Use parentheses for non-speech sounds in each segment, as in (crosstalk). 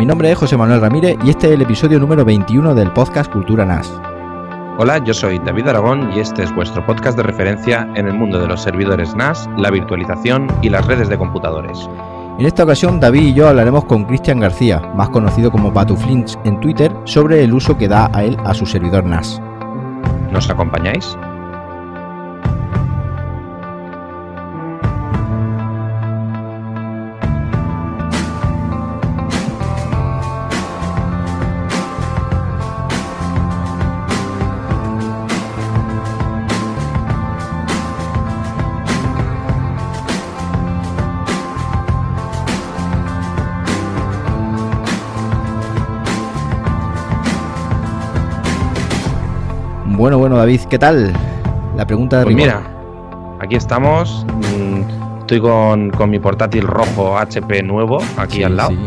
Mi nombre es José Manuel Ramírez y este es el episodio número 21 del podcast Cultura NAS. Hola, yo soy David Aragón y este es vuestro podcast de referencia en el mundo de los servidores NAS, la virtualización y las redes de computadores. En esta ocasión, David y yo hablaremos con Cristian García, más conocido como Batuflinks en Twitter, sobre el uso que da a él a su servidor NAS. ¿Nos acompañáis? David, ¿qué tal? La pregunta de Pues mira, aquí estamos. mm, Estoy con, con mi portátil rojo HP nuevo aquí Sí, al lado. sí.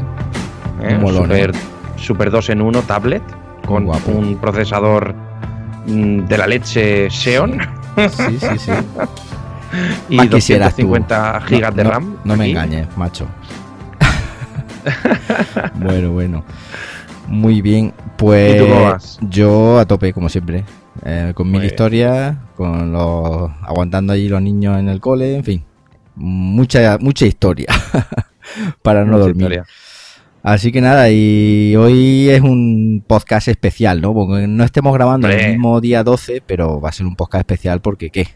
¿eh? Un molón, super, super 2 en 1 tablet con Guapo. un procesador mm, de la leche Xeon Sí, sí, sí. (laughs) y Más quisieras tú. 250 gigas No, de RAM. No me engañes, macho. (laughs) bueno, bueno. Muy bien. Pues yo a tope, como siempre. Eh, con mil bien. historias, con los aguantando allí los niños en el cole, en fin. Mucha, mucha historia (laughs) para no Mucha dormir. historia. Así que nada, y hoy es un podcast especial, ¿no? Porque no estemos grabando el mismo día 12, pero va a ser un podcast especial porque ¿qué?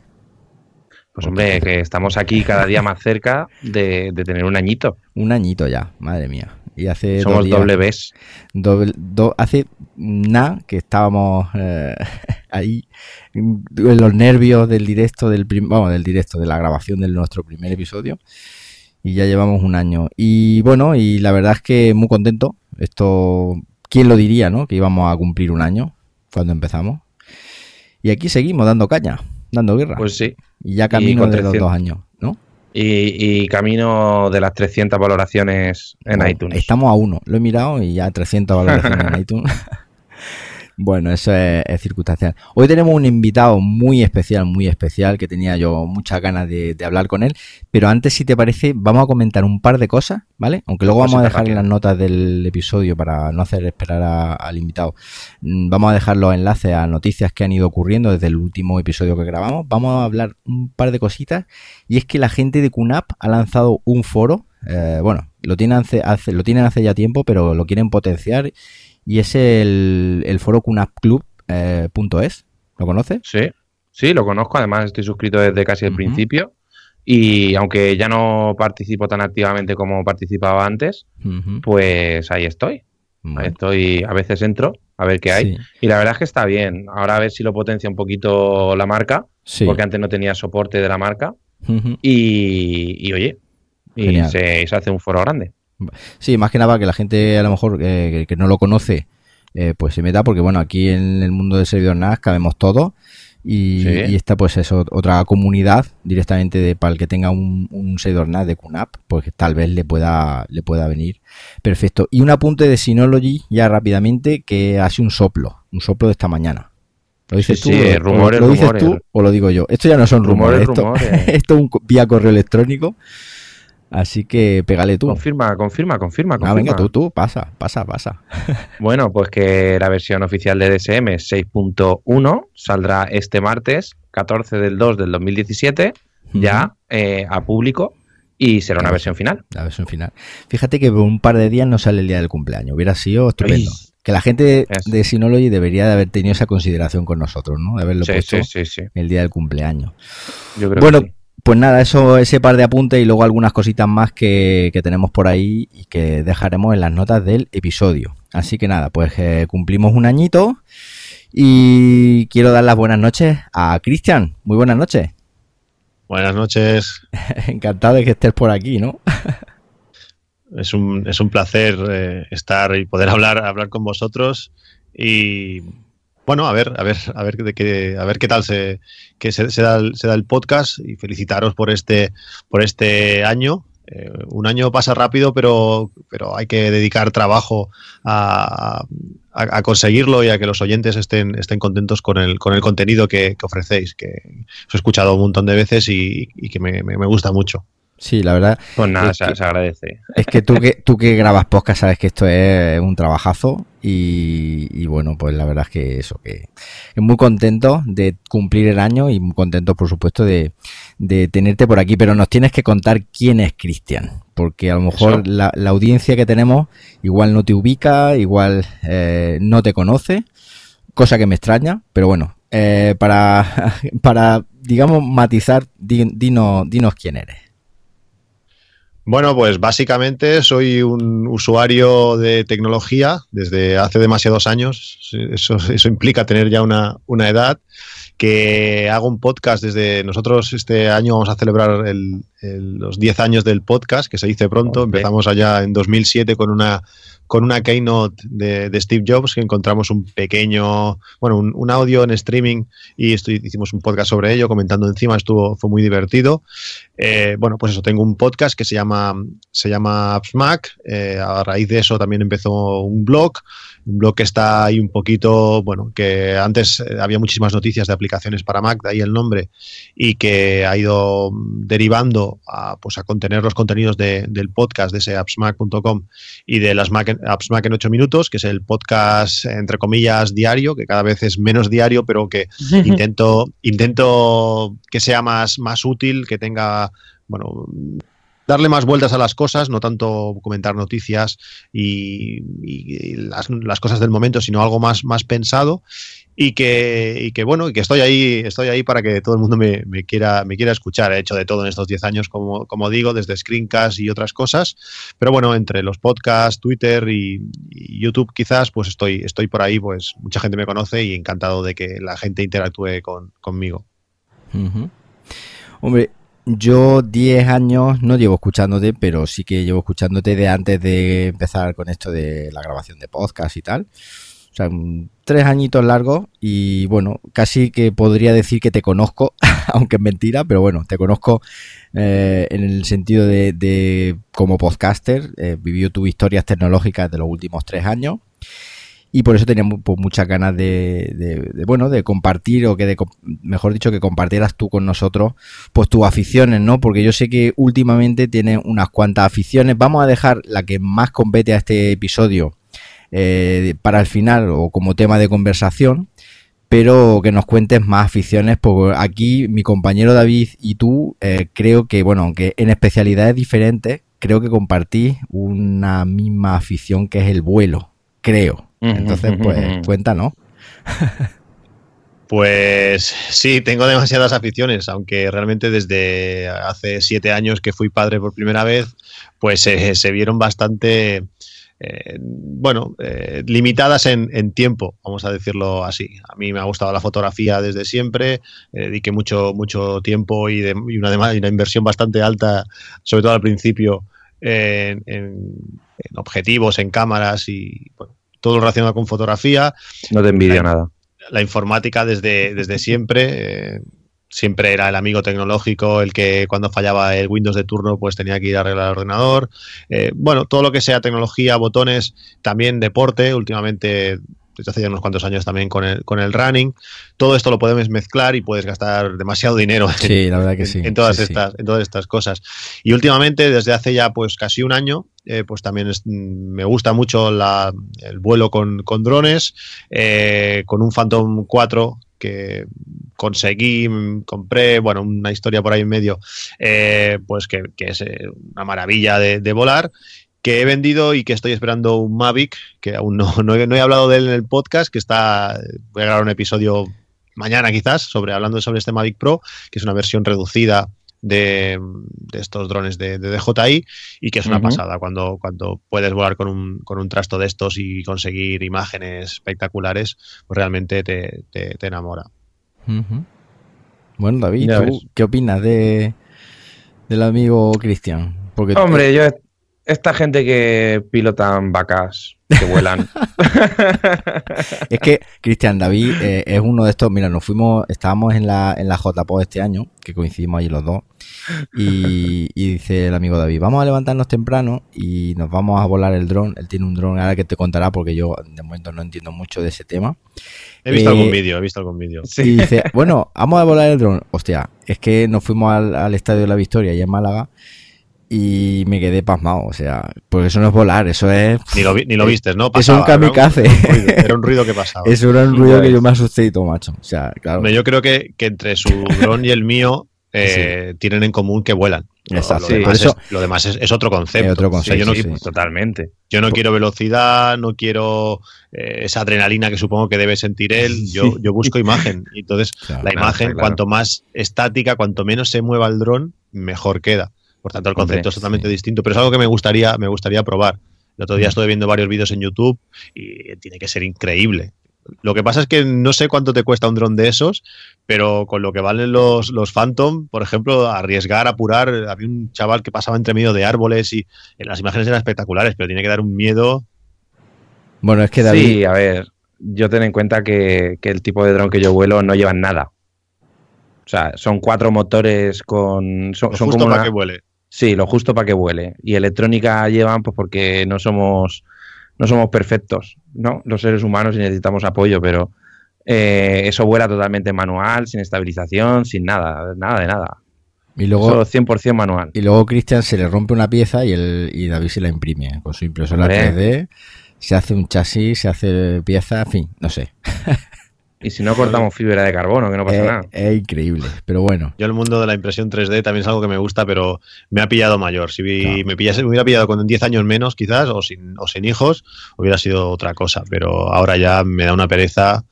Pues hombre, que estamos aquí cada día más cerca de, de tener un añito. Un añito ya, madre mía. Y hace dos Somos días- doble Bs. doble- do- hace nada que estábamos eh, (laughs) ahí en los nervios del directo del prim- vamos del directo de la grabación de nuestro primer episodio. Y ya llevamos un año. Y bueno y la verdad es que muy contento. Esto quién lo diría no que íbamos a cumplir un año cuando empezamos. Y aquí seguimos dando caña dando guerra. Pues sí. y ya camino con de los 300. dos años Y, y camino de las 300 valoraciones en Bueno, iTunes. Estamos a uno, lo he mirado y ya 300 valoraciones en (laughs) iTunes. Bueno, eso es, es circunstancial. Hoy tenemos un invitado muy especial, muy especial, que tenía yo muchas ganas de, de hablar con él. Pero antes, si te parece, vamos a comentar un par de cosas, ¿vale? Aunque luego vamos a dejar en las notas del episodio para no hacer esperar a- al invitado. Mm, Vamos a dejar los enlaces a noticias que han ido ocurriendo desde el último episodio que grabamos. Vamos a hablar un par de cositas. Y es que la gente de QNAP ha lanzado un foro. eh, bueno, lo tienen hace, hace- lo tienen hace ya tiempo, pero lo quieren potenciar. Y es el, el foro QNAPclub.es. ¿Lo conoces? Sí, sí, lo conozco. Además, estoy suscrito desde casi el principio. Y aunque ya no participo tan activamente como participaba antes, pues ahí estoy. Ahí estoy, a veces entro a ver qué hay. sí, Y la verdad es que está bien. Ahora a ver si lo potencia un poquito la marca, sí. porque antes no tenía soporte de la marca. Y, y oye, y se hace un foro grande. Sí, más que nada que la gente a lo mejor eh, que, no lo conoce, eh, pues se meta, porque bueno, aquí en el mundo del servidor NAS cabemos todos. Y, Sí. y esta pues es ot- otra comunidad directamente de, para el que tenga un, un servidor NAS de QNAP, pues tal vez le pueda, le pueda venir. Perfecto. Y un apunte de Synology ya rápidamente, que hace un soplo, un soplo de esta mañana. ¿Lo dices Sí, tú? sí, rumores, ¿Lo dices rumores. tú o lo digo yo? Esto ya no son rumores, Rumores, esto, rumores. (laughs) esto es un vía correo electrónico. Así que pégale tú. Confirma, confirma, confirma, Ah, confirma. venga, tú, tú, pasa, pasa, pasa. (laughs) Bueno, pues que la versión oficial de DSM 6.1 saldrá este martes, 14 del 2 del 2017, ya eh, a público y será una versión final. La versión final. Fíjate que por un par de días no sale el día del cumpleaños. Hubiera sido estupendo. Que la gente Es- de Synology debería de haber tenido esa consideración con nosotros, ¿no? De haberlo Sí, puesto sí, sí, el día del cumpleaños. Yo creo Bueno, que. Pues nada, eso, ese par de apuntes y luego algunas cositas más que, que tenemos por ahí y que dejaremos en las notas del episodio. Así que nada, pues eh, cumplimos un añito y quiero dar las buenas noches a Cristian. Muy buenas noches. Buenas noches. (laughs) Encantado de que estés por aquí, ¿no? (laughs) Es un, es un placer eh, estar y poder hablar, hablar con vosotros. Y bueno, a ver, a ver, a ver de qué, a ver qué tal se, que se, se da el, se da el podcast y felicitaros por este, por este año. Eh, un año pasa rápido, pero, pero hay que dedicar trabajo a, a, a conseguirlo y a que los oyentes estén, estén contentos con el, con el contenido que, que ofrecéis, que os he escuchado un montón de veces y, y que me, me- me gusta mucho. Sí, la verdad. Pues nada, se, que- se agradece. Es que tú que tú que grabas podcast sabes que esto es un trabajazo y, y bueno, pues la verdad es que eso, que, que muy contento de cumplir el año y muy contento, por supuesto, de, de tenerte por aquí, pero nos tienes que contar quién es Cristian, porque a lo mejor la, la audiencia que tenemos igual no te ubica, igual eh, no te conoce, cosa que me extraña, pero bueno, eh, para, (laughs) para, digamos, matizar, di- dinos, dinos quién eres. Bueno, pues básicamente soy un usuario de tecnología desde hace demasiados años. Eso, eso implica tener ya una, una edad. Que hago un podcast desde. Nosotros este año vamos a celebrar el- el- los 10 años del podcast, que se dice pronto. Empezamos allá en 2007 con una, con una keynote de, Steve Jobs, que encontramos un pequeño. Bueno, un, un audio en streaming y estoy- hicimos un podcast sobre ello, comentando encima. Estuvo, fue muy divertido. Eh, bueno, pues eso, tengo un podcast que se llama, se llama AppsMac. Eh, a raíz de eso también empezó un blog, un blog que está ahí un poquito, bueno, que antes eh, había muchísimas noticias de aplicaciones para Mac, de ahí el nombre, y que ha ido derivando a, pues a contener los contenidos de- del podcast de ese appsmac.com y de las Mac, en- AppsMac en 8 minutos, que es el podcast, entre comillas, diario, que cada vez es menos diario, pero que (laughs) intento, intento que sea más, más útil, que tenga, bueno, darle más vueltas a las cosas, no tanto comentar noticias y, las, cosas del momento, sino algo más, más pensado. Y que, bueno, y que estoy ahí, estoy ahí para que todo el mundo me, quiera, me quiera escuchar. He hecho de todo en estos 10 años, como, como digo, desde screencast y otras cosas. Pero bueno, entre los podcasts, Twitter y, YouTube quizás, pues estoy, estoy por ahí, pues mucha gente me conoce y encantado de que la gente interactúe con, conmigo. Hombre, yo 10 años no llevo escuchándote, pero sí que llevo escuchándote de antes de empezar con esto de la grabación de podcast y tal. O sea, tres añitos largos y bueno, casi que podría decir que te conozco, (laughs) aunque es mentira, pero bueno, te conozco eh, en el sentido de, de como podcaster, eh, viví tus historias tecnológicas de los últimos tres años y por eso tenía pues, muchas ganas de, de- bueno de compartir o que de, mejor dicho que compartieras tú con nosotros pues tus aficiones no porque yo sé que últimamente tienes unas cuantas aficiones. Vamos a dejar la que más compete a este episodio eh, para el final o como tema de conversación pero que nos cuentes más aficiones porque aquí mi compañero David y tú eh, creo que bueno aunque en especialidades diferentes creo que compartís una misma afición que es el vuelo creo entonces, pues, cuéntanos. Pues sí, tengo demasiadas aficiones, aunque realmente desde hace siete años que fui padre por primera vez, pues eh, se vieron bastante, eh, bueno, eh, limitadas en, en tiempo, vamos a decirlo así. A mí me ha gustado la fotografía desde siempre, dediqué mucho, mucho tiempo y, de- y una, dema- y una inversión bastante alta, sobre todo al principio, en, en- en objetivos, en cámaras y bueno, todo lo relacionado con fotografía No te envidio nada. la informática desde, desde siempre. eh, siempre era el amigo tecnológico, el que cuando fallaba el Windows de turno, pues tenía que ir a arreglar el ordenador. Eh, bueno, todo lo que sea tecnología, botones, también deporte, últimamente desde hace ya unos cuantos años también con el, con el running. Todo esto lo podemos mezclar y puedes gastar demasiado dinero en- Sí, la verdad que en, sí. en todas sí, estas en todas estas cosas y últimamente desde hace ya pues casi un año eh, pues también es- me gusta mucho la- el vuelo con, con drones eh, con un Phantom 4 que conseguí compré bueno una historia por ahí en medio eh, pues que, que es una maravilla de, de volar que he vendido y que estoy esperando un Mavic, que aún no, no, he, no he hablado de él en el podcast, que está, voy a grabar un episodio mañana quizás, sobre hablando sobre este Mavic Pro, que es una versión reducida de, de estos drones de, de DJI y que es una pasada cuando, cuando puedes volar con un, con un trasto de estos y conseguir imágenes espectaculares, pues realmente te, te, te enamora. Bueno, David, ¿tú qué opinas de del amigo Cristian? Porque Hombre, yo, esta gente que pilotan vacas, que vuelan. (laughs) Es que Cristian David eh, es uno de estos. Mira, nos fuimos, estábamos en la, en la JPO este año, que coincidimos allí los dos. Y, y dice el amigo David: Vamos a levantarnos temprano y nos vamos a volar el dron. Él tiene un dron ahora que te contará, porque yo de momento no entiendo mucho de ese tema. He visto Eh, algún vídeo, he visto algún vídeo. Y dice: (laughs) Bueno, vamos a volar el dron. Hostia, es que nos fuimos al, al estadio de la Victoria, allá en Málaga. Y me quedé pasmado, o sea, porque eso no es volar, eso es... Ni lo, vi- ni lo vistes, ¿no? es un kamikaze. Era un, ruido, era un ruido que pasaba. (laughs) Eso era un ruido que yo me asusté y todo, macho. O sea, claro. Yo creo que, que entre su dron y el mío eh, tienen en común que vuelan. Lo- Exacto. Lo, Sí, demás, por eso- es, lo demás es, es otro concepto. Es otro O sea, concepto, yo no, sí, Sí, sí. totalmente. yo no quiero velocidad, no quiero eh, esa adrenalina que supongo que debe sentir él. (laughs) Yo, yo busco imagen. Y entonces, Claro. la imagen, claro. cuanto más estática, cuanto menos se mueva el dron, mejor queda. Por tanto, el Hombre, concepto es totalmente sí. distinto. Pero es algo que me gustaría, me gustaría probar. El otro día Mm. estuve viendo varios vídeos en YouTube y tiene que ser increíble. Lo que pasa es que no sé cuánto te cuesta un dron de esos, pero con lo que valen los, los Phantom, por ejemplo, arriesgar, apurar. Había un chaval que pasaba entre medio de árboles y las imágenes eran espectaculares, pero tiene que dar un miedo. Bueno, es que David... Sí, a ver, yo ten en cuenta que, que el tipo de dron que yo vuelo no llevan nada. O sea, son cuatro motores con... Son, lo son justo como para una- que vuele. Sí, lo justo para que vuele. Y electrónica llevan pues porque no somos no somos perfectos, ¿no? Los seres humanos y necesitamos apoyo, pero eh, eso vuela totalmente manual, sin estabilización, sin nada, nada de nada. Y luego, Eso 100% manual. y luego Cristian se le rompe una pieza y, el, y David se la imprime con su impresora Hombre. 3D. Se hace un chasis, se hace pieza, en fin, no sé. (laughs) Y si no cortamos fibra de carbono, que no pasa Es, nada. es increíble, pero bueno. Yo el mundo de la impresión 3D también es algo que me gusta, pero me ha pillado mayor. Si vi- Claro. me, pillase- me hubiera pillado con 10 años menos, quizás, o sin, o sin hijos, hubiera sido otra cosa. Pero ahora ya me da una pereza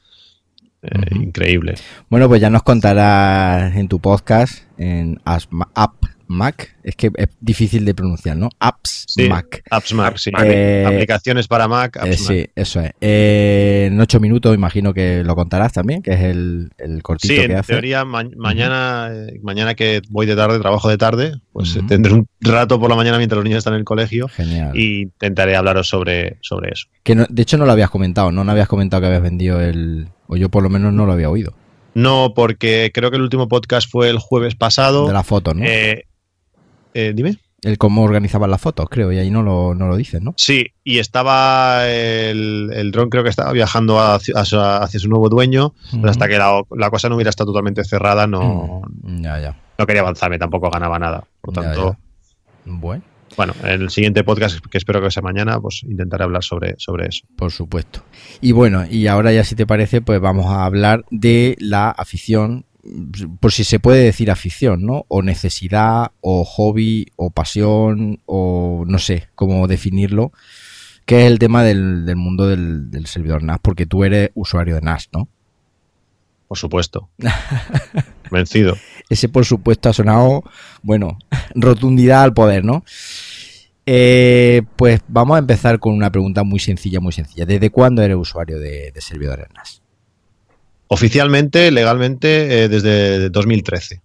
eh, increíble. Bueno, pues ya nos contarás en tu podcast, en Asma- App Mac. Es que es difícil de pronunciar, ¿no? Apps Sí, Mac. Apps Mac, Apps sí. Eh, Aplicaciones para Mac, Apps Eh, Mac. sí, eso es. Eh, en ocho minutos imagino que lo contarás también, que es el, el cortito Sí, que en hace. teoría ma- mañana, mañana que voy de tarde, trabajo de tarde, pues tendré un rato por la mañana mientras los niños están en el colegio Genial. y intentaré hablaros sobre, sobre eso. Que no- de hecho no lo habías comentado, ¿no? No habías comentado que habías vendido el... O yo por lo menos no lo había oído. No, porque creo que el último podcast fue el jueves pasado. De las fotos, ¿no? Eh, eh, dime. El cómo organizaban las fotos, creo, y ahí no lo, no lo dices, ¿no? Sí, y estaba el, el dron, creo que estaba viajando hacia, hacia- su nuevo dueño, pero hasta que la, la cosa no hubiera estado totalmente cerrada, no, Mm, Ya, ya. no quería avanzarme, tampoco ganaba nada. Por tanto, ya. Bueno, bueno, en el siguiente podcast, que espero que sea mañana, pues intentaré hablar sobre, sobre eso. por supuesto. Y bueno, y ahora ya si te parece, pues vamos a hablar de la afición, por si se puede decir afición, ¿no? O necesidad, o hobby, o pasión, o no sé cómo definirlo, que es el tema del, del mundo del, del servidor NAS, porque tú eres usuario de NAS, ¿no? Por supuesto. (laughs) Vencido. Ese, por supuesto, ha sonado, bueno, rotundidad al poder, ¿no? Eh, pues vamos a empezar con una pregunta muy sencilla, muy sencilla. ¿Desde cuándo eres usuario de, de servidores NAS? Oficialmente, legalmente, eh, desde 2013.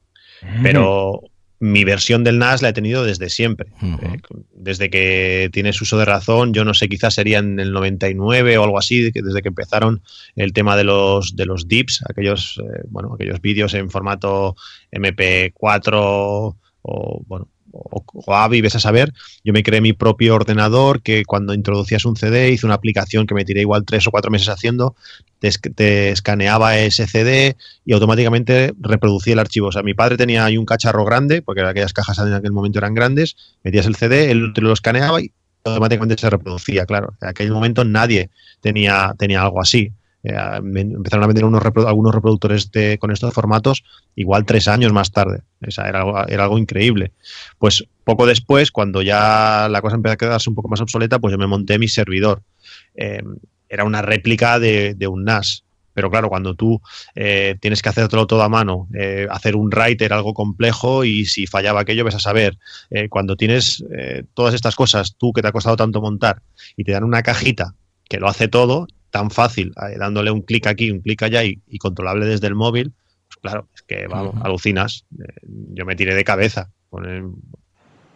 Pero mi versión del NAS la he tenido desde siempre. Eh, desde que tienes uso de razón, yo no sé, quizás sería en el 99 o algo así, que desde que empezaron el tema de los de los dips, aquellos eh, bueno, aquellos vídeos en formato MP4 o bueno, o, AVI, ves a saber, yo me creé mi propio ordenador que cuando introducías un CD hice una aplicación que me tiré igual tres o cuatro meses haciendo, te, te escaneaba ese CD y automáticamente reproducía el archivo. O sea, mi padre tenía ahí un cacharro grande, porque aquellas cajas en aquel momento eran grandes, metías el CD, él lo escaneaba y automáticamente se reproducía, claro. En aquel momento nadie tenía, tenía algo así. Eh, empezaron a vender unos repro- algunos reproductores de- con estos formatos igual tres años más tarde. Esa era, algo, era algo increíble. Pues poco después, cuando ya la cosa empezó a quedarse un poco más obsoleta, pues yo me monté mi servidor. Eh, era una réplica de, un NAS. Pero claro, cuando tú eh, tienes que hacerlo todo a mano, eh, hacer un write era algo complejo y si fallaba aquello, ves a saber. Cuando tienes todas estas cosas, tú que te ha costado tanto montar, y te dan una cajita que lo hace todo, tan fácil, eh, dándole un clic aquí, un clic allá y, y controlable desde el móvil, pues claro, es que vamos, alucinas. Eh, yo me tiré de cabeza.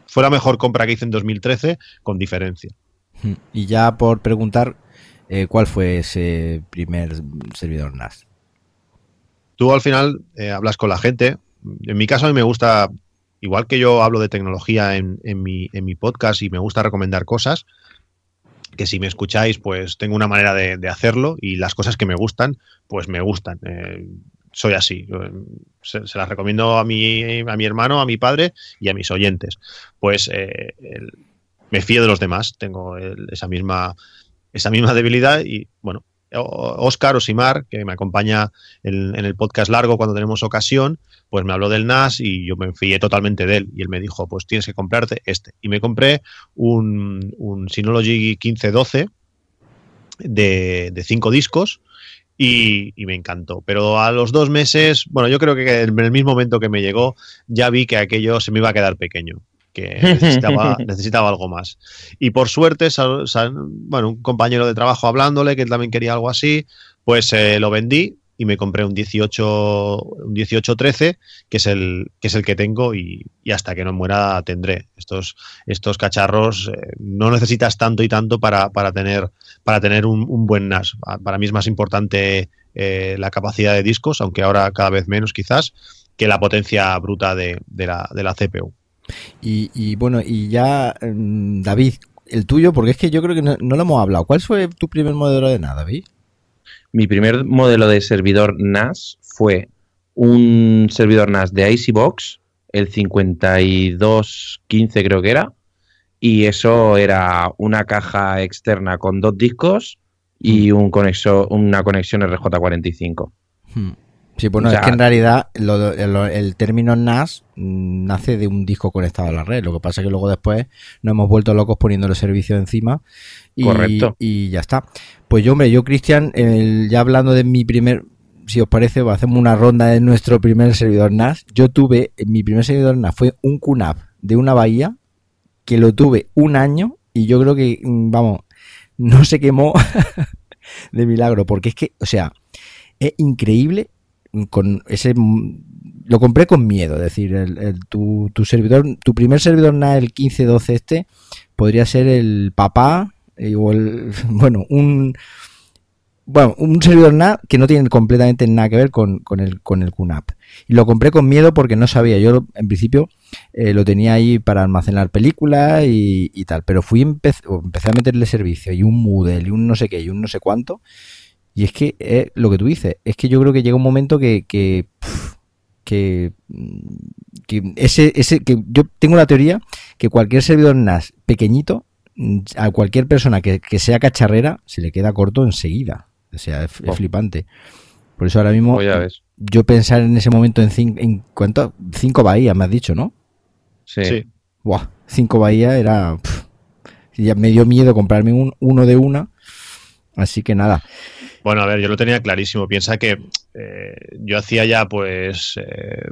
Fue la mejor compra que hice en 2013, con diferencia. Y ya por preguntar, eh, ¿cuál fue ese primer servidor NAS? tú al final hablas con la gente. En mi caso, a mí me gusta, igual que yo hablo de tecnología en, en mi, en mi podcast y me gusta recomendar cosas, que si me escucháis, pues tengo una manera de, hacerlo y las cosas que me gustan, pues me gustan. Eh, soy así. Se, las recomiendo a mi, a mi hermano, a mi padre y a mis oyentes. Pues eh, me fío de los demás, tengo esa, misma, esa misma debilidad y bueno, Oscar Osimar, que me acompaña en, el podcast largo cuando tenemos ocasión, pues me habló del NAS y yo me fié totalmente de él. Y él me dijo, pues tienes que comprarte este. Y me compré un, un Synology 1512 de, de cinco discos. Y, me encantó. Pero a los dos meses, bueno, yo creo que en el mismo momento que me llegó, ya vi que aquello se me iba a quedar pequeño que necesitaba, (laughs) necesitaba algo más. Y por suerte, bueno, un compañero de trabajo hablándole, que él también quería algo así, pues eh, lo vendí y me compré un 18 un 1813 que es el que es el que tengo y, hasta que no muera tendré. Estos estos cacharros eh, no necesitas tanto y tanto para, para tener para tener un, buen NAS. Para mí es más importante eh, la capacidad de discos aunque ahora cada vez menos quizás que la potencia bruta de, de, la, de la CPU y, bueno, y ya, mm, David, el tuyo, porque es que yo creo que no, lo hemos hablado. ¿Cuál fue tu primer modelo de NAS, David? Mi primer modelo de servidor NAS fue un servidor NAS de Icybox, el 5215 creo que era, y eso era una caja externa con dos discos y mm. un conexo, una conexión RJ45. Sí, bueno, es que en realidad el término NAS nace de un disco conectado a la red. Lo que pasa es que luego después nos hemos vuelto locos poniéndole servicio encima. Y, Correcto. Y ya está. Pues yo, hombre, yo, Cristian, ya hablando de mi primer, si os parece, hacemos una ronda de nuestro primer servidor NAS. Yo tuve, mi primer servidor NAS fue un QNAP de una bahía que lo tuve un año y yo creo que, mm, vamos, no se quemó (laughs) de milagro. Porque es que, o sea, es increíble con ese lo compré con miedo, es decir, el, tu, tu, servidor, tu primer servidor NAS, el 1512 este, podría ser el papá eh, o el, (laughs) bueno, un bueno, un servidor NAS que no tiene completamente nada que ver con, con, el, con el QNAP. Y lo compré con miedo porque no sabía. Yo, en principio, eh, lo tenía ahí para almacenar películas y, tal. Pero fui empecé, empecé a meterle servicio y un Moodle y un no sé qué y un no sé cuánto. Y es que es lo que tú dices, es que yo creo que llega un momento que, que, que, ese, ese, que yo tengo la teoría que cualquier servidor NAS pequeñito, a cualquier persona que, sea cacharrera, se le queda corto enseguida. O sea, es, oh. flipante. Por eso ahora mismo pues yo pensar en ese momento en, cinco, en cuánto, cinco bahías, me has dicho, ¿no? Sí. Buah, cinco bahías era... ya me dio miedo comprarme un, uno de una. Así que nada. Bueno, a ver, yo lo tenía clarísimo. Piensa que eh, yo hacía ya pues eh,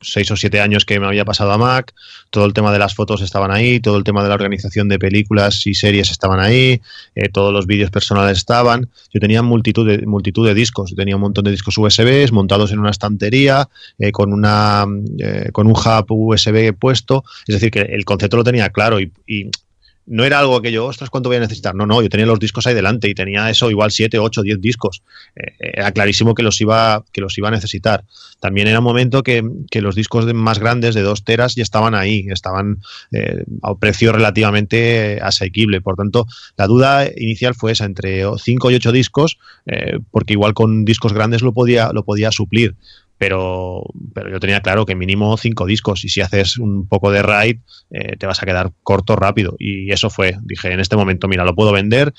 seis o siete años que me había pasado a Mac, todo el tema de las fotos estaban ahí, todo el tema de la organización de películas y series estaban ahí, eh, todos los vídeos personales estaban. Yo tenía multitud de, multitud de discos, tenía un montón de discos USB montados en una estantería, con, una, con un hub USB puesto, es decir, que el concepto lo tenía claro y no era algo que yo, ostras, ¿cuánto voy a necesitar? No, no, yo tenía los discos ahí delante y tenía eso igual 7, 8, 10 discos. Eh, era clarísimo que los, iba, que los iba a necesitar. También era un momento que, los discos más grandes de 2 teras ya estaban ahí, estaban eh, a precio relativamente asequible. Por tanto, la duda inicial fue esa, entre 5 y 8 discos, eh, porque igual con discos grandes lo podía, lo podía suplir pero, pero yo tenía claro que mínimo cinco discos y si haces un poco de raid eh, te vas a quedar corto rápido y eso fue, dije en este momento, mira, lo puedo vender,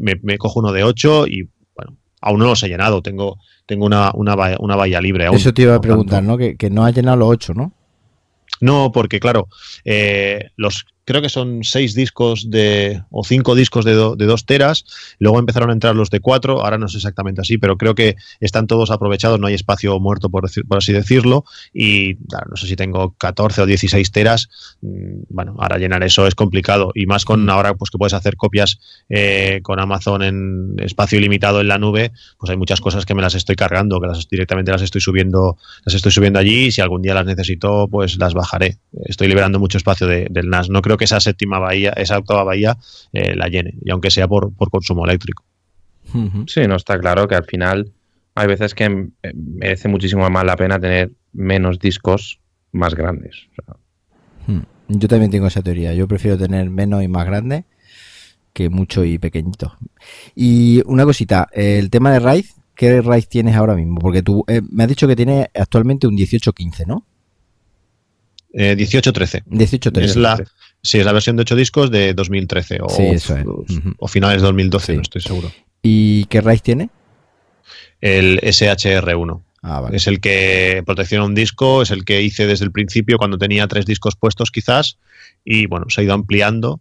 me, cojo uno de ocho y bueno, aún no los he llenado, tengo, tengo una, una, una valla libre aún. Eso te iba a preguntar, ¿no? Que, que no ha llenado los ocho, ¿no? No, porque claro, eh, los creo que son seis discos de o cinco discos de, de, dos teras. Luego empezaron a entrar los de cuatro. Ahora no es exactamente así, pero creo que están todos aprovechados. No hay espacio muerto, por, por así decirlo. Y no sé si tengo 14 o 16 teras. Mm, bueno, ahora llenar eso es complicado. Y más con ahora pues que puedes hacer copias eh, con Amazon en espacio ilimitado en la nube, pues hay muchas cosas que me las estoy cargando, que las directamente las estoy subiendo, las estoy subiendo allí. Y si algún día las necesito, pues las bajo Estoy liberando mucho espacio del NAS. No creo que esa séptima bahía, esa octava bahía eh, la llene, y aunque sea por, consumo eléctrico. Sí, no está claro que al final hay veces que eh, merece muchísimo más la pena tener menos discos más grandes. Hmm. Yo también tengo esa teoría. Yo prefiero tener menos y más grande que mucho y pequeñito. Y una cosita, el tema de RAID, qué RAID tienes ahora mismo? Porque tú eh, me has dicho que tienes actualmente un 1815, ¿no? Eh, 1813. 1813. Es la, sí, es la versión de 8 discos de 2013 o, Sí, eso es. o- finales de 2012, Sí. no estoy seguro. ¿Y qué RAID tiene? El SHR1. Ah, vale. Es el que protecciona un disco, es el que hice desde el principio cuando tenía tres discos puestos quizás y bueno, se ha ido ampliando.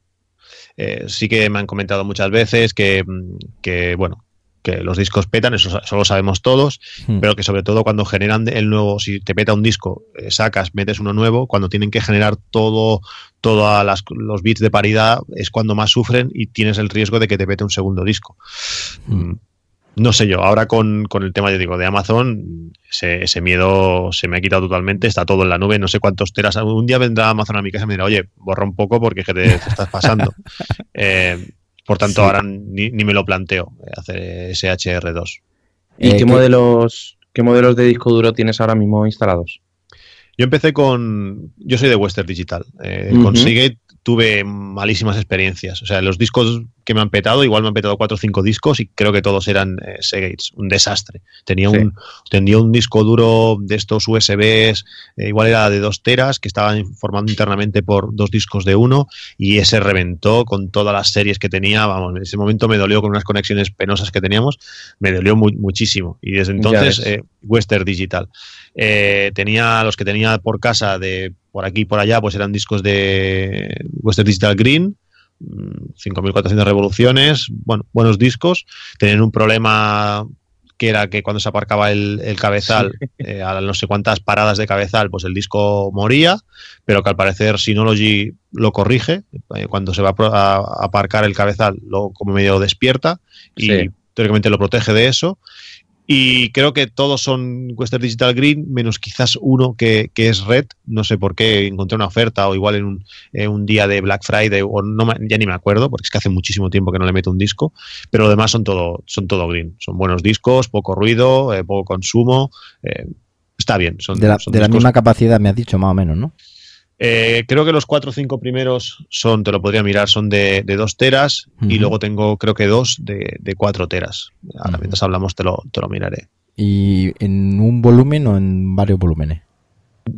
Eh, sí que me han comentado muchas veces que, mm, que, bueno, que los discos petan, eso, eso lo sabemos todos, Hmm. pero que sobre todo cuando generan el nuevo, si te peta un disco, eh, sacas, metes uno nuevo, cuando tienen que generar todo, todos los bits de paridad es cuando más sufren y tienes el riesgo de que te pete un segundo disco. Hmm. Mm, No sé yo, ahora con, con el tema, yo digo, de Amazon, ese, ese miedo se me ha quitado totalmente, está todo en la nube, no sé cuántos teras. Un día vendrá Amazon a mi casa y me dirá, oye, borra un poco porque que te, te estás pasando. (laughs) Eh, por tanto, Sí. ahora ni, ni me lo planteo eh, hacer SHR2. ¿Y Eh, qué ¿qué- modelos qué modelos de disco duro tienes ahora mismo instalados? Yo empecé con. Yo soy de Western Digital. Eh. Con Seagate tuve malísimas experiencias. O sea, los discos que me han petado, igual me han petado cuatro o cinco discos y creo que todos eran eh, Seagates. Un desastre. Tenía, Sí. un, tenía un disco duro de estos USBs, eh, igual era de dos teras, que estaban formando internamente por dos discos de uno y ese reventó con todas las series que tenía. Vamos, en ese momento me dolió con unas conexiones penosas que teníamos. Me dolió mu- muchísimo. Y desde entonces, eh, Western Digital. Eh, tenía los que tenía por casa de por aquí y por allá, pues eran discos de Western Digital Green, 5400 revoluciones, bueno, buenos discos. Tenían un problema que era que cuando se aparcaba el, el cabezal, (laughs) eh, a no sé cuántas paradas de cabezal, pues el disco moría, pero que al parecer Synology lo corrige. eh, cuando se va a a, a aparcar el cabezal, lo como medio despierta y Sí. teóricamente lo protege de eso. Y creo que todos son Western Digital Green, menos quizás uno que, que es Red. No sé por qué encontré una oferta o igual en un, en un día de Black Friday o no ya ni me acuerdo, porque es que hace muchísimo tiempo que no le meto un disco. Pero lo demás son todo, son todo Green. Son buenos discos, poco ruido, eh, poco consumo. eh, está bien. Son, De la, son de la misma capacidad me has dicho, más o menos, ¿no? Eh, creo que los cuatro o cinco primeros son, te lo podría mirar, son de, de dos teras y luego tengo creo que dos de, de cuatro teras. Ahora Ujú. mientras hablamos te lo, te lo miraré. ¿Y en un volumen o en varios volúmenes?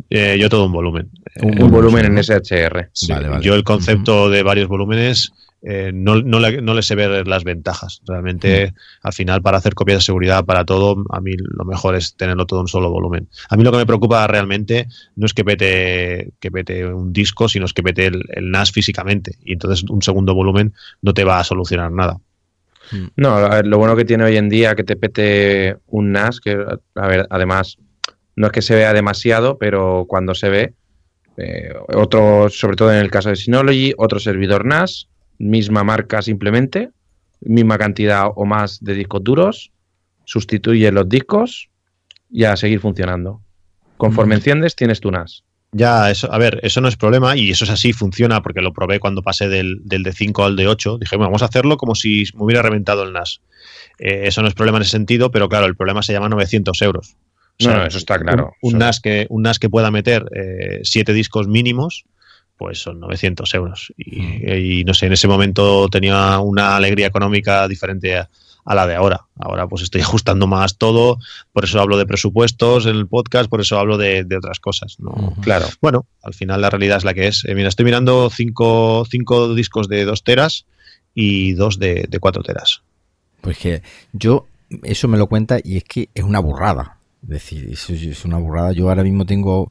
Eh, yo todo un volumen. Eh, Un volumen en SHR. sí, Vale, vale. Yo el concepto de varios volúmenes eh, no, no, le, no le sé ver las ventajas. Realmente, al final, para hacer copias de seguridad para todo, a mí lo mejor es tenerlo todo en un solo volumen. A mí lo que me preocupa realmente no es que pete, que pete un disco, sino es que pete el, el NAS físicamente. Y entonces un segundo volumen no te va a solucionar nada. No, a ver, lo bueno que tiene hoy en día que te pete un NAS, que a ver, además no es que se vea demasiado, pero cuando se ve, eh, otro, sobre todo en el caso de Synology, otro servidor NAS, misma marca simplemente, misma cantidad o más de discos duros, sustituye los discos y a seguir funcionando. Conforme Mm. enciendes, tienes tu NAS. Ya, eso, a ver, eso no es problema y eso es así, funciona porque lo probé cuando pasé del, del de 5 al de 8. Dije, bueno, vamos a hacerlo como si me hubiera reventado el NAS. Eh, eso no es problema en ese sentido, pero claro, el problema se llama 900 euros. O No, sea, no, eso está claro. Un, un NAS, que, un NAS que pueda meter eh, siete discos mínimos, pues son 900 euros. Y, y no sé, en ese momento tenía una alegría económica diferente a, a la de ahora. Ahora pues estoy ajustando más todo, por eso hablo de presupuestos en el podcast, por eso hablo de, de otras cosas. Claro. Bueno, al final la realidad es la que es. Eh, mira, estoy mirando cinco, cinco discos de dos teras y dos de, de cuatro teras. Pues que yo, eso me lo cuenta y es que es una burrada. Es decir, eso es- es una burrada. Yo ahora mismo tengo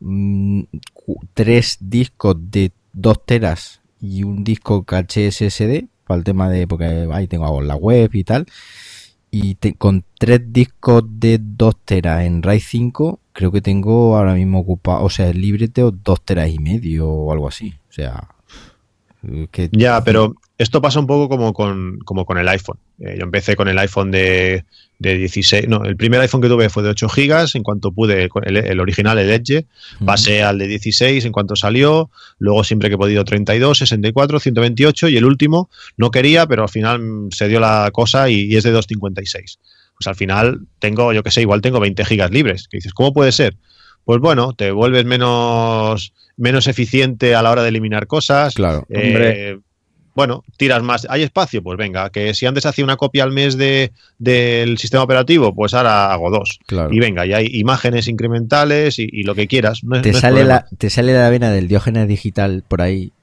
mm, cu- tres discos de dos teras y un disco caché SSD para el tema de, porque ahí tengo la web y tal. Y te- con tres discos de dos teras en RAID 5, creo que tengo ahora mismo ocupado, o sea, libre tengo dos teras y medio o algo así. O sea, que Ya, pero esto pasa un poco como con, como con el iPhone. Eh, yo empecé con el iPhone de, de 16, no, el primer iPhone que tuve fue de 8 gigas, en cuanto pude, con el, el original, el Edge, pasé al de 16 en cuanto salió, luego siempre que he podido 32, 64, 128 y el último no quería, pero al final se dio la cosa y, y es de 256. Pues al final tengo, yo que sé, igual tengo 20 gigas libres. Que dices, ¿cómo puede ser? Pues bueno, te vuelves menos, menos eficiente a la hora de eliminar cosas. Claro. Eh, Hombre. Bueno, tiras más. ¿Hay espacio? Pues venga, que si antes hacía una copia al mes de, del sistema operativo, pues ahora hago dos. Claro. Y venga, y hay imágenes incrementales y, y lo que quieras. No es- te, no sale la, te sale la vena del diógenes digital por ahí. (laughs)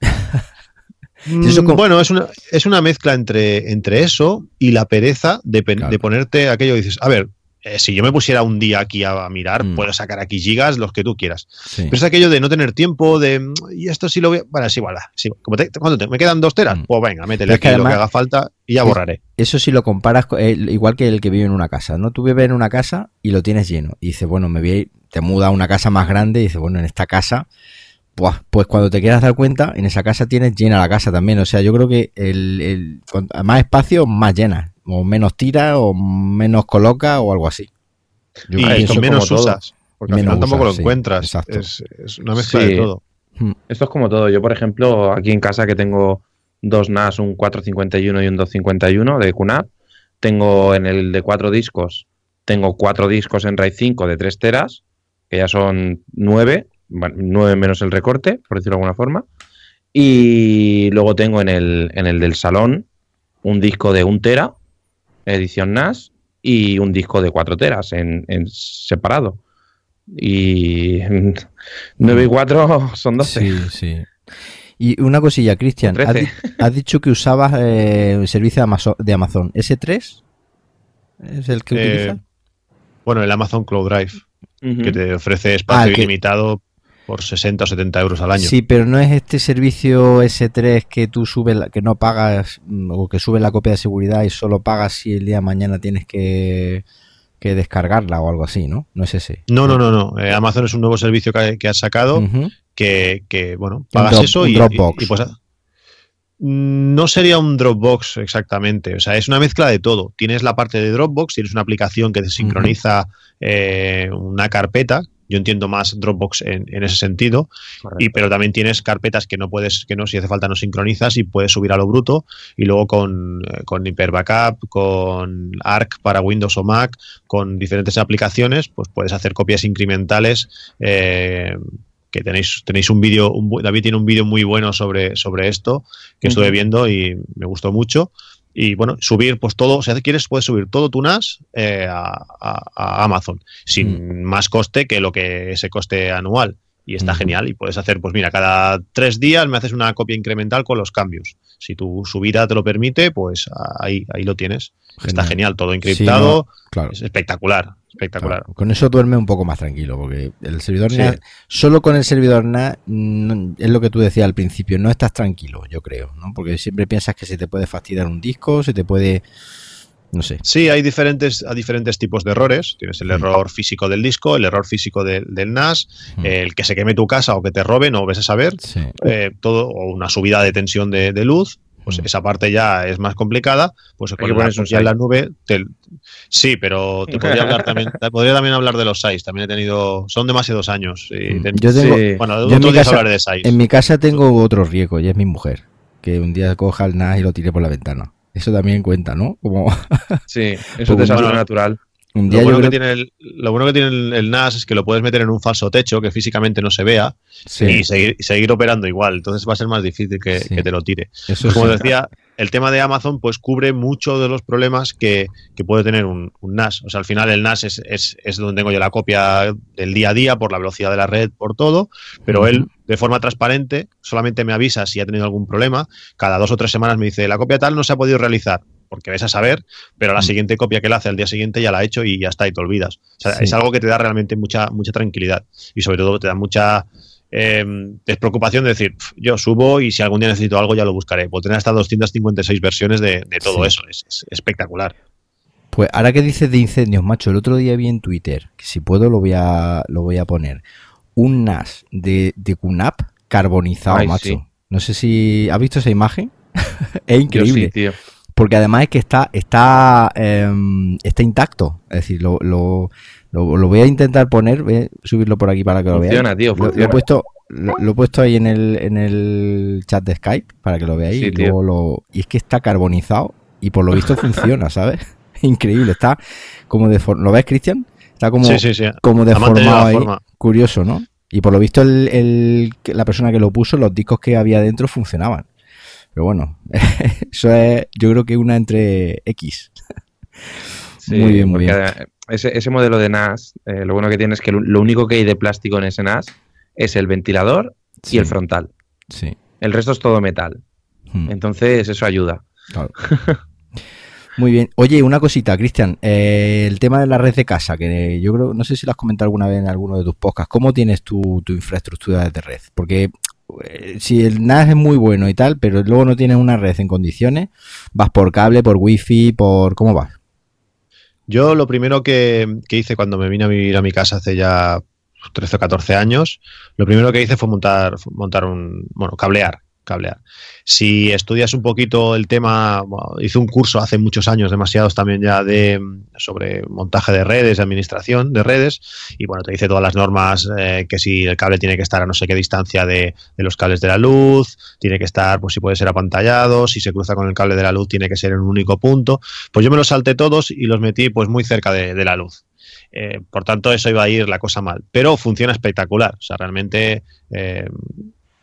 Mm, Bueno, es una, es una mezcla entre, entre eso y la pereza de, Claro. de ponerte aquello que dices, a ver, eh, si yo me pusiera un día aquí a, a mirar, Mm. puedo sacar aquí gigas, los que tú quieras. Sí. Pero es aquello de no tener tiempo, de, mm, y esto sí lo voy a... Bueno, es igual, ah, sí, como te- ¿cuánto te- ¿Me quedan dos teras? Mm. Pues venga, métele es aquí que lo que haga falta y ya es- borraré. Eso si lo comparas, con- eh, igual que el que vive en una casa, ¿no? Tú vives en una casa y lo tienes lleno. Y dices, bueno, me voy a ir- te muda a una casa más grande y dices, bueno, en esta casa, pues, pues cuando te quieras dar cuenta, en esa casa tienes llena la casa también. O sea, yo creo que el, el- más espacio, más llena. O menos tira, o menos coloca, o algo así. Yo Y con menos como todo. usas, porque al Menos final tampoco usas, lo sí, encuentras. exacto. Es, es una mezcla Sí. de todo. Esto es como todo. Yo, por ejemplo, aquí en casa que tengo dos NAS, un 451 y un 251 de QNAP, tengo en el de cuatro discos, tengo cuatro discos en RAID 5 de 3 teras, que ya son nueve, bueno, nueve menos el recorte, por decirlo de alguna forma. Y luego tengo en el, en el del salón un disco de un tera, edición NAS, y un disco de 4 teras en, en separado. Y (laughs) 9 y 4 (laughs) son 12. Sí, sí. Y una cosilla, Cristian, has, 13. di- has dicho que usabas eh, el servicio de Amazon, de Amazon. ¿S3? ¿Es el que Eh, utilizas? Bueno, el Amazon Cloud Drive, Ujú. que te ofrece Ah, espacio que- ilimitado por 60 o 70 euros al año. Sí, pero no es este servicio S3 que tú subes, la- que no pagas mm, o que subes la copia de seguridad y solo pagas si el día de mañana tienes que, que descargarla o algo así, ¿no? No es ese. No, no, no, no. Eh, Amazon es un nuevo servicio que, que ha sacado que, que, bueno, pagas drop- eso y, Dropbox. y- y pues, mm, no sería un Dropbox exactamente, o sea, es una mezcla de todo. Tienes la parte de Dropbox, tienes una aplicación que te sincroniza eh, una carpeta. Yo entiendo más Dropbox en, en ese sentido, y, pero también tienes carpetas que no puedes, que no, si hace falta no sincronizas y puedes subir a lo bruto. Y luego con, eh, con Hyper Backup, con Arc para Windows o Mac, con diferentes aplicaciones, pues puedes hacer copias incrementales. eh, que tenéis, tenéis un vídeo, David tiene un vídeo muy bueno sobre, sobre esto que estuve Ujú. viendo y me gustó mucho. Y bueno, subir pues todo, si quieres puedes subir todo tu NAS eh, a, a- a Amazon sin más coste que lo que ese coste anual. Y está genial. Y puedes hacer, pues mira, cada tres días me haces una copia incremental con los cambios. Si tu subida te lo permite, pues ahí, ahí lo tienes. Está genial, todo encriptado. Claro. Es espectacular, espectacular. Claro, Con eso duerme un poco más tranquilo, porque el servidor Sí. NAS, solo con el servidor NAS, es lo que tú decías al principio, no estás tranquilo, yo creo, ¿no? Porque siempre piensas que se te puede fastidiar un disco, se te puede, no sé. Sí, hay diferentes, hay diferentes tipos de errores. Tienes el Mm. error físico del disco, el error físico del- del NAS, Mm. el que se queme tu casa o que te roben o ves a saber, Sí. eh, todo, o una subida de tensión de, de luz. Pues Mm. esa parte ya es más complicada. Pues Hay con que la, ya en la nube. te- sí, pero te podría hablar también. te podría también hablar de los SAIs. También he tenido. Son demasiados años. y Mm. te- Yo tengo, Sí. bueno, yo en otro mi día casa- hablaré de SAIs. en mi casa tengo otro riesgo y es mi mujer, que un día coja el NAS y lo tire por la ventana. Eso también cuenta, ¿no? Como Sí, (laughs) eso es desastre bueno, natural. Un Lo día bueno, que tiene el, lo bueno que tiene el, el NAS es que lo puedes meter en un falso techo que físicamente no se vea Sí, y seguir, seguir operando igual. Entonces va a ser más difícil que, Sí. que te lo tire. eso Como sí. decía, el tema de Amazon pues cubre mucho de los problemas que, que puede tener un, un NAS. O sea, al final el NAS es, es, es donde tengo yo la copia del día a día por la velocidad de la red, por todo, pero él de forma transparente solamente me avisa si ha tenido algún problema. Cada dos o tres semanas me dice, la copia tal no se ha podido realizar. Porque ves a saber, pero la Mm. siguiente copia que él hace al día siguiente ya la ha hecho y ya está, y te olvidas. O sea, Sí. es algo que te da realmente mucha, mucha tranquilidad y sobre todo te da mucha eh, despreocupación de decir, "Pf, yo subo y si algún día necesito algo ya lo buscaré. Puedo tener hasta 256 versiones de, de todo Sí. eso, es, es espectacular. Pues ahora que dices de incendios, macho, el otro día vi en Twitter, que si puedo lo voy a, lo voy a poner, un NAS de, de QNAP carbonizado, Ay, macho. sí. No sé si... ¿Has visto esa imagen? (laughs) es Yo increíble. sí, tío. Porque además es que está, está, em, está intacto. Es decir, lo, lo, lo- lo voy a intentar poner, voy a subirlo por aquí para que lo veáis. Funciona, tío, Lo- Lo, he funciona. puesto, lo, he puesto ahí en el, en el chat de Skype para que lo veáis. Sí, y, luego lo, y es que está carbonizado y por lo visto (laughs) funciona, ¿sabes? (laughs) Increíble, está como deformado. ¿Lo ves, Cristian? Está como, sí, sí, sí. como deformado ahí. forma. Curioso, ¿no? Y por lo visto el, el- la persona que lo puso, los discos que había dentro funcionaban. Pero bueno, (laughs) eso es, yo creo que una entre X. muy bien, muy bien. Ese, ese, modelo de NAS, eh, lo bueno que tiene es que lo, único que hay de plástico en ese NAS es el ventilador y el frontal. Sí. El resto es todo metal. Hmm. Entonces, eso ayuda. (laughs) Muy bien. Oye, una cosita, Cristian. Eh, el tema de la red de casa, que yo creo, no sé si lo has comentado alguna vez en alguno de tus podcasts. ¿Cómo tienes tu, tu infraestructura de red? Porque si el NAS es muy bueno y tal, pero luego no tienes una red en condiciones, vas por cable, por wifi, por... ¿Cómo vas? Yo lo primero que, que hice cuando me vine a vivir a mi casa hace ya 13 o 14 años, lo primero que hice fue montar, montar un, bueno, cablear, cablear. Si estudias un poquito el tema, hice un curso hace muchos años, demasiados también ya, de sobre montaje de redes, administración de redes, y bueno, te dice todas las normas, eh, que si el cable tiene que estar a no sé qué distancia de, los cables de la luz, tiene que estar, pues si puede ser apantallado, si se cruza con el cable de la luz tiene que ser en un único punto. Pues yo me los salté todos y los metí pues muy cerca de, la luz. Eh, por tanto, eso iba a ir la cosa mal. Pero funciona espectacular. O sea, realmente eh,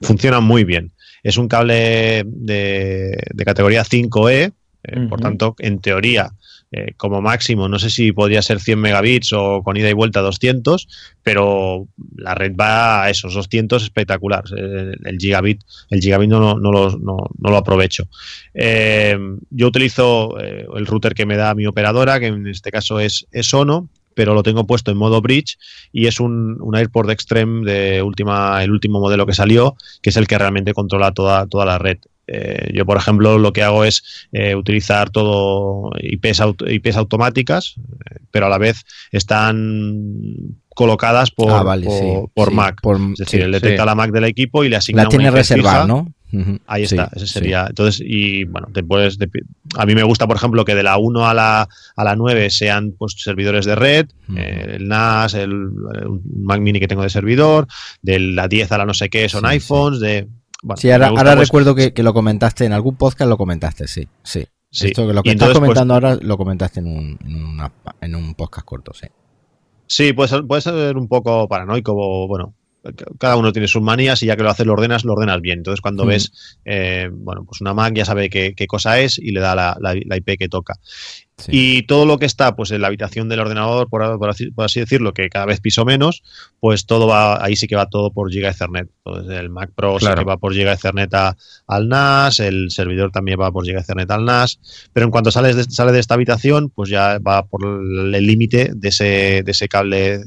funciona muy bien. Es un cable de, categoría 5E, eh, por tanto, en teoría, eh, como máximo, no sé si podría ser 100 megabits o con ida y vuelta 200, pero la red va a esos 200 espectacular. Eh, el, gigabit, el gigabit no, no, lo, no, lo, aprovecho. yo utilizo el router que me da mi operadora, que en este caso es, es Sono, pero lo tengo puesto en modo bridge y es un, un AirPort Extreme de última, el último modelo que salió, que es el que realmente controla toda, toda la red. Eh, yo, por ejemplo, lo que hago es eh, utilizar todo IPs, IPs automáticas, eh, pero a la vez están colocadas por, ah, por, Mac. es decir, él detecta la Mac del equipo y le asigna la tiene reservada, ¿no? Ahí está, ese sería. Entonces, y bueno, te puedes, a mí me gusta, por ejemplo, que de la 1 a la, a la 9 sean pues servidores de red, eh, el NAS, el, Mac Mini que tengo de servidor, de la 10 a la no sé qué son iPhones, de... sí, ahora, ahora pues recuerdo que, lo comentaste en algún podcast, lo comentaste, sí, sí. Esto que lo que estás pues comentando ahora lo comentaste en un, en, en un podcast corto, sí. Sí, puede ser, puede ser un poco paranoico, bueno, cada uno tiene sus manías y ya que lo haces, lo ordenas, lo ordenas bien. Entonces, cuando ves, eh, bueno, pues una Mac ya sabe qué, cosa es y le da la, IP que toca. Y todo lo que está pues en la habitación del ordenador, por, así, decirlo, que cada vez piso menos, pues todo va, ahí sí que va todo por Giga Ethernet. Entonces el Mac Pro sí que va por Giga Ethernet al NAS, el servidor también va por Giga Ethernet al NAS, pero en cuanto sales de, sale de esta habitación, pues ya va por el límite de ese, de ese cable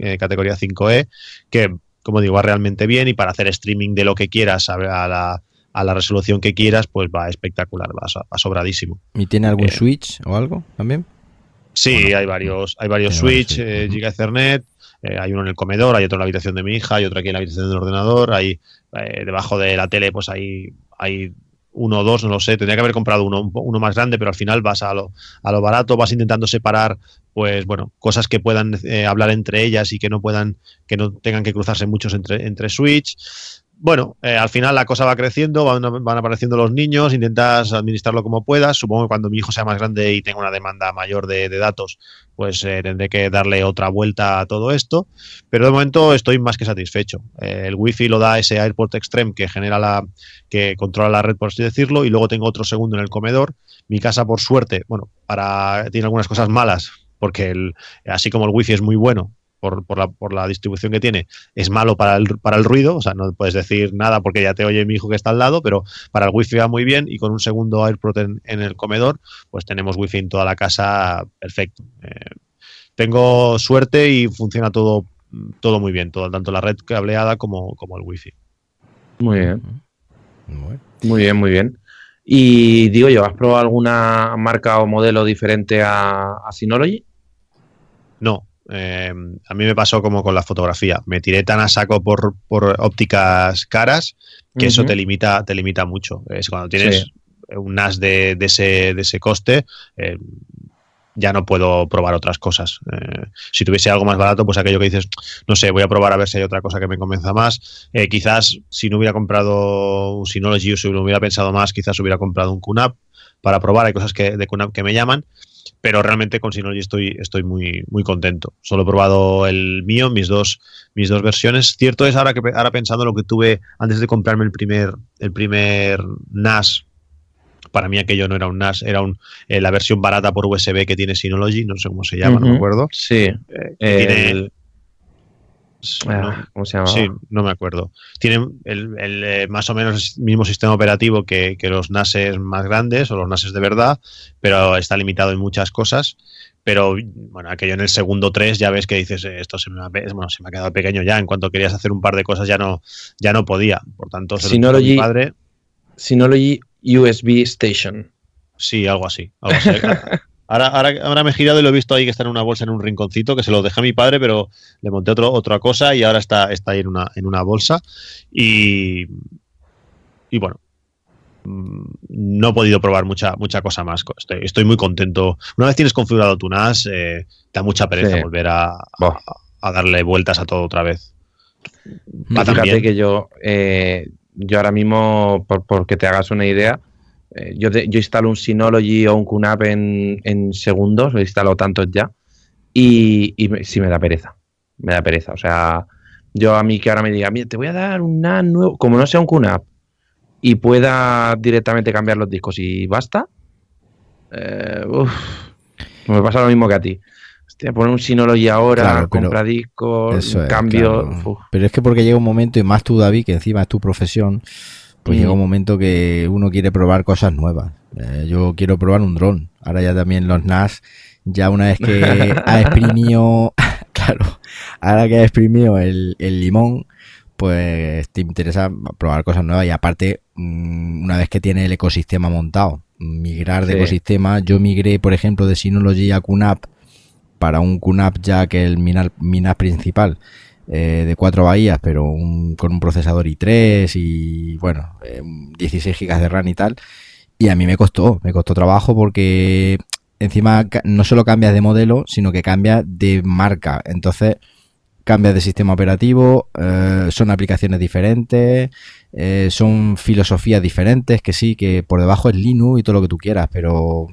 eh, categoría 5E, que como digo, va realmente bien y para hacer streaming de lo que quieras a la, a la resolución que quieras, pues va espectacular, va, sobradísimo. ¿Y tiene algún eh, switch o algo también? Sí, hay varios, hay varios switch, eh, Giga Ethernet, eh, hay uno en el comedor, hay otro en la habitación de mi hija, hay otro aquí en la habitación del ordenador, hay debajo de la tele, pues hay, hay uno o dos, no lo sé, tendría que haber comprado uno, uno más grande, pero al final vas a lo, a lo barato, vas intentando separar, pues bueno, cosas que puedan hablar entre ellas y que no puedan, que no tengan que cruzarse muchos entre, entre switch bueno, eh, al final la cosa va creciendo, van, apareciendo los niños, intentas administrarlo como puedas. Supongo que cuando mi hijo sea más grande y tenga una demanda mayor de, datos, pues eh, tendré que darle otra vuelta a todo esto. Pero de momento estoy más que satisfecho. Eh, el wifi lo da ese AirPort Extreme que genera la, que controla la red, por así decirlo, y luego tengo otro segundo en el comedor. Mi casa, por suerte, bueno, para tiene algunas cosas malas, porque el, así como el wifi es muy bueno, por, por, la, por la distribución que tiene, es malo para el, para el ruido, o sea, no puedes decir nada porque ya te oye mi hijo que está al lado, pero para el wifi va muy bien y con un segundo AirPort en, el comedor, pues tenemos wifi en toda la casa perfecto. Eh, tengo suerte y funciona todo, todo muy bien, todo, tanto la red cableada como, como el wifi. Muy bien. Muy bien, muy bien. Y digo yo, ¿has probado alguna marca o modelo diferente a, a Synology? No, eh, a mí me pasó como con la fotografía. Me tiré tan a saco por, ópticas caras que eso te limita, te limita mucho. Es cuando tienes un NAS de, ese, de ese coste, eh, ya no puedo probar otras cosas. Eh, si tuviese algo más barato, pues aquello que dices, no sé, voy a probar a ver si hay otra cosa que me convenza más. quizás si no hubiera comprado un Synology o si no hubiera pensado más, quizás hubiera comprado un QNAP para probar. Hay cosas que, de QNAP que me llaman pero realmente con Synology estoy, estoy muy, muy contento. Solo he probado el mío, mis dos, mis dos versiones. Cierto es ahora que ahora pensando lo que tuve antes de comprarme el primer, el primer NAS Para mí aquello no era un NAS, era un, eh, la versión barata por USB que tiene Synology, no sé cómo se llama, no me acuerdo. Sí. tiene, Ah, ¿Cómo se llama? Sí, no me acuerdo. Tiene el, el, más o menos el mismo sistema operativo que, que, los NASes más grandes o los NASes de verdad, pero está limitado en muchas cosas. Pero bueno, aquello en el segundo 3 ya ves que dices, esto se me, ha, bueno, se me ha quedado pequeño ya. En cuanto querías hacer un par de cosas ya no, ya no podía. Por tanto, se Synology, lo padre. Synology USB Station. Sí, algo así. Algo así. (laughs) Ahora, ahora, ahora, me he girado y lo he visto ahí que está en una bolsa en un rinconcito, que se lo dejé a mi padre, pero le monté otro, otra cosa y ahora está, está ahí en una, en una bolsa. Y, y bueno, mm, no he podido probar mucha, mucha cosa más. Estoy, estoy muy contento. Una vez tienes configurado tu NAS, eh, da mucha pereza sí. volver a, a, a, darle vueltas a todo otra vez. Va Fíjate que yo, eh, yo ahora mismo, por, por que te hagas una idea, eh, yo, de, yo, instalo un Synology o un QNAP en, en segundos, lo he instalado tantos ya, y, y me, sí me da pereza. Me da pereza. O sea, yo a mí que ahora me diga, mira, te voy a dar un NAS nuevo, como no sea un QNAP, y pueda directamente cambiar los discos y basta, eh, uf, me pasa lo mismo que a ti. Hostia, poner un Synology ahora, claro, compra discos, cambio. Claro. Pero es que porque llega un momento, y más tú, David, que encima es tu profesión, pues mm. llega un momento que uno quiere probar cosas nuevas. Eh, yo quiero probar un dron. Ahora ya también los NAS, ya una vez que (laughs) ha exprimido, (laughs) claro, ahora que ha exprimido el, el, limón, pues te interesa probar cosas nuevas y aparte, mm, una vez que tiene el ecosistema montado, migrar de sí. ecosistema, yo migré, por ejemplo, de Synology a QNAP para un QNAP ya que el Minas, Minas principal eh, de cuatro bahías, pero un, con un procesador i3 y bueno, eh, 16 GB de RAM y tal. Y a mí me costó, me costó trabajo porque encima no solo cambias de modelo, sino que cambias de marca. Entonces cambias de sistema operativo, eh, son aplicaciones diferentes, eh, son filosofías diferentes, que sí, que por debajo es Linux y todo lo que tú quieras, pero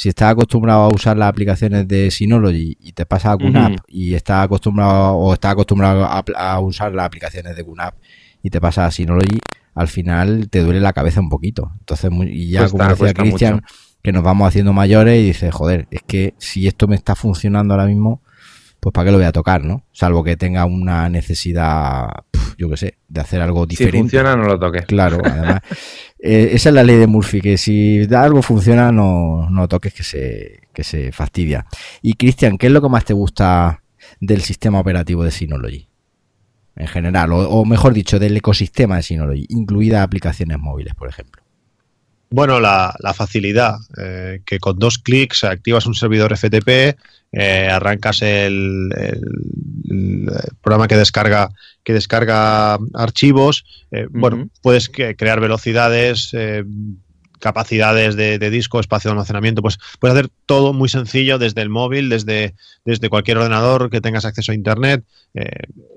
si estás acostumbrado a usar las aplicaciones de Synology y te pasa a QNAP uh -huh. y estás acostumbrado o estás acostumbrado a, a, usar las aplicaciones de QNAP y te pasa a Synology, al final te duele la cabeza un poquito. Entonces, y ya cuesta, como decía Cristian, que nos vamos haciendo mayores y dices, joder, es que si esto me está funcionando ahora mismo, pues para qué lo voy a tocar, ¿no? Salvo que tenga una necesidad, yo qué sé, de hacer algo diferente. Si funciona, no lo toques. Claro, además, eh, esa es la ley de Murphy, que si algo funciona, no, no toques que se, que se fastidia. Y Cristian, ¿qué es lo que más te gusta del sistema operativo de Synology? En general, o, o mejor dicho, del ecosistema de Synology, incluidas aplicaciones móviles, por ejemplo. Bueno, la, la facilidad, eh, que con dos clics activas un servidor FTP, eh, arrancas el, el, el, programa que descarga que descarga archivos, eh, uh -huh. bueno, puedes crear velocidades, eh, capacidades de, de, disco, espacio de almacenamiento, pues puedes hacer todo muy sencillo desde el móvil, desde, desde cualquier ordenador que tengas acceso a internet. Eh,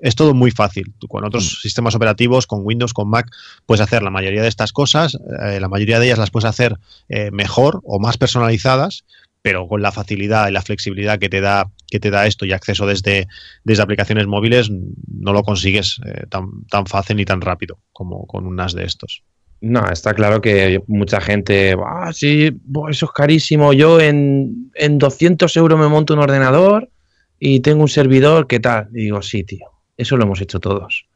es todo muy fácil. Tú, con otros mm. sistemas operativos, con Windows, con Mac, puedes hacer la mayoría de estas cosas. Eh, la mayoría de ellas las puedes hacer eh, mejor o más personalizadas, pero con la facilidad y la flexibilidad que te da que te da esto y acceso desde, desde aplicaciones móviles no lo consigues tan, tan fácil ni tan rápido como con un NAS de estos. No, está claro que mucha gente, ah, sí, eso es carísimo. Yo en, en 200 euros me monto un ordenador y tengo un servidor, ¿qué tal? Y digo, sí, tío, eso lo hemos hecho todos.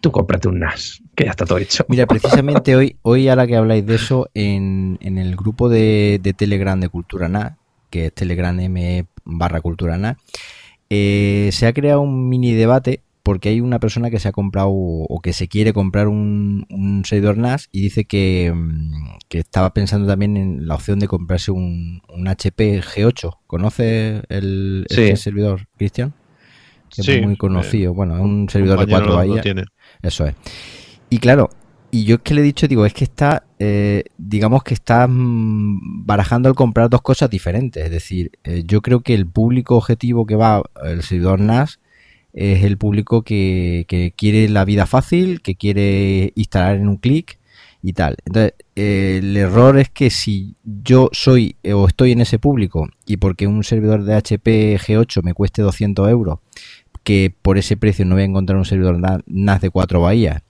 Tú cómprate un NAS, que ya está todo hecho. Mira, (laughs) precisamente hoy, hoy ahora que habláis de eso, en, en el grupo de, de, Telegram de Cultura NAS, que es Telegram M barra Cultura NAS, eh, se ha creado un mini debate porque hay una persona que se ha comprado o que se quiere comprar un, un servidor NAS y dice que, mm, que, estaba pensando también en la opción de comprarse un, un HP G8. ¿Conoce el sí. este servidor, Cristian? Que sí, es muy conocido. Eh, bueno, es un servidor de cuatro bahías. Eso es. Y claro, y yo es que le he dicho, digo, es que está, eh, digamos que está mm, barajando el comprar dos cosas diferentes. Es decir, eh, yo creo que el público objetivo que va el servidor NAS es el público que, que, quiere la vida fácil, que quiere instalar en un clic y tal. Entonces, el error es que si yo soy eh, o estoy en ese público y porque un servidor de HP G8 me cueste 200 euros, que por ese precio no voy a encontrar un servidor NAS de 4 bahías,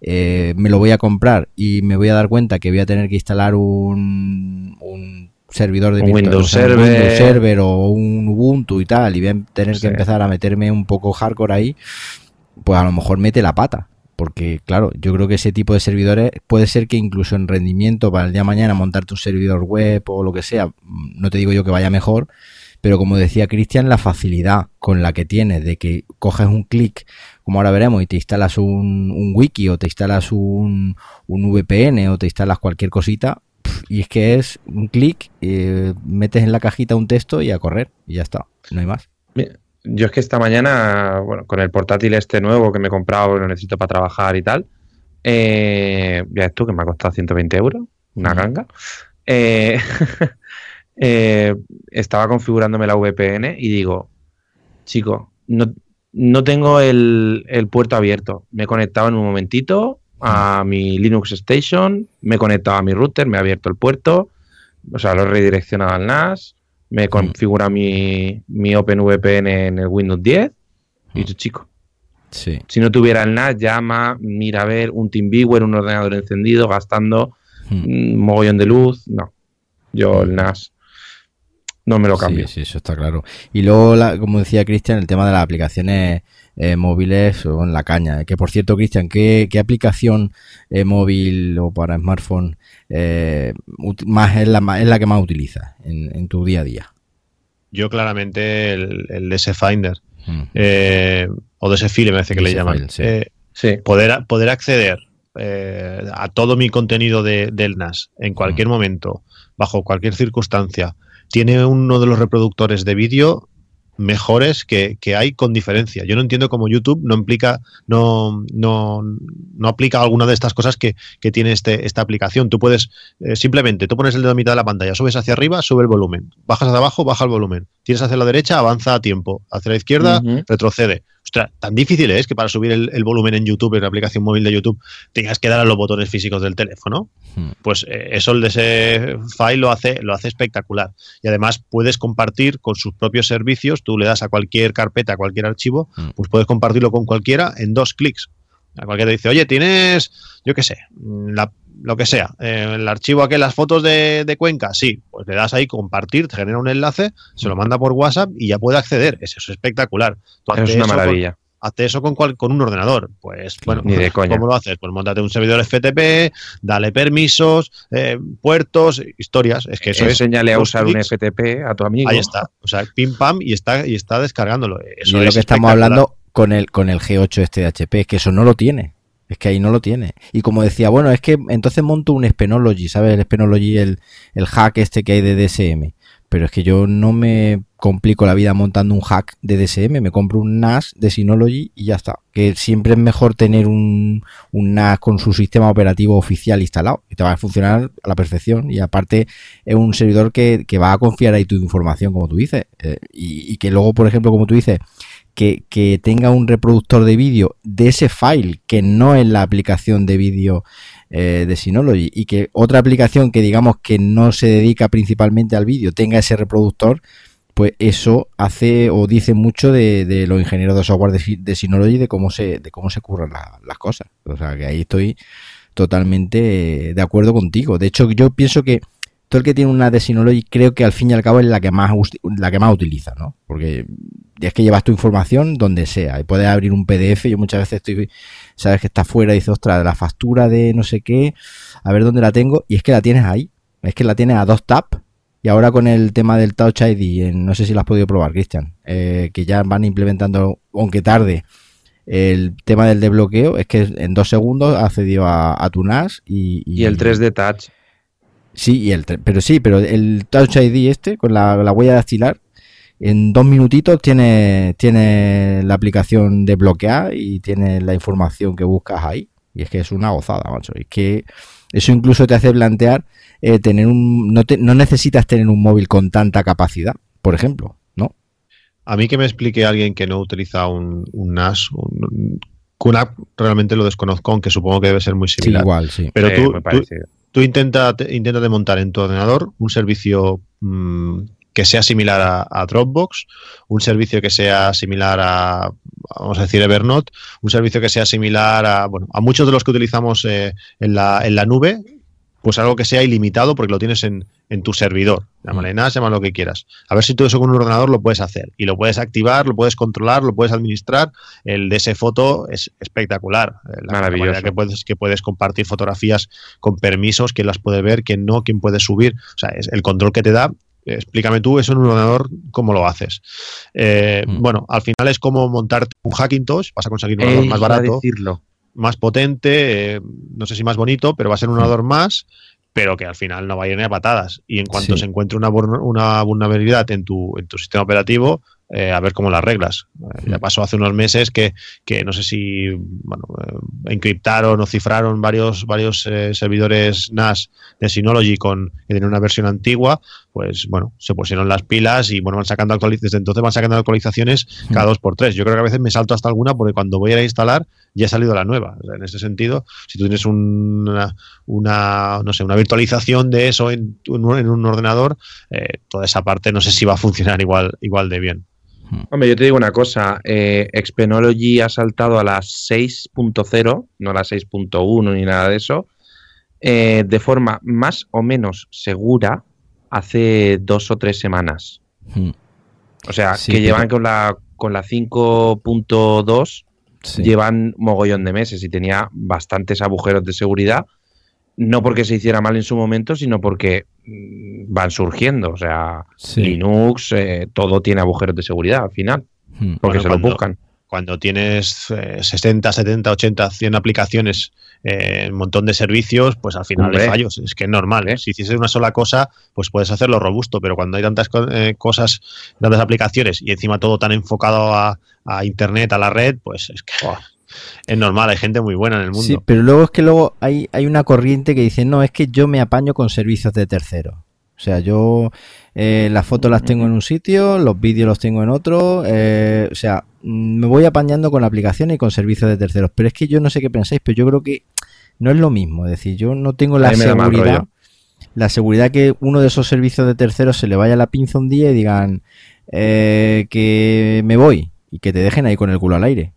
eh, me lo voy a comprar y me voy a dar cuenta que voy a tener que instalar un servidor de Windows Server. Windows Server o un Ubuntu y tal, y voy a tener Sí. que empezar a meterme un poco hardcore ahí, pues a lo mejor mete la pata. Porque, claro, yo creo que ese tipo de servidores puede ser que incluso en rendimiento para el día de mañana montarte un servidor web o lo que sea, no te digo yo que vaya mejor, pero como decía Cristian, la facilidad con la que tienes de que coges un clic, como ahora veremos, y te instalas un, un wiki o te instalas un, un VPN o te instalas cualquier cosita, y es que es un clic, eh, metes en la cajita un texto y a correr, y ya está, no hay más. Yo es que esta mañana, bueno, con el portátil este nuevo que me he comprado, lo necesito para trabajar y tal, eh, ya esto que me ha costado 120 euros, una ganga, eh, (laughs) eh, estaba configurándome la VPN y digo, chico, no, no tengo el, el puerto abierto, me he conectado en un momentito a mi Linux Station, me he conectado a mi router, me ha abierto el puerto, o sea, lo he redireccionado al NAS, me configura mi, mi OpenVPN en el Windows 10 y chico, Sí. si no tuviera el NAS, llama, mira a ver un TeamViewer, un ordenador encendido, gastando Mm. un mogollón de luz. No, yo el NAS no me lo cambio. Sí, sí, eso está claro. Y luego, la- como decía Cristian, el tema de las aplicaciones eh, móviles son la caña. Que por cierto, Cristian, ¿qué, qué aplicación eh, móvil o para smartphone eh, más es la, es la que más utilizas en, en tu día a día? Yo claramente el, el DS Finder Mm. eh, o DS File me parece que le llaman. File, sí. Eh, Sí, poder, poder acceder eh, a todo mi contenido de, del NAS en cualquier momento, bajo cualquier circunstancia, tiene uno de los reproductores de vídeo mejores que, que hay con diferencia. Yo no entiendo cómo YouTube no implica, no, no, no aplica alguna de estas cosas que, que tiene este, esta aplicación. Tú puedes eh, simplemente, tú pones el dedo a mitad de la pantalla, subes hacia arriba, sube el volumen, bajas hacia abajo, baja el volumen, tienes hacia la derecha, avanza a tiempo, hacia la izquierda, retrocede. Ostras, tan difícil es que para subir el, el volumen en YouTube, en la aplicación móvil de YouTube, tengas que dar a los botones físicos del teléfono. Hmm. Pues eh, eso el de ese file lo hace, lo hace espectacular. Y además puedes compartir con sus propios servicios, tú le das a cualquier carpeta, a cualquier archivo, Hmm. pues puedes compartirlo con cualquiera en dos clics. A cualquiera dice, oye, tienes, yo qué sé, la- lo que sea, eh, el archivo aquel, las fotos de, de Cuenca, sí, pues le das ahí compartir, te genera un enlace, se lo manda por WhatsApp y ya puede acceder. Eso es espectacular. Tú es una eso con- maravilla. hazte eso con, cual- con un ordenador. Pues bueno, Ni de coña. ¿cómo lo haces? Pues montate un servidor FTP, dale permisos, eh, puertos, historias. Es que eso es. Enséñale a usar un FTP a tu amigo. Ahí está. O sea, pim pam y está, y está descargándolo. Y Eso es lo que estamos hablando con el, con el G8 este de HP, es que eso no lo tiene. Es que ahí no lo tiene. Y como decía, bueno, es que entonces monto un Spenology, ¿sabes? El Spenology, el, el hack este que hay de DSM. Pero es que yo no me complico la vida montando un hack de DSM, me compro un NAS de Synology y ya está. Que siempre es mejor tener un, un NAS con su sistema operativo oficial instalado, que te va a funcionar a la perfección y aparte es un servidor que, que va a confiar ahí tu información, como tú dices. Eh, y, y que luego, por ejemplo, como tú dices, que, tenga un reproductor de vídeo de ese file que no es la aplicación de vídeo eh, de Synology y que otra aplicación que digamos que no se dedica principalmente al vídeo tenga ese reproductor, pues eso hace o dice mucho de, los ingenieros de software de, de Synology de cómo se de cómo se curran la- las cosas. O sea que ahí estoy totalmente eh, de acuerdo contigo. De hecho, yo pienso que el que tiene una de Synology creo que al fin y al cabo es la que más la que más utiliza, ¿no? Porque es que llevas tu información donde sea y puedes abrir un PDF. Yo muchas veces estoy, sabes que está fuera y dices, ostras, la factura de no sé qué, a ver dónde la tengo. Y es que la tienes ahí. Es que la tienes a dos taps. Y ahora con el tema del Touch ID, no sé si lo has podido probar, Cristian, eh, que ya van implementando, aunque tarde, el tema del desbloqueo, es que en dos segundos ha accedido a, tu NAS y, Y el 3D Touch. Sí, y el, tre- pero sí, pero el Touch ID este, con la, la huella dactilar, en dos minutitos tiene, tiene la aplicación desbloqueada y tiene la información que buscas ahí. Y es que es una gozada, macho. Es que eso incluso te hace plantear eh, tener un... No, te- no necesitas tener un móvil con tanta capacidad, por ejemplo, ¿no? A mí que me explique alguien que no utiliza un, un NAS, un, QNAP realmente lo desconozco, aunque supongo que debe ser muy Sí, similar. igual, sí. Pero Sí, tú, tú. Tú intenta, te- intenta de montar en tu ordenador un servicio mm, que sea similar a, a Dropbox, un servicio que sea similar a, vamos a decir Evernote, un servicio que sea similar a, bueno, a muchos de los que utilizamos eh, en, la, en la nube, pues algo que sea ilimitado porque lo tienes en, en tu servidor. Llámale NAS, llámale lo que quieras. A ver si todo eso con un ordenador lo puedes hacer. Y lo puedes activar, lo puedes controlar, lo puedes administrar. El de ese foto es espectacular. Eh, La Maravilloso. Que puedes, que puedes compartir fotografías con permisos, quién las puede ver, quién no, quién puede subir. O sea, es el control que te da. Explícame tú eso en un ordenador, cómo lo haces. Eh, Mm. Bueno, al final es como montarte un Hackintosh, vas a conseguir un ordenador más barato decirlo. Más potente, eh, no sé si más bonito, pero va a ser un ordenador más, pero que al final no va a ir ni a patadas. Y en cuanto Sí. se encuentre una, una vulnerabilidad en tu, en tu sistema operativo, eh, a ver cómo la arreglas. Eh, ya pasó hace unos meses que, que no sé si bueno, eh, encriptaron o cifraron varios, varios eh, servidores NAS de Synology con, que tenían una versión antigua, pues bueno, se pusieron las pilas y bueno, van sacando desde entonces van sacando actualizaciones cada dos por tres. Yo creo que a veces me salto hasta alguna porque cuando voy a ir a instalar ya ha salido la nueva. O sea, en ese sentido, si tú tienes una, una, no sé, una virtualización de eso en, en un- en un ordenador, eh, toda esa parte no sé si va a funcionar igual, igual de bien. Hombre, yo te digo una cosa, eh, Expenology ha saltado a la 6.0, no a la 6.1 ni nada de eso, eh, de forma más o menos segura hace dos o tres semanas. O sea, Sí, que pero- llevan con la, con la 5.2, sí. llevan mogollón de meses y tenía bastantes agujeros de seguridad, no porque se hiciera mal en su momento, sino porque van surgiendo. O sea, Sí. Linux, eh, todo tiene agujeros de seguridad al final, Mm. porque Bueno, se cuando- lo buscan. Cuando tienes eh, 60, 70, 80, 100 aplicaciones, eh, un montón de servicios, pues al final Hombre. hay fallos. Es que es normal. ¿eh? Si hicieses una sola cosa, pues puedes hacerlo robusto, pero cuando hay tantas co- eh, cosas, tantas aplicaciones y encima todo tan enfocado a, a Internet, a la red, pues es que es normal. Hay gente muy buena en el mundo. Sí, pero luego es que luego hay, hay una corriente que dice, no, es que yo me apaño con servicios de terceros. O sea, yo eh, las fotos las tengo en un sitio, los vídeos los tengo en otro. eh, o sea, mm, me voy apañando con aplicaciones y con servicios de terceros. Pero es que yo no sé qué pensáis, pero yo creo que no es lo mismo. Es decir, yo no tengo la seguridad. La seguridad que uno de esos servicios de terceros se le vaya la pinza un día y digan eh, que me voy y que te dejen ahí con el culo al aire.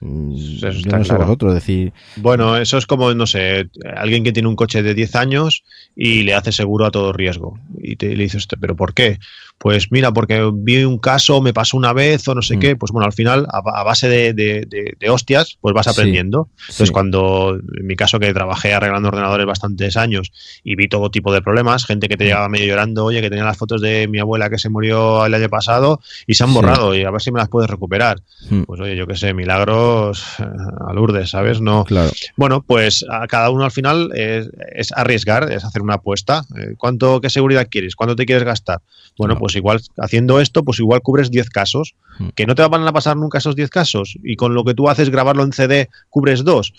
Mm, Eso yo está no sé claro. vosotros, decir, Bueno, eso es como, no sé, alguien que tiene un coche de 10 años y le hace seguro a todo riesgo. Y te le dices, "Este, ¿pero por qué? Pues mira, porque vi un caso, me pasó una vez o no sé Mm. qué. Pues bueno, al final, a, a base de, de- de- de hostias, pues vas Sí. aprendiendo. Entonces, Sí. cuando, en mi caso, que trabajé arreglando ordenadores bastantes años y vi todo tipo de problemas, gente que te Mm. llegaba medio llorando, oye, que tenía las fotos de mi abuela que se murió el año pasado y se han Sí. borrado y a ver si me las puedes recuperar. Mm, Pues oye, yo qué sé, milagros eh, a Lourdes, ¿sabes? No, claro. bueno, pues a cada uno al final es, es arriesgar, es hacer una apuesta. Eh, ¿Cuánto, qué seguridad quieres? ¿Cuánto te quieres gastar? Bueno, Claro. pues igual haciendo esto, pues igual cubres 10 casos. Mm. Que no te van a pasar nunca esos 10 casos. Y con lo que tú haces grabarlo en CD, cubres dos.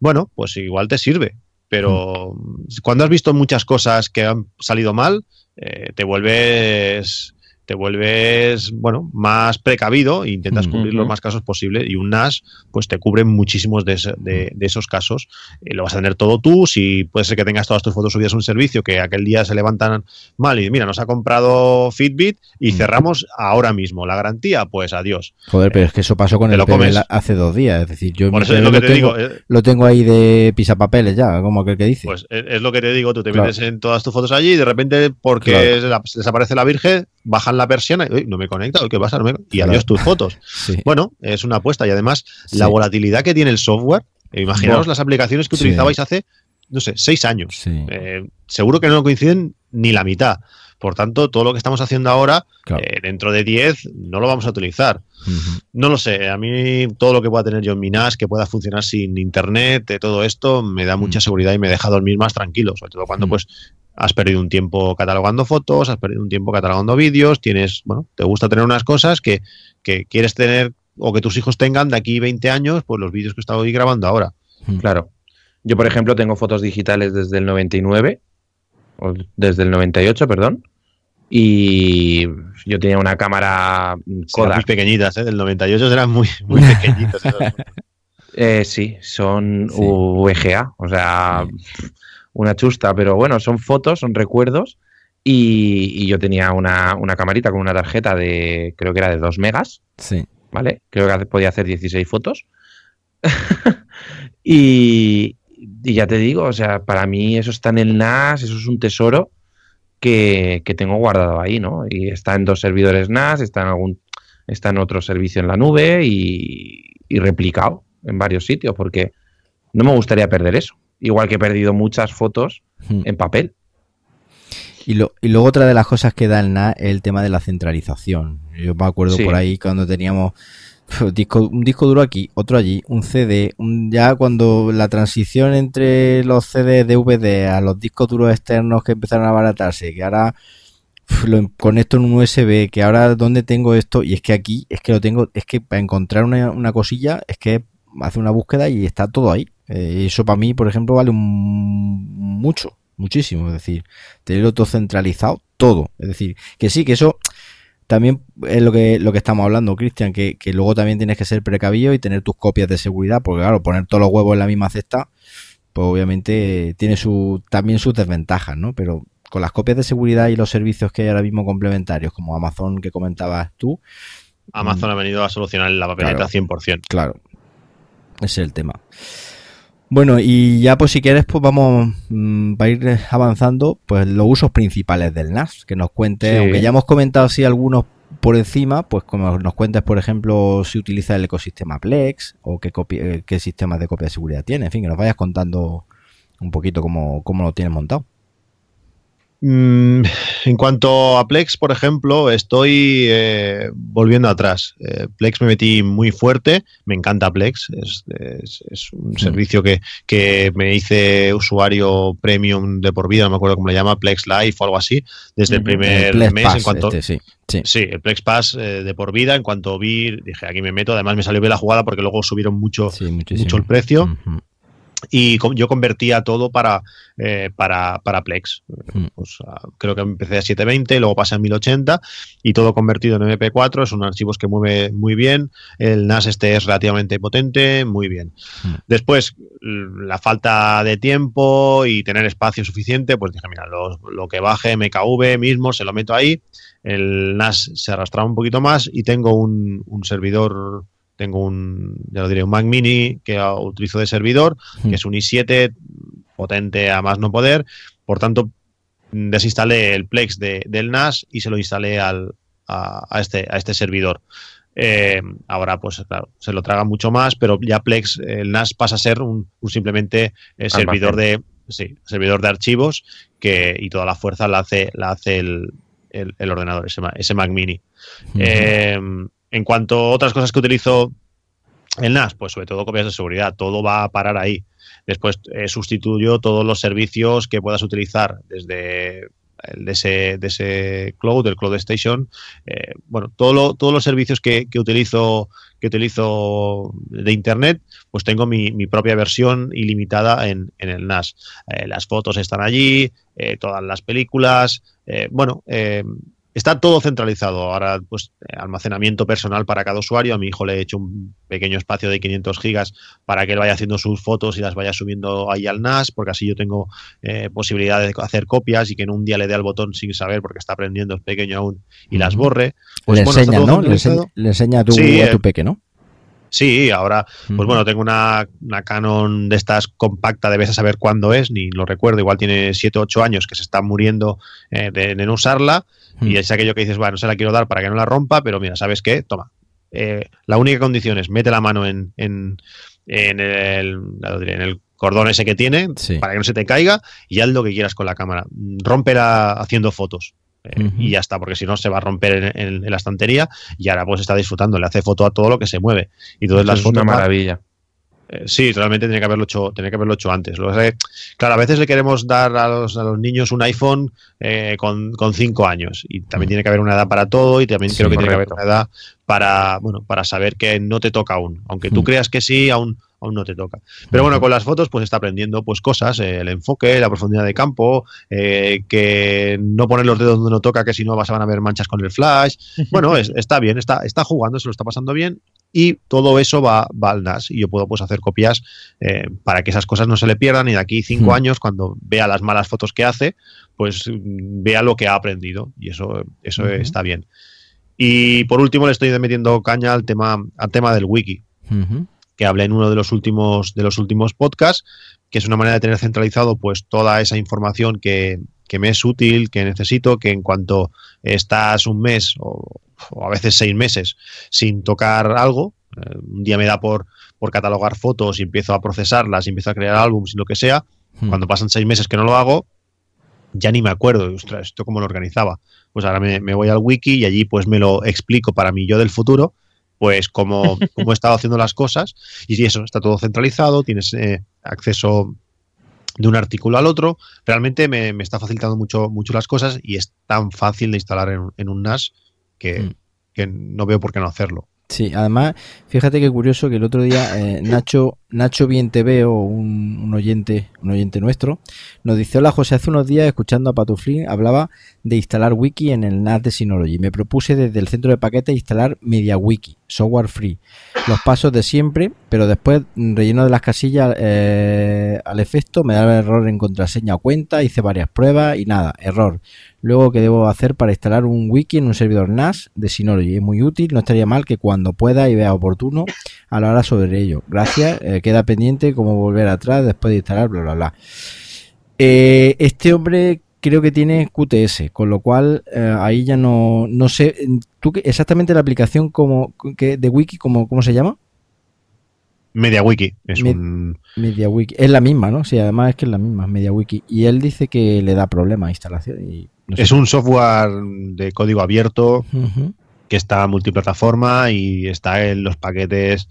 Bueno, pues igual te sirve. Pero Mm. cuando has visto muchas cosas que han salido mal, eh, te vuelves te vuelves, bueno, más precavido e intentas cubrir los más casos posibles y un NAS pues te cubre muchísimos de, ese- de- de esos casos. Eh, lo vas a tener todo tú, si puede ser que tengas todas tus fotos subidas a un servicio que aquel día se levantan mal y mira, nos ha comprado Fitbit y cerramos ahora mismo. La garantía, pues adiós. Joder, pero es que eso pasó con el. PBL hace dos días. Es decir, yo es lo PBL que te tengo, digo. eh, lo tengo ahí de pisapapeles ya, como aquel que dice. Pues es, es lo que te digo, tú te Claro. metes en todas tus fotos allí y de repente, porque Claro. desaparece la Virgen, bajan la persiana y "Uy, no me conecta, ¿qué pasa? No me- Y Claro. adiós tus fotos. (laughs) sí. Bueno, es una apuesta y además Sí. la volatilidad que tiene el software, eh, imaginaos las aplicaciones que utilizabais hace, no sé, seis años. Eh, seguro que no coinciden ni la mitad. Por tanto, todo lo que estamos haciendo ahora, Claro. eh, dentro de 10, no lo vamos a utilizar. No lo sé, a mí todo lo que pueda tener yo en mi NAS, que pueda funcionar sin internet, de todo esto, me da mucha Mm. seguridad y me deja dormir más tranquilo, sobre todo cuando Mm. pues has perdido un tiempo catalogando fotos, has perdido un tiempo catalogando vídeos, tienes, bueno, te gusta tener unas cosas que, que quieres tener o que tus hijos tengan de aquí 20 años, pues los vídeos que estoy grabando ahora. Claro. Yo, por ejemplo, tengo fotos digitales desde el 99, o desde el 98, perdón. Y yo tenía una cámara mm, Serán muy Kodak. pequeñitas, ¿eh? del 98 eran muy, (laughs) muy pequeñitas. Eh, sí, son Sí. VGA, o sea, una chusta, pero bueno, son fotos, son recuerdos. Y, y yo tenía una, una camarita con una tarjeta de, creo que era de 2 megas. Sí. ¿vale? Creo que podía hacer 16 fotos. (laughs) y, ya te digo, o sea, para mí eso está en el NAS, eso es un tesoro que, tengo guardado ahí, ¿no? Y está en dos servidores NAS, está en algún, está en otro servicio en la nube y, replicado en varios sitios, porque no me gustaría perder eso. Igual que he perdido muchas fotos hmm. en papel. Y, lo, y, luego otra de las cosas que da el NAS es el tema de la centralización. Yo me acuerdo por ahí cuando teníamos (laughs) disco, un disco duro aquí, otro allí, un CD, ya cuando la transición entre los CD DVD a los discos duros externos que empezaron a abaratarse, que ahora lo conecto en un USB, que ahora dónde tengo esto, y es que aquí, es que lo tengo, es que para encontrar una, cosilla, es que hace una búsqueda y está todo ahí. Eh, eso para mí, por ejemplo, vale mucho, muchísimo. Es decir, tenerlo todo centralizado, todo. Es decir, que sí, que eso también es lo que, lo que estamos hablando, Cristian, que, luego también tienes que ser precavido y tener tus copias de seguridad, porque claro, poner todos los huevos en la misma cesta, pues obviamente tiene su, también sus desventajas, ¿no? Pero con las copias de seguridad y los servicios que hay ahora mismo complementarios, como Amazon que comentabas tú. Amazon ha venido a solucionar la papeleta 100%. Claro, ese es el tema. Bueno, y ya pues si quieres, pues vamos mm, a ir avanzando, pues los usos principales del NAS, que nos cuente, aunque ya hemos comentado así algunos por encima, pues como nos cuentes, por ejemplo, si utiliza el ecosistema Plex o qué, eh, qué sistemas de copia de seguridad tiene, en fin, que nos vayas contando un poquito cómo, cómo lo tienes montado. Mm, (sighs) en cuanto a Plex, por ejemplo, estoy eh, volviendo atrás. Eh, Plex me metí muy fuerte, me encanta Plex, es, un servicio que, me hice usuario premium de por vida, no me acuerdo cómo le llama, Plex Live o algo así, desde el primer mes. en cuanto, este, sí. el Plex Pass eh, de por vida, en cuanto vi, dije, aquí me meto, además me salió bien la jugada porque luego subieron mucho, mucho el precio y yo convertía todo para, eh, para, para, Plex. Hmm. Pues, ah, creo que empecé a 720, luego pasé a 1080 y todo convertido en MP4. Son archivos que mueve muy bien. El NAS este es relativamente potente, muy bien. Hmm. Después, la falta de tiempo y tener espacio suficiente, pues dije, mira, lo, lo que baje MKV mismo se lo meto ahí. El NAS se arrastraba un poquito más y tengo un, un servidor tengo un, ya lo diré, un Mac Mini que utilizo de servidor, que es un i7 potente a más no poder. Por tanto, desinstalé el Plex del NAS y se lo instalé al, a, este, a este servidor. Eh, ahora, pues claro, se lo traga mucho más, pero ya Plex, el NAS pasa a ser un, simplemente eh, servidor de sí, servidor de archivos que, y toda la fuerza la hace, la hace el, el, ordenador, ese, ese Mac Mini. En cuanto a otras cosas que utilizo en NAS, pues sobre todo copias de seguridad, todo va a parar ahí. Después eh, sustituyo todos los servicios que puedas utilizar desde el de ese, de ese cloud, el Cloud Station. Eh, bueno, todo todos los servicios que, utilizo que utilizo de internet, pues tengo mi, propia versión ilimitada en, el NAS. Eh, las fotos están allí, todas las películas. bueno, Está todo centralizado. Ahora, pues, eh, almacenamiento personal para cada usuario. A mi hijo le he hecho un pequeño espacio de 500 gigas para que él vaya haciendo sus fotos y las vaya subiendo ahí al NAS, porque así yo tengo eh, posibilidad de hacer copias y que en un día le dé al botón sin saber, porque está aprendiendo, es pequeño aún, y las borre. Pues, le enseña, ¿no? Le, enseña, a tu, a tu peque, ¿no? Sí, ahora, pues bueno, tengo una, una, Canon de estas compacta, debes saber cuándo es, ni lo recuerdo, igual tiene 7 o 8 años que se está muriendo eh, de, no usarla, y es aquello que dices, bueno, no se la quiero dar para que no la rompa, pero mira, ¿sabes qué? Toma. Eh, la única condición es mete la mano en, en, en, el, en el cordón ese que tiene para que no se te caiga y haz lo que quieras con la cámara. Rómpela haciendo fotos. Eh, y ya está, porque si no se va a romper en, la estantería y ahora pues está disfrutando, le hace foto a todo lo que se mueve. Y entonces las es una maravilla. Eh, sí, realmente tiene que haberlo hecho, tiene que haberlo hecho antes. claro, a veces le queremos dar a los, a los niños un iPhone eh, con, con, cinco años y también mm. tiene que haber una edad para todo y también creo que tiene que haber una edad para, bueno, para saber que no te toca aún. Aunque tú mm. creas que sí, aún, aún no te toca. Pero bueno, con las fotos pues está aprendiendo pues cosas, eh, el enfoque, la profundidad de campo, que no poner los dedos donde no toca, que si no vas a van a ver manchas con el flash. (laughs) Bueno, está bien, está, está jugando, se lo está pasando bien y todo eso va, al NAS y yo puedo pues hacer copias eh, para que esas cosas no se le pierdan y de aquí cinco hmm. años cuando vea las malas fotos que hace pues vea lo que ha aprendido y eso, eso está bien. Y por último le estoy metiendo caña al tema, al tema del wiki, que hablé en uno de los últimos, de los últimos podcasts, que es una manera de tener centralizado pues toda esa información que, que me es útil, que necesito, que en cuanto estás un mes o, a veces seis meses sin tocar algo, eh, un día me da por, por catalogar fotos y empiezo a procesarlas y empiezo a crear álbumes y lo que sea, hmm. cuando pasan seis meses que no lo hago, ya ni me acuerdo, ostras, esto cómo lo organizaba. Pues ahora me, voy al wiki y allí pues me lo explico para mí yo del futuro, pues cómo, (laughs) cómo he estado haciendo las cosas y eso, está todo centralizado, tienes eh, acceso de un artículo al otro, realmente me, está facilitando mucho, mucho las cosas y es tan fácil de instalar en, un NAS que, mm. que no veo por qué no hacerlo. Sí, además, fíjate qué curioso que el otro día eh, (coughs) Nacho, Nacho Bien TV o un, oyente, un oyente nuestro, nos dice, hola José, hace unos días escuchando a Patuflin hablaba de instalar wiki en el NAS de Synology. Me propuse desde el centro de paquetes instalar MediaWiki, software free. Los pasos de siempre, pero después relleno de las casillas eh, al efecto, me daba error en contraseña o cuenta, hice varias pruebas y nada, error. Luego, ¿qué debo hacer para instalar un wiki en un servidor NAS de Synology? Es muy útil, no estaría mal que cuando pueda y vea oportuno a la hora sobre ello. Gracias, eh, queda pendiente cómo volver atrás después de instalar, bla. Eh, este hombre creo que tiene QTS, con lo cual eh, ahí ya no, no sé, ¿tú exactamente la aplicación como, que, de wiki, como, ¿cómo se llama? MediaWiki. Es un... MediaWiki. Es la misma, ¿no? Sí, además es que es la misma, MediaWiki. Y él dice que le da problema a instalación. Y Es un software de código abierto que está multiplataforma y está en los paquetes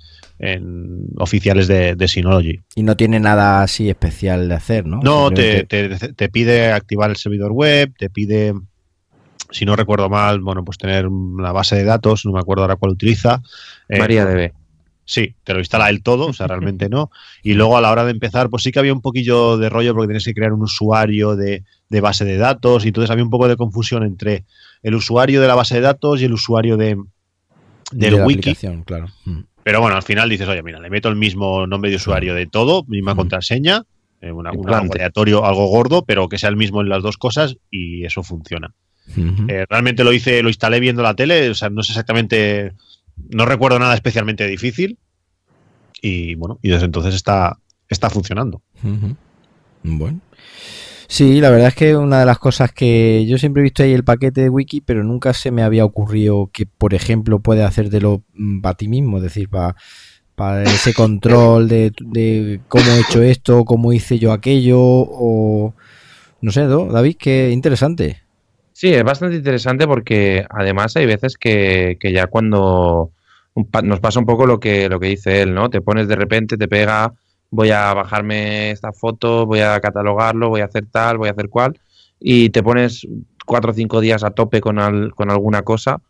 oficiales de, Synology. Y no tiene nada así especial de hacer, ¿no? No, te, te, pide activar el servidor web, te pide, si no recuerdo mal, bueno, pues tener una base de datos, no me acuerdo ahora cuál utiliza. Eh, MariaDB. Sí, te lo instala él todo, o sea, realmente no. (laughs) Y luego a la hora de empezar, pues sí que había un poquillo de rollo porque tienes que crear un usuario de, base de datos y entonces había un poco de confusión entre el usuario de la base de datos y el usuario de, del wiki. Claro. Mm. Pero bueno, al final dices, oye, mira, le meto el mismo nombre de usuario de todo, misma mm. contraseña, eh, un aleatorio, algo gordo, pero que sea el mismo en las dos cosas y eso funciona. Eh, realmente lo hice, lo instalé viendo la tele, o sea, no es exactamente no recuerdo nada especialmente difícil. Y bueno, y desde entonces está, está funcionando. Bueno. Sí, la verdad es que una de las cosas que yo siempre he visto ahí el paquete de wiki, pero nunca se me había ocurrido que, por ejemplo, puede hacértelo mm, para ti mismo, es decir, para, para ese control de, de, cómo he hecho esto, cómo hice yo aquello, o no sé, David, qué interesante. Sí, es bastante interesante porque además hay veces que, que ya cuando nos pasa un poco lo que, lo que dice él, ¿no? Te pones de repente, te pega, voy a bajarme esta foto, voy a catalogarlo, voy a hacer tal, voy a hacer cual, y te pones cuatro o cinco días a tope con, con alguna cosa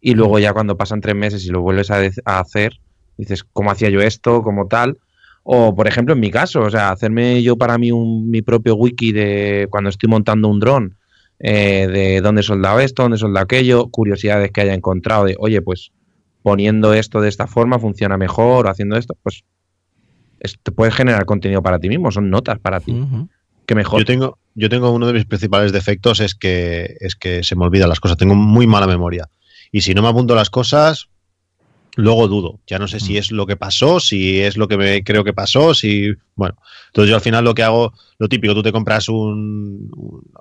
y luego ya cuando pasan tres meses y lo vuelves a, a hacer, dices, ¿cómo hacía yo esto? ¿Cómo tal? O, por ejemplo, en mi caso, o sea, hacerme yo para mí un, mi propio wiki de cuando estoy montando un dron eh, de dónde he soldado esto, dónde he soldado aquello, curiosidades que haya encontrado de, oye, pues poniendo esto de esta forma funciona mejor o haciendo esto, pues te puedes generar contenido para ti mismo, son notas para ti. Que mejor. Yo tengo, yo tengo uno de mis principales defectos es que, es que se me olvidan las cosas, tengo muy mala memoria. Y si no me apunto las cosas, luego dudo. Ya no sé si es lo que pasó, si es lo que me creo que pasó, si. Bueno, entonces yo al final lo que hago, lo típico, tú te compras un.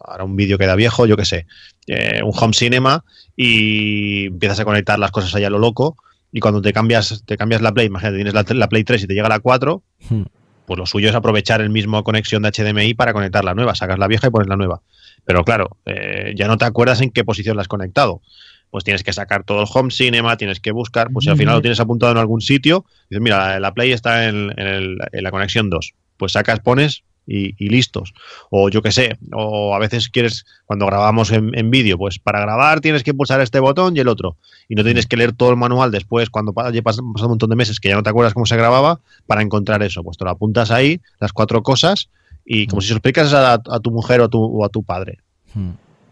ahora un vídeo que da viejo, yo qué sé, eh, un home cinema y empiezas a conectar las cosas allá a lo loco. Y cuando te cambias, te cambias la Play, imagínate, tienes la, Play 3 y te llega la 4, hmm. pues lo suyo es aprovechar el mismo conexión de HDMI para conectar la nueva. Sacas la vieja y pones la nueva. Pero claro, eh, ya no te acuerdas en qué posición la has conectado pues tienes que sacar todo el home cinema, tienes que buscar, pues si al final lo tienes apuntado en algún sitio, dices, mira, la, Play está en, la conexión 2, pues sacas, pones y, listos. O yo qué sé, o a veces quieres, cuando grabamos en, vídeo, pues para grabar tienes que pulsar este botón y el otro. Y no tienes que leer todo el manual después, cuando haya pasado un montón de meses que ya no te acuerdas cómo se grababa, para encontrar eso. Pues te lo apuntas ahí, las cuatro cosas, y como si se lo explicas a, tu mujer o, o a tu padre.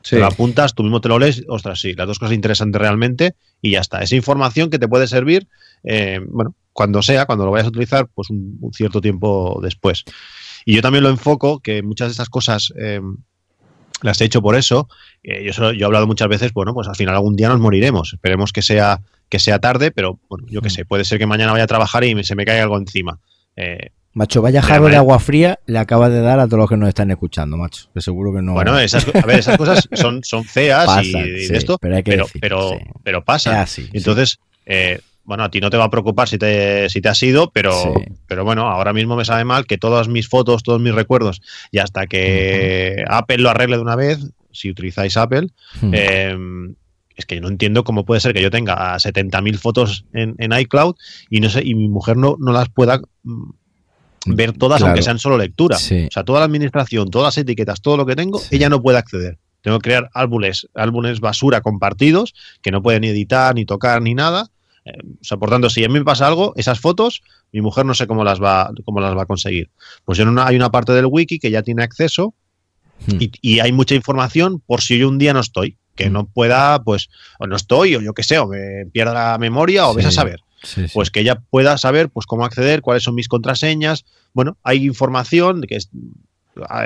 Te lo apuntas, tú mismo te lo lees, ostras, sí, las dos cosas interesantes realmente y ya está. Esa información que te puede servir, eh, bueno, cuando sea, cuando lo vayas a utilizar, pues un, cierto tiempo después. Y yo también lo enfoco que muchas de estas cosas, eh, las he hecho por eso. Eh, yo, yo he hablado muchas veces, bueno, pues al final algún día nos moriremos. Esperemos que sea, que sea tarde, pero bueno, yo qué mm. sé, puede ser que mañana vaya a trabajar y se me caiga algo encima. Eh, macho, vaya jarro de agua fría le acaba de dar a todos los que nos están escuchando, macho. Que seguro que no. Bueno, esas, a ver, esas cosas son, son feas y, (laughs) de esto, pero, pero, pero, pasa. Entonces, eh, bueno, a ti no te va a preocupar si te, si te has ido, pero, pero bueno, ahora mismo me sabe mal que todas mis fotos, todos mis recuerdos, y hasta que Apple lo arregle de una vez, si utilizáis Apple, em, es que no entiendo cómo puede ser que yo tenga 70.000 fotos en, iCloud y no sé y mi mujer no, no las pueda mm, ver todas, aunque sean solo lectura. O sea, toda la administración, todas las etiquetas, todo lo que tengo, ella no puede acceder. Tengo que crear álbumes, álbumes basura compartidos que no pueden ni editar, ni tocar, ni nada eh, o sea, por tanto, si a mí me pasa algo, esas fotos, mi mujer no sé cómo las va, cómo las va a conseguir. Pues en una, hay una parte del wiki que ya tiene acceso hmm. y, hay mucha información por si yo un día no estoy, que hmm. no pueda, pues, o no estoy, o yo qué sé, o me pierda la memoria, o ves a saber. Pues que ella pueda saber pues cómo acceder, cuáles son mis contraseñas. Bueno, hay información que es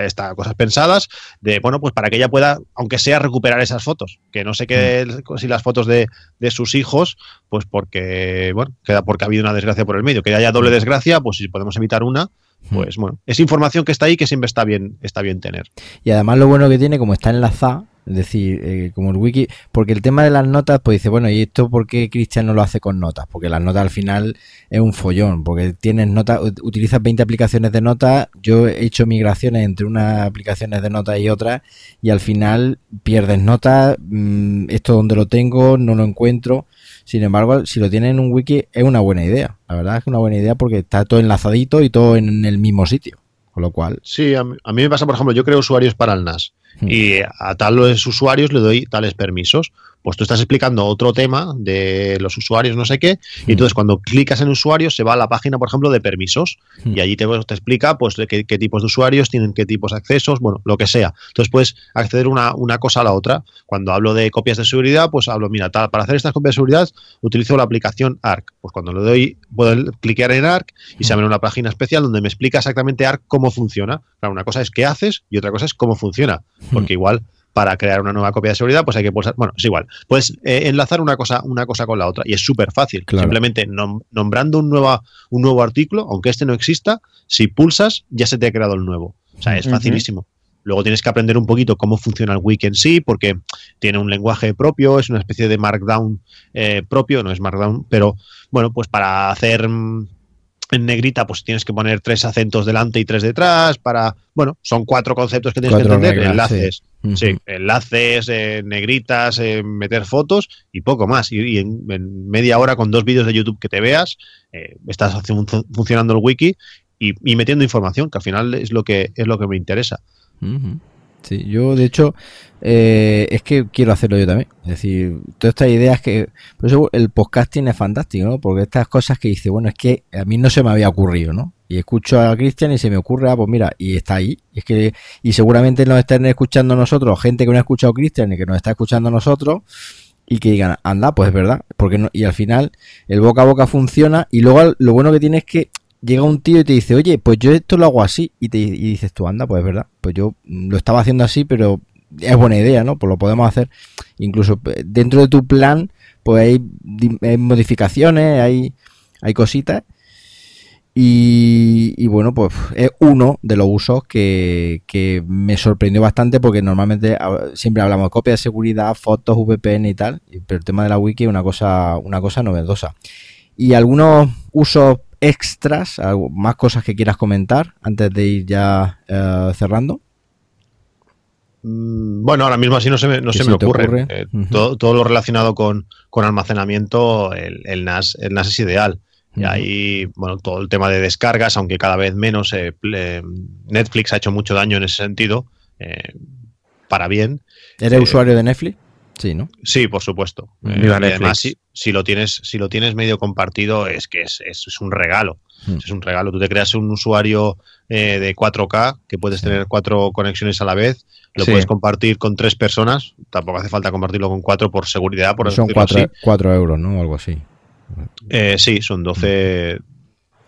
está cosas pensadas de bueno pues para que ella pueda aunque sea recuperar esas fotos que no sé qué mm. si las fotos de, de, sus hijos pues porque bueno queda porque ha habido una desgracia por el medio que haya doble mm. desgracia pues si podemos evitar una mm. pues bueno es información que está ahí que siempre está bien está bien tener y además lo bueno que tiene como está enlazada es decir, eh, como el wiki, porque el tema de las notas, pues dice, bueno, ¿y esto por qué Cristian no lo hace con notas? Porque las notas al final es un follón, porque tienes notas, utilizas 20 aplicaciones de notas, yo he hecho migraciones entre unas aplicaciones de notas y otras, y al final pierdes notas, mm, esto donde lo tengo, no lo encuentro. Sin embargo, si lo tienes en un wiki, es una buena idea. La verdad es que es una buena idea porque está todo enlazadito y todo en el mismo sitio. Con lo cual. Sí, a mí, a mí me pasa, por ejemplo, yo creo usuarios para el NAS. Y a tales usuarios le doy tales permisos pues tú estás explicando otro tema de los usuarios, no sé qué, y hmm. entonces cuando clicas en usuarios se va a la página, por ejemplo, de permisos, hmm. y allí te, te, explica pues qué, tipos de usuarios tienen qué tipos de accesos, bueno, lo que sea. Entonces puedes acceder una, una cosa a la otra. Cuando hablo de copias de seguridad, pues hablo, mira, para hacer estas copias de seguridad utilizo la aplicación ARC. Pues cuando le doy, puedo clicar en ARC y se hmm. abre una página especial donde me explica exactamente ARC cómo funciona. Claro, una cosa es qué haces y otra cosa es cómo funciona, porque igual para crear una nueva copia de seguridad, pues hay que pulsar, bueno, es igual, puedes eh, enlazar una cosa, una cosa con la otra y es súper fácil. Simplemente nombrando un, nuevo, un nuevo artículo, aunque este no exista, si pulsas ya se te ha creado el nuevo. O sea, es facilísimo. Luego tienes que aprender un poquito cómo funciona el wiki en sí, porque tiene un lenguaje propio, es una especie de Markdown eh, propio, no es Markdown, pero bueno, pues para hacer mm, en negrita pues tienes que poner tres acentos delante y tres detrás para, bueno, son cuatro conceptos que tienes que entender, enlaces, sí, enlaces, eh, negritas, eh, meter fotos y poco más. Y, en, media hora con dos vídeos de YouTube que te veas, eh, estás funcionando el wiki y, metiendo información, que al final es lo que, es lo que me interesa. Sí, yo de hecho eh, es que quiero hacerlo yo también. Es decir, todas estas ideas que... Por eso el podcasting es fantástico, ¿no? Porque estas cosas que dice, bueno, es que a mí no se me había ocurrido, ¿no? Y escucho a Cristian y se me ocurre, ah, pues mira, y está ahí. Y es que, y seguramente nos estén escuchando nosotros, gente que no ha escuchado a Cristian y que nos está escuchando a nosotros, y que digan, anda, pues es verdad. Porque no, y al final el boca a boca funciona y luego lo bueno que tiene es que llega un tío y te dice, oye, pues yo esto lo hago así. Y, te, dices tú, anda, pues es verdad. Pues yo lo estaba haciendo así, pero es buena idea, ¿no? Pues lo podemos hacer. Incluso eh, dentro de tu plan, pues hay, modificaciones, hay, hay cositas. Y, bueno, pues es uno de los usos que, que, me sorprendió bastante porque normalmente siempre hablamos de copia de seguridad, fotos, VPN y tal, pero el tema de la wiki es una cosa, una cosa novedosa. Y algunos usos extras, más cosas que quieras comentar antes de ir ya eh, cerrando. Mm, bueno, ahora mismo así no se me, no se me ocurre. Eh, todo, lo relacionado con, almacenamiento, el, NAS, el NAS es ideal. Y ahí, bueno, todo el tema de descargas, aunque cada vez menos, eh, Netflix ha hecho mucho daño en ese sentido, para bien. ¿Eres usuario de Netflix? Sí, ¿no? Sí, por supuesto. Eh, además, si, lo tienes, si lo tienes medio compartido, es que es, es, un regalo. Hmm. Es un regalo. Tú te creas un usuario eh, de 4K que puedes tener cuatro conexiones a la vez. Lo puedes compartir con tres personas. Tampoco hace falta compartirlo con cuatro por seguridad. Por son cuatro, cuatro, euros, ¿no? Algo así. Eh, sí, son 12.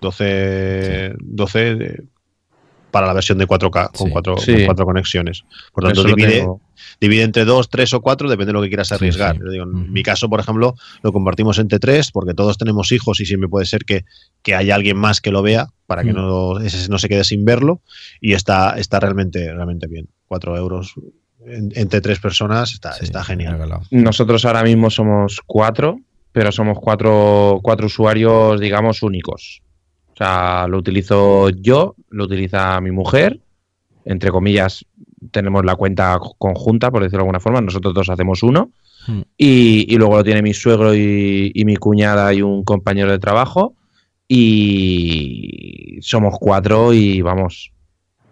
12. 12 para la versión de 4K con, Sí. cuatro, Sí. con cuatro conexiones. Por tanto, divide, tengo. divide entre dos, tres o cuatro, depende de lo que quieras arriesgar. sí. Digo, en Ujú. mi caso, por ejemplo, lo compartimos entre tres porque todos tenemos hijos y siempre puede ser que, que haya alguien más que lo vea para que Mm. no, ese no se quede sin verlo y está, está realmente, realmente bien. Cuatro euros en- entre tres personas está, Sí, está genial. Nosotros ahora mismo somos cuatro, pero somos cuatro, cuatro usuarios, digamos, únicos. O sea, lo utilizo yo, lo utiliza mi mujer, entre comillas, tenemos la cuenta conjunta, por decirlo de alguna forma, nosotros dos hacemos uno, Hmm. y, y luego lo tiene mi suegro y, y mi cuñada y un compañero de trabajo, y somos cuatro y vamos,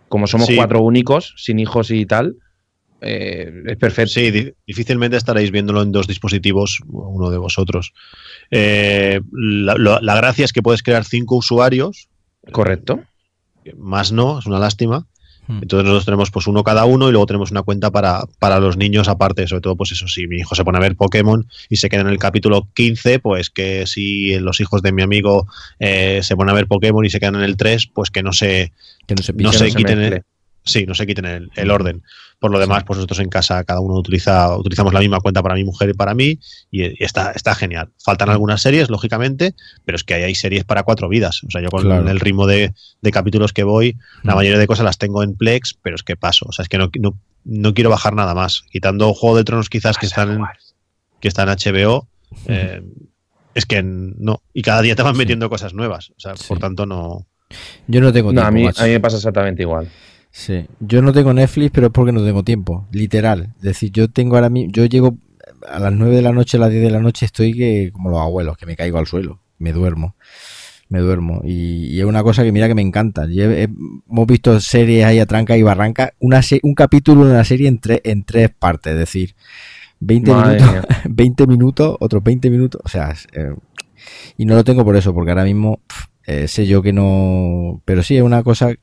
como somos Sí. cuatro únicos, sin hijos y tal, eh, es perfecto. Sí, di- difícilmente estaréis viéndolo en dos dispositivos, uno de vosotros. Eh, la, gracia es que puedes crear cinco usuarios, Correcto. más no, es una lástima. Hmm. Entonces nosotros tenemos pues uno cada uno y luego tenemos una cuenta para, para los niños aparte, sobre todo pues eso, si mi hijo se pone a ver Pokémon y se queda en el capítulo 15, pues que si los hijos de mi amigo eh, se ponen a ver Pokémon y se quedan en el 3, pues que no se, Que no se no pille. se no se quiten el. Sí, no se quiten el, el orden. Por lo demás, pues nosotros en casa cada uno utiliza, utilizamos la misma cuenta para mi mujer y para mí y, y está, está genial. Faltan algunas series, lógicamente, pero es que ahí hay series para cuatro vidas. O sea, yo con Claro. el ritmo de, de capítulos que voy, la Mm. mayoría de cosas las tengo en Plex, pero es que paso. O sea, es que no, no, no quiero bajar nada más. Quitando Juego de Tronos quizás que están en, que está en HBO, eh, es que no. Y cada día te van Sí. metiendo cosas nuevas. O sea, Sí. por tanto no... Yo no tengo No, tiempo. a, mí, macho. a mí me pasa exactamente igual. Sí, yo no tengo Netflix, pero es porque no tengo tiempo, literal. Es decir, yo tengo ahora mismo, yo llego a las 9 de la noche, a las 10 de la noche, estoy que como los abuelos, que me caigo al suelo, me duermo, me duermo. Y, y es una cosa que mira que me encanta. He- hemos visto series ahí a tranca y barranca, una se- un capítulo de una serie en, tres en tres partes, es decir, 20 Madre minutos, mía. (laughs) 20 minutos, otros 20 minutos, o sea, eh, y no lo tengo por eso, porque ahora mismo eh, sé yo que no, pero sí es una cosa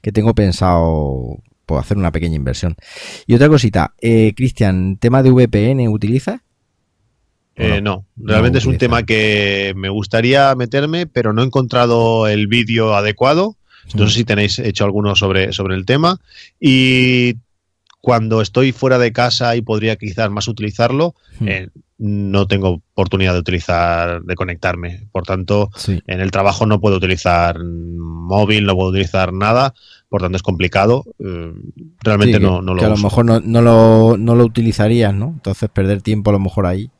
que tengo pensado pues, hacer una pequeña inversión. Y otra cosita, eh, Cristian, tema de VPN, ¿utilizas? Eh, no, realmente es un tema que me gustaría meterme, pero no he encontrado el vídeo adecuado. No sé si tenéis hecho alguno sobre, sobre el tema. Y cuando estoy fuera de casa y podría quizás más utilizarlo, Hmm. eh, no tengo oportunidad de utilizar, de conectarme. Por tanto, Sí. en el trabajo no puedo utilizar móvil, no puedo utilizar nada. Por tanto, es complicado. Eh, realmente Sí, que- no, no lo que a lo mejor no, no lo, no lo utilizarías, ¿no? Entonces perder tiempo a lo mejor ahí.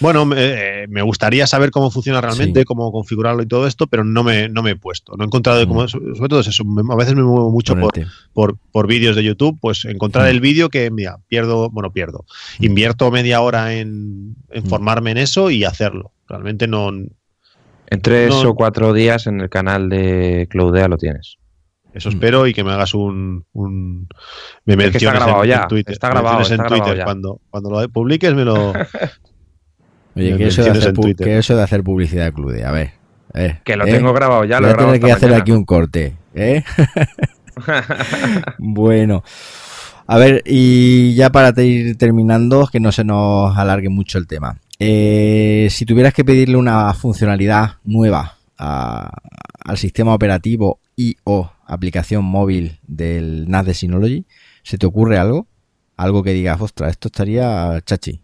Bueno, me, eh, me gustaría saber cómo funciona realmente, Sí. cómo configurarlo y todo esto, pero no me, no me he puesto. No he encontrado, Mm. como, sobre todo es eso, a veces me muevo mucho por, Ponerte. por, por vídeos de YouTube, pues encontrar Mm. el vídeo que, mira, pierdo, bueno, pierdo. Invierto media hora en, en Mm. formarme en eso y hacerlo. Realmente no... En tres No. o cuatro días en el canal de Cloudea lo tienes. Eso Mm. espero y que me hagas un... un me Es que está menciones grabado en, ya, en Twitter. está grabado, en grabado Twitter. ya. Cuando, cuando lo publiques me lo... (laughs) Oye, que eso, de hacer que eso de hacer publicidad de Clude, a ver. eh, Que lo eh, tengo grabado ya, lo Voy he a grabado tener que hacer mañana. aquí un corte, ¿eh? (laughs) (laughs) bueno. A ver, y ya para ir terminando, que no se nos alargue mucho el tema. Eh, si tuvieras que pedirle una funcionalidad nueva a- al sistema operativo y o aplicación móvil del NAS de Synology, ¿se te ocurre algo? Algo que digas, ostras, esto estaría chachi.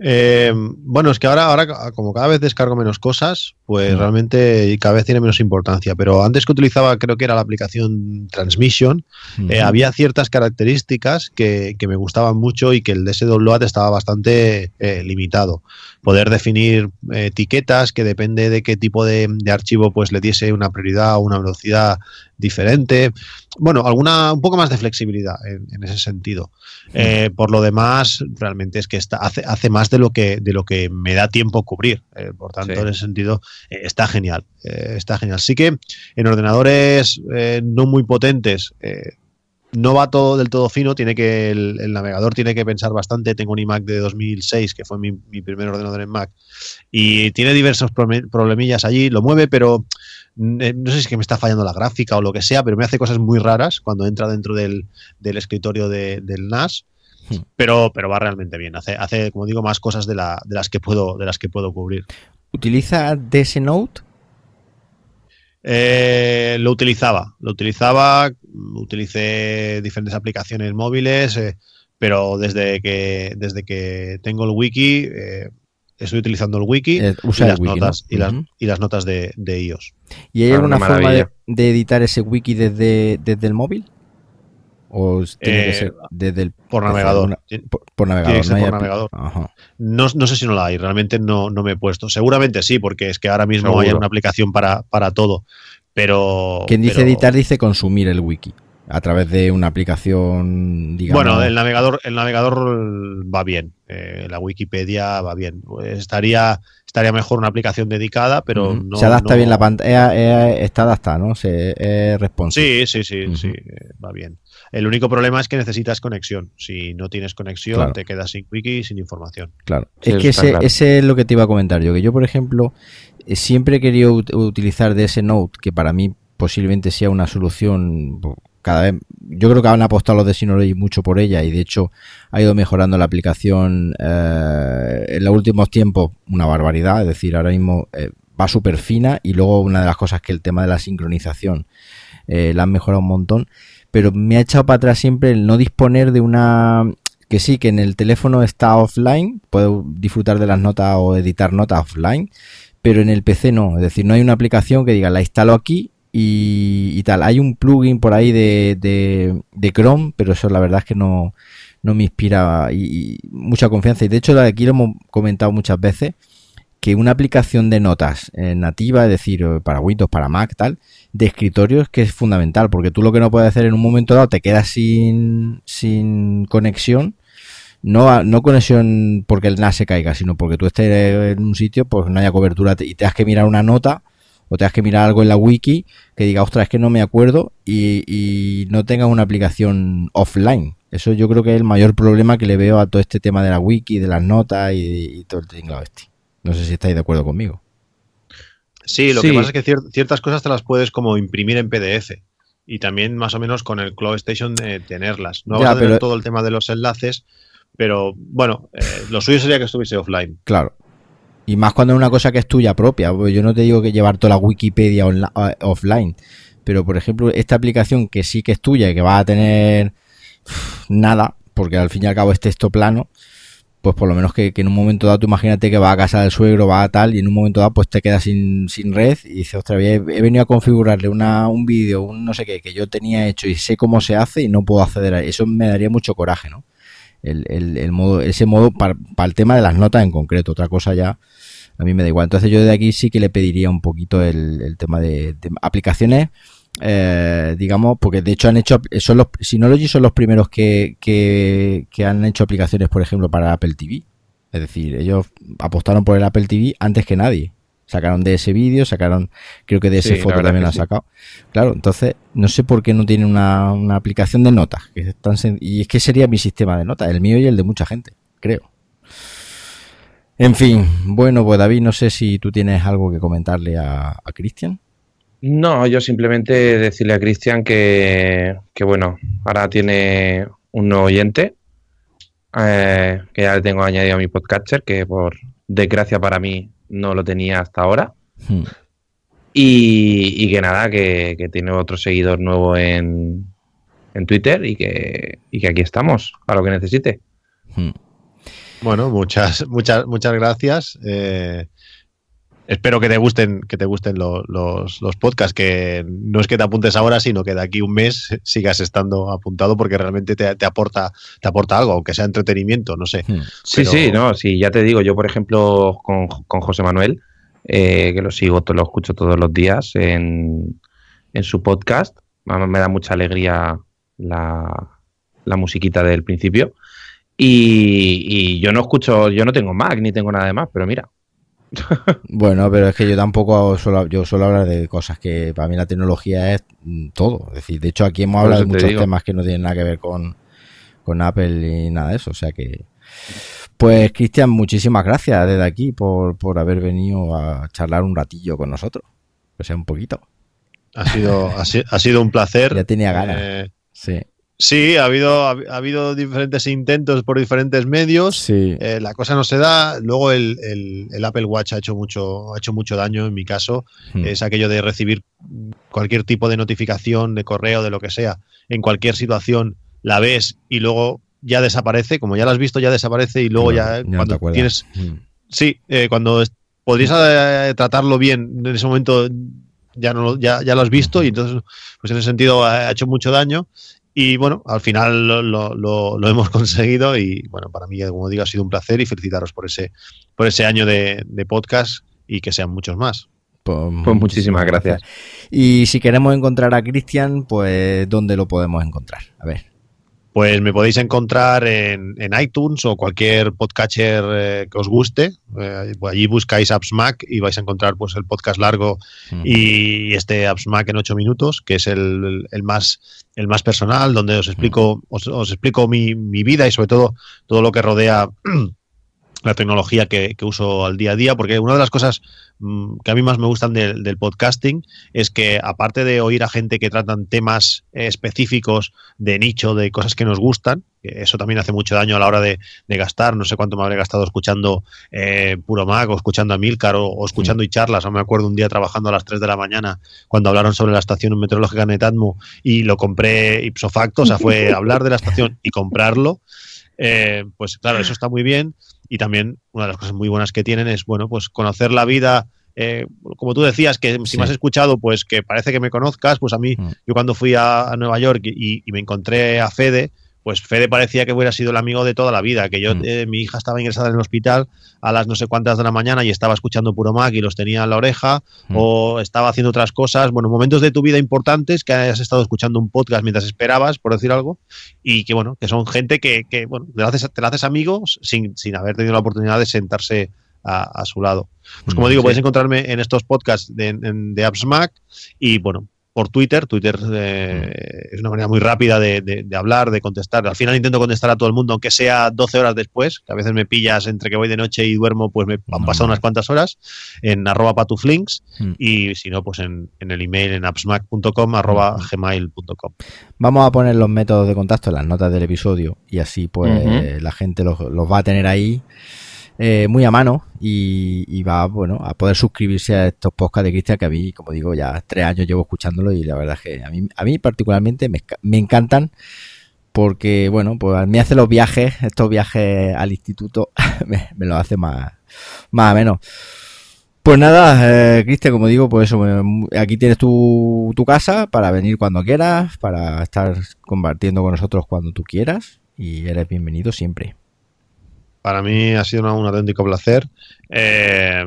Eh, bueno, es que ahora, ahora como cada vez descargo menos cosas, pues Mm. realmente cada vez tiene menos importancia. Pero antes que utilizaba, creo que era la aplicación Transmission, eh, había ciertas características que, que me gustaban mucho y que el DSWAT estaba bastante eh, limitado. Poder definir eh, etiquetas que depende de qué tipo de, de archivo pues le diese una prioridad o una velocidad diferente. Bueno, alguna un poco más de flexibilidad en, en ese sentido. Eh, por lo demás, realmente es que está, hace, hace más de lo que de lo que me da tiempo cubrir. Eh, por tanto, Sí. en ese sentido, eh, está genial. está genial. Sí que en ordenadores no muy potentes. No va todo del todo fino, tiene que el, el navegador tiene que pensar bastante. Tengo un iMac de 2006, que fue mi, mi primer ordenador en Mac, y tiene diversos problemillas allí, lo mueve, pero mm, eh, no sé si es que me está fallando la gráfica o lo que sea, pero me hace cosas muy raras cuando entra dentro del, del escritorio de- del NAS. Hmm. Pero, pero va realmente bien. Hace, hace, como digo, más cosas de, la, de las que puedo, de las que puedo cubrir. ¿Utiliza DS Note? Eh, lo utilizaba, lo utilizaba, utilicé diferentes aplicaciones móviles, eh, pero desde que, desde que tengo el wiki, eh, estoy utilizando el wiki, Eh, y, las wiki, notas, ¿no? y, las, y las notas de, de iOS. ¿Y hay Ah, alguna una forma de, de editar ese wiki desde, desde el móvil? ¿O tiene que Eh, ser desde el Por navegador. alguna- por, por navegador? Tiene que ser no hay por apli- navegador. Ajá. No, no sé si no la hay, realmente no, no me he puesto. Seguramente sí, porque es que ahora mismo Seguro. hay una aplicación para, para todo. Pero. Quien dice pero- editar dice consumir el wiki a través de una aplicación, digamos. Bueno, el navegador, el navegador va bien. eh, la Wikipedia va bien. Estaría, estaría mejor una aplicación dedicada, pero no. se adapta no- bien la pantalla, está adaptada, ¿no? Se, es responsive. Sí, sí, sí, sí, eh, va bien. El único problema es que necesitas conexión. Si no tienes conexión, Claro. te quedas sin wiki y sin información. Claro. Sí, es que ese, claro. ese es lo que te iba a comentar yo. Que yo, por ejemplo, eh, siempre he querido ut- utilizar de ese Note, que para mí posiblemente sea una solución cada vez. Yo creo que han apostado los de Synology mucho por ella y de hecho ha ido mejorando la aplicación eh, en los últimos tiempos una barbaridad. Es decir, ahora mismo eh, va súper fina y luego una de las cosas que el tema de la sincronización eh, la han mejorado un montón. Pero me ha echado para atrás siempre el no disponer de una que sí, que en el teléfono está offline, puedo disfrutar de las notas o editar notas offline, pero en el PC no, es decir, no hay una aplicación que diga la instalo aquí y, tal. Hay un plugin por ahí de, de, Chrome, pero eso la verdad es que no, no me inspira y mucha confianza. Y de hecho aquí lo hemos comentado muchas veces, que una aplicación de notas eh, nativa, es decir, eh, para Windows, para Mac, tal, de escritorio es que es fundamental, porque tú lo que no puedes hacer en un momento dado, te quedas sin, sin conexión, no, no conexión porque el NAS se caiga, sino porque tú estés en un sitio, pues no haya cobertura te- y tengas que mirar una nota o tengas que mirar algo en la wiki que diga, ostras, es que no me acuerdo y, y no tengas una aplicación offline. Eso yo creo que es el mayor problema que le veo a todo este tema de la wiki, de las notas y, y todo el tinglado este. No sé si estáis de acuerdo conmigo. Sí, lo Sí. que pasa es que cier- ciertas cosas te las puedes como imprimir en PDF. Y también más o menos con el Cloud Station eh, tenerlas. No Ya, vas a tener pero- todo el tema de los enlaces, pero bueno, eh, lo suyo sería que estuviese offline. Claro. Y más cuando es una cosa que es tuya propia. Yo no te digo que llevar toda la Wikipedia eh, offline. Pero, por ejemplo, esta aplicación que sí que es tuya y que va a tener nada, porque al fin y al cabo es texto plano, pues por lo menos que, en un momento dado, tú imagínate que va a casa del suegro, va a tal, y en un momento dado pues te quedas sin, sin red y dices, ostras, he, he venido a configurarle una, un vídeo, un no sé qué, que yo tenía hecho y sé cómo se hace y no puedo acceder a eso. me daría mucho coraje, ¿no? El, el- el modo, ese modo para, el tema de las notas en concreto, otra cosa ya a mí me da igual. Entonces yo de aquí sí que le pediría un poquito el, el tema de aplicaciones, eh, digamos, porque de hecho han hecho, son los, Synology son los primeros que, que, que han hecho aplicaciones, por ejemplo, para Apple TV. Es decir, ellos apostaron por el Apple TV antes que nadie. Sacaron de ese vídeo, sacaron, creo que de ese Sí, la foto también lo han sí. sacado. Claro, entonces no sé por qué no tienen una, una aplicación de notas. Que es tan y es que sería mi sistema de notas, el mío y el de mucha gente, creo. En fin, bueno, pues David, no sé si tú tienes algo que comentarle a, a Cristian. No, yo simplemente decirle a Cristian que, que, bueno, ahora tiene un nuevo oyente, eh, que ya le tengo añadido a mi podcatcher, que por desgracia para mí no lo tenía hasta ahora. Hmm. Y, y que nada, que, que tiene otro seguidor nuevo en, en Twitter y que, y que aquí estamos, a lo que necesite. Hmm. Bueno, muchas, muchas, muchas gracias. Eh, espero que te gusten, que te gusten lo- los, los podcasts, que no es que te apuntes ahora, sino que de aquí un mes sigas estando apuntado porque realmente te, te aporta, te aporta algo, aunque sea entretenimiento, no sé. Hmm. Sí, Pero- sí, no, sí, ya te digo, yo por ejemplo con, con José Manuel, eh, que lo sigo, lo escucho todos los días en, en su podcast, me, me da mucha alegría la, la musiquita del principio. Y, y yo no escucho, yo no tengo Mac ni tengo nada de más, pero mira, Bueno, pero es que yo tampoco suelo, yo suelo hablar de cosas que para mí la tecnología es todo. Es decir, de hecho aquí hemos hablado de muchos digo. temas que no tienen nada que ver con, con Apple y nada de eso. O sea que, pues Cristian, muchísimas gracias desde aquí por, por haber venido a charlar un ratillo con nosotros. O sea, un poquito. Ha sido, ha, si- ha sido un placer. Ya tenía ganas. Eh, Sí. Sí, ha habido, ha, habido diferentes intentos por diferentes medios. Sí. Eh, la cosa no se da. Luego el, el- el Apple Watch ha hecho mucho, ha hecho mucho daño en mi caso. Hmm. Es aquello de recibir cualquier tipo de notificación, de correo, de lo que sea, en cualquier situación, la ves y luego ya desaparece. Como ya la has visto, ya desaparece y luego ya, cuando tienes Mm. Sí, eh, cuando podrías eh, tratarlo bien en ese momento ya no lo- ya, ya lo has visto y entonces pues en ese sentido ha hecho mucho daño y bueno al final lo, lo- lo- lo (laughs) hemos conseguido y bueno para mí como digo ha sido un placer y felicitaros por ese por ese año de, de podcast y que sean muchos más. Pues, Pues muchísimas gracias. Y si queremos encontrar a Cristian, pues ¿dónde lo podemos encontrar? A ver. Pues me podéis encontrar en, en iTunes o cualquier podcatcher eh, que os guste. Eh, allí buscáis Apps Mac y vais a encontrar pues el podcast largo Mm. y este Apps Mac en 8 minutos, que es el, el más, el más personal, donde os explico, os, os explico mi, mi vida y sobre todo todo lo que rodea la tecnología que, que uso al día a día, porque una de las cosas mm, que a mí más me gustan del, del podcasting es que aparte de oír a gente que tratan temas específicos de nicho, de cosas que nos gustan, eso también hace mucho daño a la hora de, de gastar, no sé cuánto me habré gastado escuchando eh, Puro Mac o escuchando a Milcar o, o escuchando y charlas, o me acuerdo un día trabajando a las 3 de la mañana cuando hablaron sobre la estación meteorológica Netatmo y lo compré ipso facto, o sea, fue hablar de la estación y comprarlo, eh, pues claro, eso está muy bien y también una de las cosas muy buenas que tienen es, bueno, pues conocer la vida, eh, como tú decías, que si Sí. me has escuchado, pues que parece que me conozcas, pues a mí, Mm. yo cuando fui a, a Nueva York y, y me encontré a Fede, pues Fede parecía que hubiera sido el amigo de toda la vida, que yo, Mm. eh, mi hija estaba ingresada en el hospital a las no sé cuántas de la mañana y estaba escuchando Puro Mac y los tenía en la oreja, Mm. o estaba haciendo otras cosas, bueno, momentos de tu vida importantes que hayas estado escuchando un podcast mientras esperabas, por decir algo, y que bueno, que son gente que, que, bueno, te la haces, te la haces amigos sin, sin haber tenido la oportunidad de sentarse a, a su lado. Pues como Mm, digo, sí. podéis encontrarme en estos podcasts de, en- de Apps Mac y bueno, por Twitter. Twitter eh, es una manera muy rápida de, de- de hablar, de contestar. Al final intento contestar a todo el mundo, aunque sea 12 horas después, que a veces me pillas entre que voy de noche y duermo, pues me han pasado unas cuantas horas en arroba patuflinks Mm. y si no, pues en, en el email en appsmac.com arroba Mm. gmail.com. Vamos a poner los métodos de contacto en las notas del episodio y así pues la gente los, los va a tener ahí eh, muy a mano y, va bueno a poder suscribirse a estos podcasts de Cristian que a mí, como digo, ya tres años llevo escuchándolo y la verdad es que a mí, a mí particularmente me, encantan porque bueno, pues me hace los viajes, estos viajes al instituto (laughs) me, me los hace más, más menos. Pues nada, eh, Cristian, como digo, pues eso, aquí tienes tu, tu casa para venir cuando quieras, para estar compartiendo con nosotros cuando tú quieras y eres bienvenido siempre. Para mí ha sido un auténtico placer eh,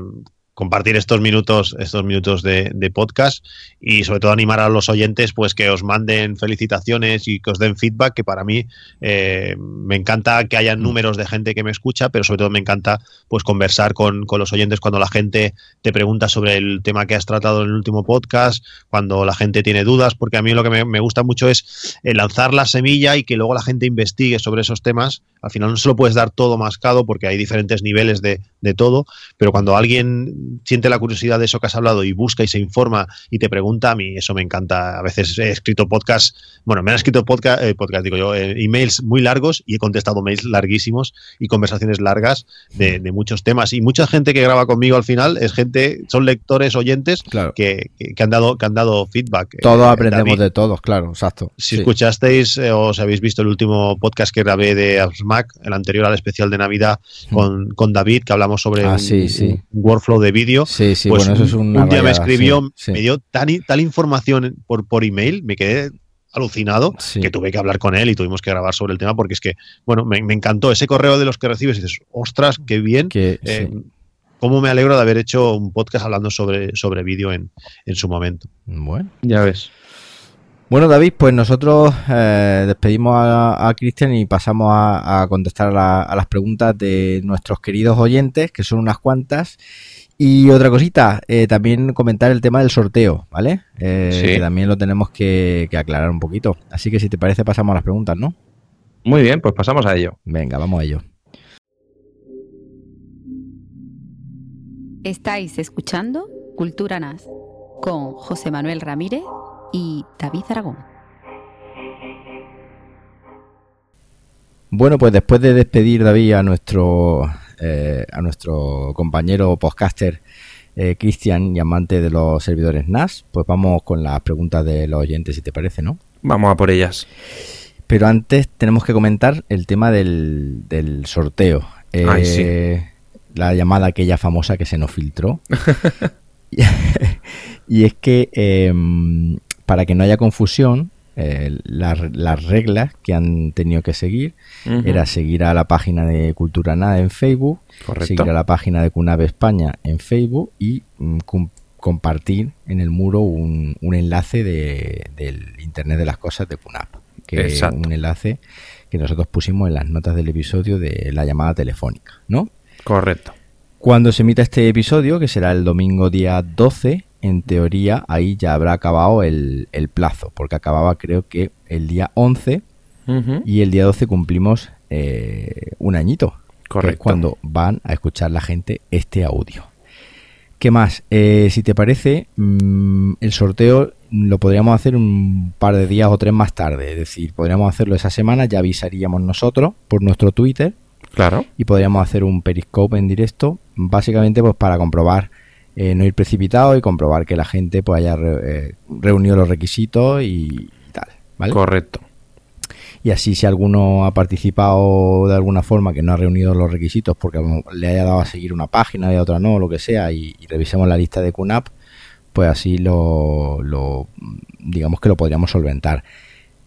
compartir estos minutos, estos minutos de, de podcast y sobre todo animar a los oyentes pues que os manden felicitaciones y que os den feedback, que para mí eh, me encanta que haya números de gente que me escucha, pero sobre todo me encanta pues conversar con, con los oyentes cuando la gente te pregunta sobre el tema que has tratado en el último podcast, cuando la gente tiene dudas, porque a mí lo que me, me gusta mucho es eh, lanzar la semilla y que luego la gente investigue sobre esos temas. Al final no se lo puedes dar todo mascado porque hay diferentes niveles de, de todo, pero cuando alguien siente la curiosidad de eso que has hablado y busca y se informa y te pregunta, a mí eso me encanta. A veces he escrito podcast, bueno, me han escrito podcast, eh, podcast digo yo, eh, emails muy largos y he contestado mails larguísimos y conversaciones largas de, de muchos temas. Y mucha gente que graba conmigo al final es gente, son lectores, oyentes Claro. que, que- han dado que han dado feedback. Todos Eh, aprendemos David, de todos, claro, exacto. si Sí. escuchasteis eh, o os habéis visto el último podcast que grabé de AppsMac, el anterior al especial de Navidad con, con David, que hablamos sobre Mm. Ah, un, sí, sí. un workflow de vídeo, Sí, sí, pues bueno, eso es un, una un día me escribió, sí, sí. me dio tan, i- tal información por, por email, me quedé alucinado Sí. que tuve que hablar con él y tuvimos que grabar sobre el tema porque es que, bueno, me, me encantó ese correo de los que recibes y dices, ostras, qué bien. Que, eh, sí. Cómo me alegro de haber hecho un podcast hablando sobre, sobre vídeo en, en su momento. Bueno. Ya ves. Bueno, David, pues nosotros eh, despedimos a, a Cristian y pasamos a, a contestar a, la- a las preguntas de nuestros queridos oyentes, que son unas cuantas. Y otra cosita, eh, también comentar el tema del sorteo, ¿vale? Eh, Sí. Que también lo tenemos que, que aclarar un poquito. Así que si te parece, pasamos a las preguntas, ¿no? Muy bien, pues pasamos a ello. Venga, vamos a ello. Estáis escuchando Cultura NAS con José Manuel Ramírez y David Aragón. Bueno, pues después de despedir, David, a nuestro, eh, a nuestro compañero podcaster eh, Cristian y amante de los servidores NAS, pues vamos con las preguntas de los oyentes, si te parece, ¿no? Vamos a por ellas. Pero antes tenemos que comentar el tema del, del sorteo. Ay, sí. Eh, La llamada aquella famosa que se nos filtró. (laughs) (laughs) y es que, eh, para que no haya confusión, eh, las, las reglas que han tenido que seguir era seguir a la página de Cultura Nada en Facebook, Correcto. seguir a la página de Cunave España en Facebook y mm, com- compartir en el muro un, un enlace de- del Internet de las Cosas de Cunap, que es un enlace que nosotros pusimos en las notas del episodio de la llamada telefónica, ¿no? Correcto. Cuando se emita este episodio, que será el domingo día 12, en teoría ahí ya habrá acabado el, el plazo, porque acababa creo que el día 11 Ujú. y el día 12 cumplimos eh, un añito. que es Correcto. cuando van a escuchar la gente este audio. ¿Qué más? Eh, si te parece, mm, el sorteo lo podríamos hacer un par de días o tres más tarde. Es decir, podríamos hacerlo esa semana, ya avisaríamos nosotros por nuestro Twitter Claro. y podríamos hacer un periscope en directo, básicamente pues para comprobar, eh, no ir precipitado y comprobar que la gente pues haya re- eh, reunido los requisitos y, y tal, ¿vale? Correcto. Y así si alguno ha participado de alguna forma que no ha reunido los requisitos porque le haya dado a seguir una página y a otra no, lo que sea, y, y revisemos la lista de QNAP, pues así lo, lo- digamos que lo podríamos solventar.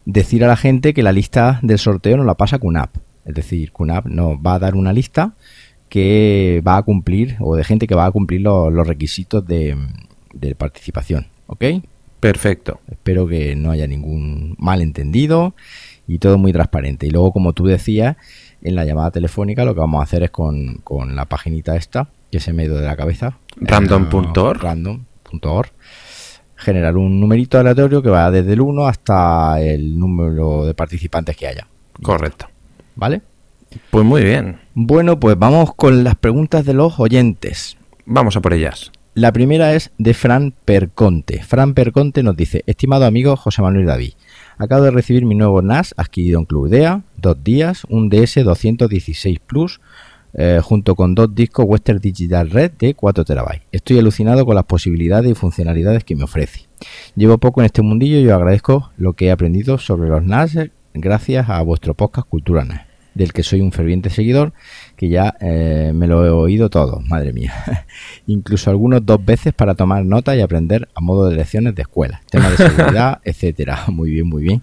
Decir a la gente que la lista del sorteo no la pasa QNAP. Es decir, QNAP nos va a dar una lista que va a cumplir, o de gente que va a cumplir los, los requisitos de, de participación. ¿Ok? Perfecto. Espero que no haya ningún malentendido y todo muy transparente. Y luego, como tú decías, en la llamada telefónica lo que vamos a hacer es con, con la paginita esta, que se me ha ido de la cabeza. Random.org. Random.org. Generar un numerito aleatorio que va desde el 1 hasta el número de participantes que haya. Correcto. ¿Vale? Pues muy bien. Bueno, pues vamos con las preguntas de los oyentes. Vamos a por ellas. La primera es de Fran Perconte. Fran Perconte nos dice, estimado amigo José Manuel David, acabo de recibir mi nuevo NAS adquirido en Club DEA, dos días, un DS 216 Plus, eh, junto con dos discos Western Digital Red de 4 TB. Estoy alucinado con las posibilidades y funcionalidades que me ofrece. Llevo poco en este mundillo y os agradezco lo que he aprendido sobre los NAS gracias a vuestro podcast Cultura NAS, del que soy un ferviente seguidor, que ya eh, me lo he oído todo, madre mía. (laughs) Incluso algunos dos veces para tomar nota y aprender a modo de lecciones de escuela, temas de seguridad, (laughs) etcétera. (laughs) Muy bien, muy bien.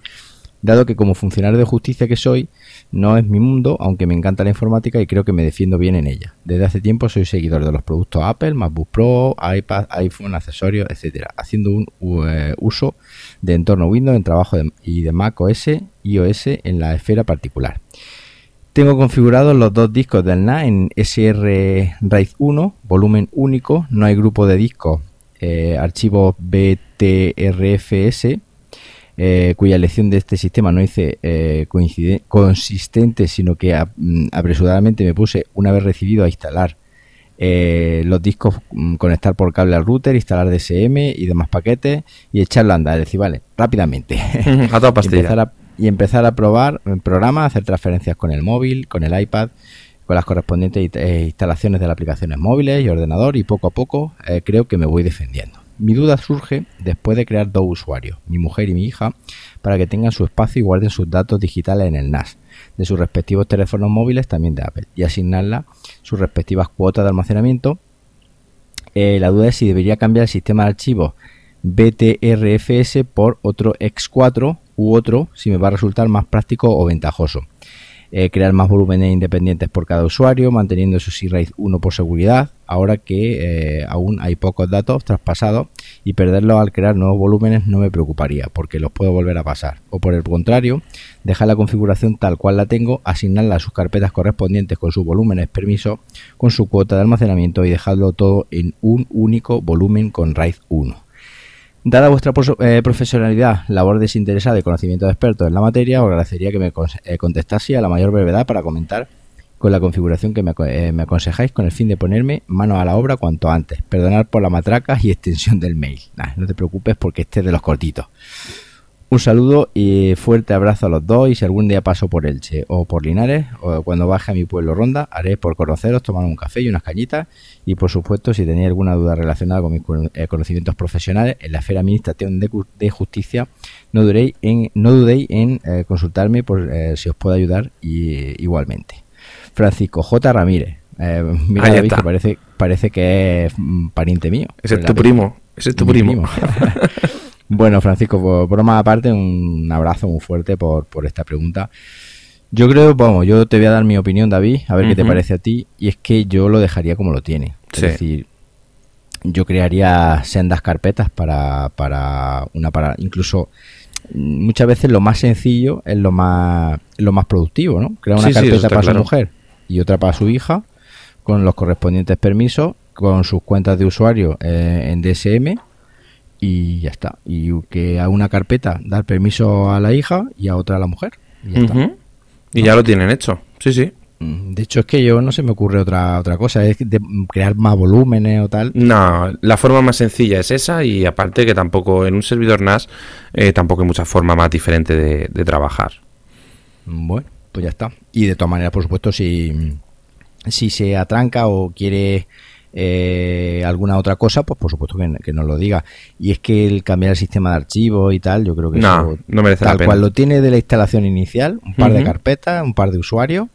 Dado que como funcionario de justicia que soy, no es mi mundo, aunque me encanta la informática y creo que me defiendo bien en ella. Desde hace tiempo soy seguidor de los productos Apple, MacBook Pro, iPad, iPhone, accesorios, etcétera, haciendo un u- eh, uso de entorno Windows en trabajo de- y de Mac OS y OS en la esfera particular. Tengo configurados los dos discos del NAS en SR RAID 1, volumen único, no hay grupo de discos, eh, archivos BTRFS, eh, cuya elección de este sistema no hice eh, consistente, sino que a- mm, apresuradamente me puse, una vez recibido, a instalar eh, los discos, mm, conectar por cable al router, instalar DSM y demás paquetes y echarlo a andar. Es decir, vale, rápidamente. (laughs) a toda pastilla. (laughs) empezar a, y empezar a probar el programa, hacer transferencias con el móvil, con el iPad, con las correspondientes eh, instalaciones de las aplicaciones móviles y ordenador y poco a poco eh, creo que me voy defendiendo. Mi duda surge después de crear dos usuarios, mi mujer y mi hija, para que tengan su espacio y guarden sus datos digitales en el NAS, de sus respectivos teléfonos móviles también de Apple, y asignarla sus respectivas cuotas de almacenamiento. Eh, la duda es si debería cambiar el sistema de archivos BTRFS por otro X4 u otro si me va a resultar más práctico o ventajoso. Eh, crear más volúmenes independientes por cada usuario, manteniendo su C-RAID 1 por seguridad, ahora que eh, aún hay pocos datos traspasados y perderlos al crear nuevos volúmenes no me preocuparía, porque los puedo volver a pasar. O por el contrario, dejar la configuración tal cual la tengo, asignarla a sus carpetas correspondientes con sus volúmenes permiso, con su cuota de almacenamiento y dejarlo todo en un único volumen con RAID 1. Dada vuestra eh, profesionalidad, labor desinteresada y conocimiento de expertos en la materia, os agradecería que me eh, contestase a la mayor brevedad para comentar con la configuración que eh, me aconsejáis con el fin de ponerme mano a la obra cuanto antes. Perdonar por la matraca y extensión del mail. No te preocupes porque este es de los cortitos. Un saludo y fuerte abrazo a los dos y si algún día paso por Elche o por Linares o cuando baje a mi pueblo Ronda, haré por conoceros, tomar un café y unas cañitas y por supuesto si tenéis alguna duda relacionada con mis eh, conocimientos profesionales en la esfera administración de, justicia, no dudéis en, no dudéis en eh, consultarme por eh, si os puedo ayudar y, igualmente. Francisco J. Ramírez. mira David, que parece, parece que es pariente mío. Ese es tu primo. Ese es tu primo. (laughs) Bueno, Francisco, por broma aparte, un abrazo muy fuerte por, por esta pregunta. Yo creo, vamos, yo te voy a dar mi opinión, David, a ver qué te parece a ti, y es que yo lo dejaría como lo tiene. Es decir, yo crearía sendas carpetas para, para una para incluso muchas veces lo más sencillo es lo más lo más productivo, ¿no? Crear una carpeta para su mujer y otra para su hija con los correspondientes permisos, con sus cuentas de usuario eh, en DSM y ya está. Y que a una carpeta dar permiso a la hija y a otra a la mujer. Y ya, está. y ya lo tienen hecho. Sí, sí. Mm, de hecho, es que yo no se me ocurre otra otra cosa, es de crear más volúmenes o tal. No, la forma más sencilla es esa y aparte que tampoco en un servidor NAS eh, tampoco hay mucha forma más diferente de, de, trabajar. Bueno, pues ya está. Y de todas maneras, por supuesto, si, si se atranca o quiere eh, alguna otra cosa, pues por supuesto que, nos lo diga. Y es que el cambiar el sistema de archivos y tal, yo creo que no, no merece tal la cual lo tiene de la instalación inicial, un par de carpetas, un par de usuarios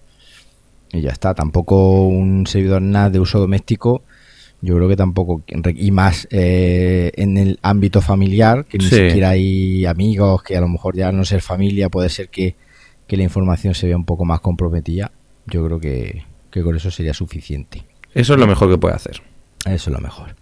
y ya está. Tampoco un servidor NAS de uso doméstico, yo creo que tampoco, y más eh, en el ámbito familiar, que ni siquiera hay amigos, que a lo mejor ya no ser familia, puede ser que, la información se vea un poco más comprometida. Yo creo que con eso sería suficiente. Eso es lo mejor que puede hacer. Eso es lo mejor.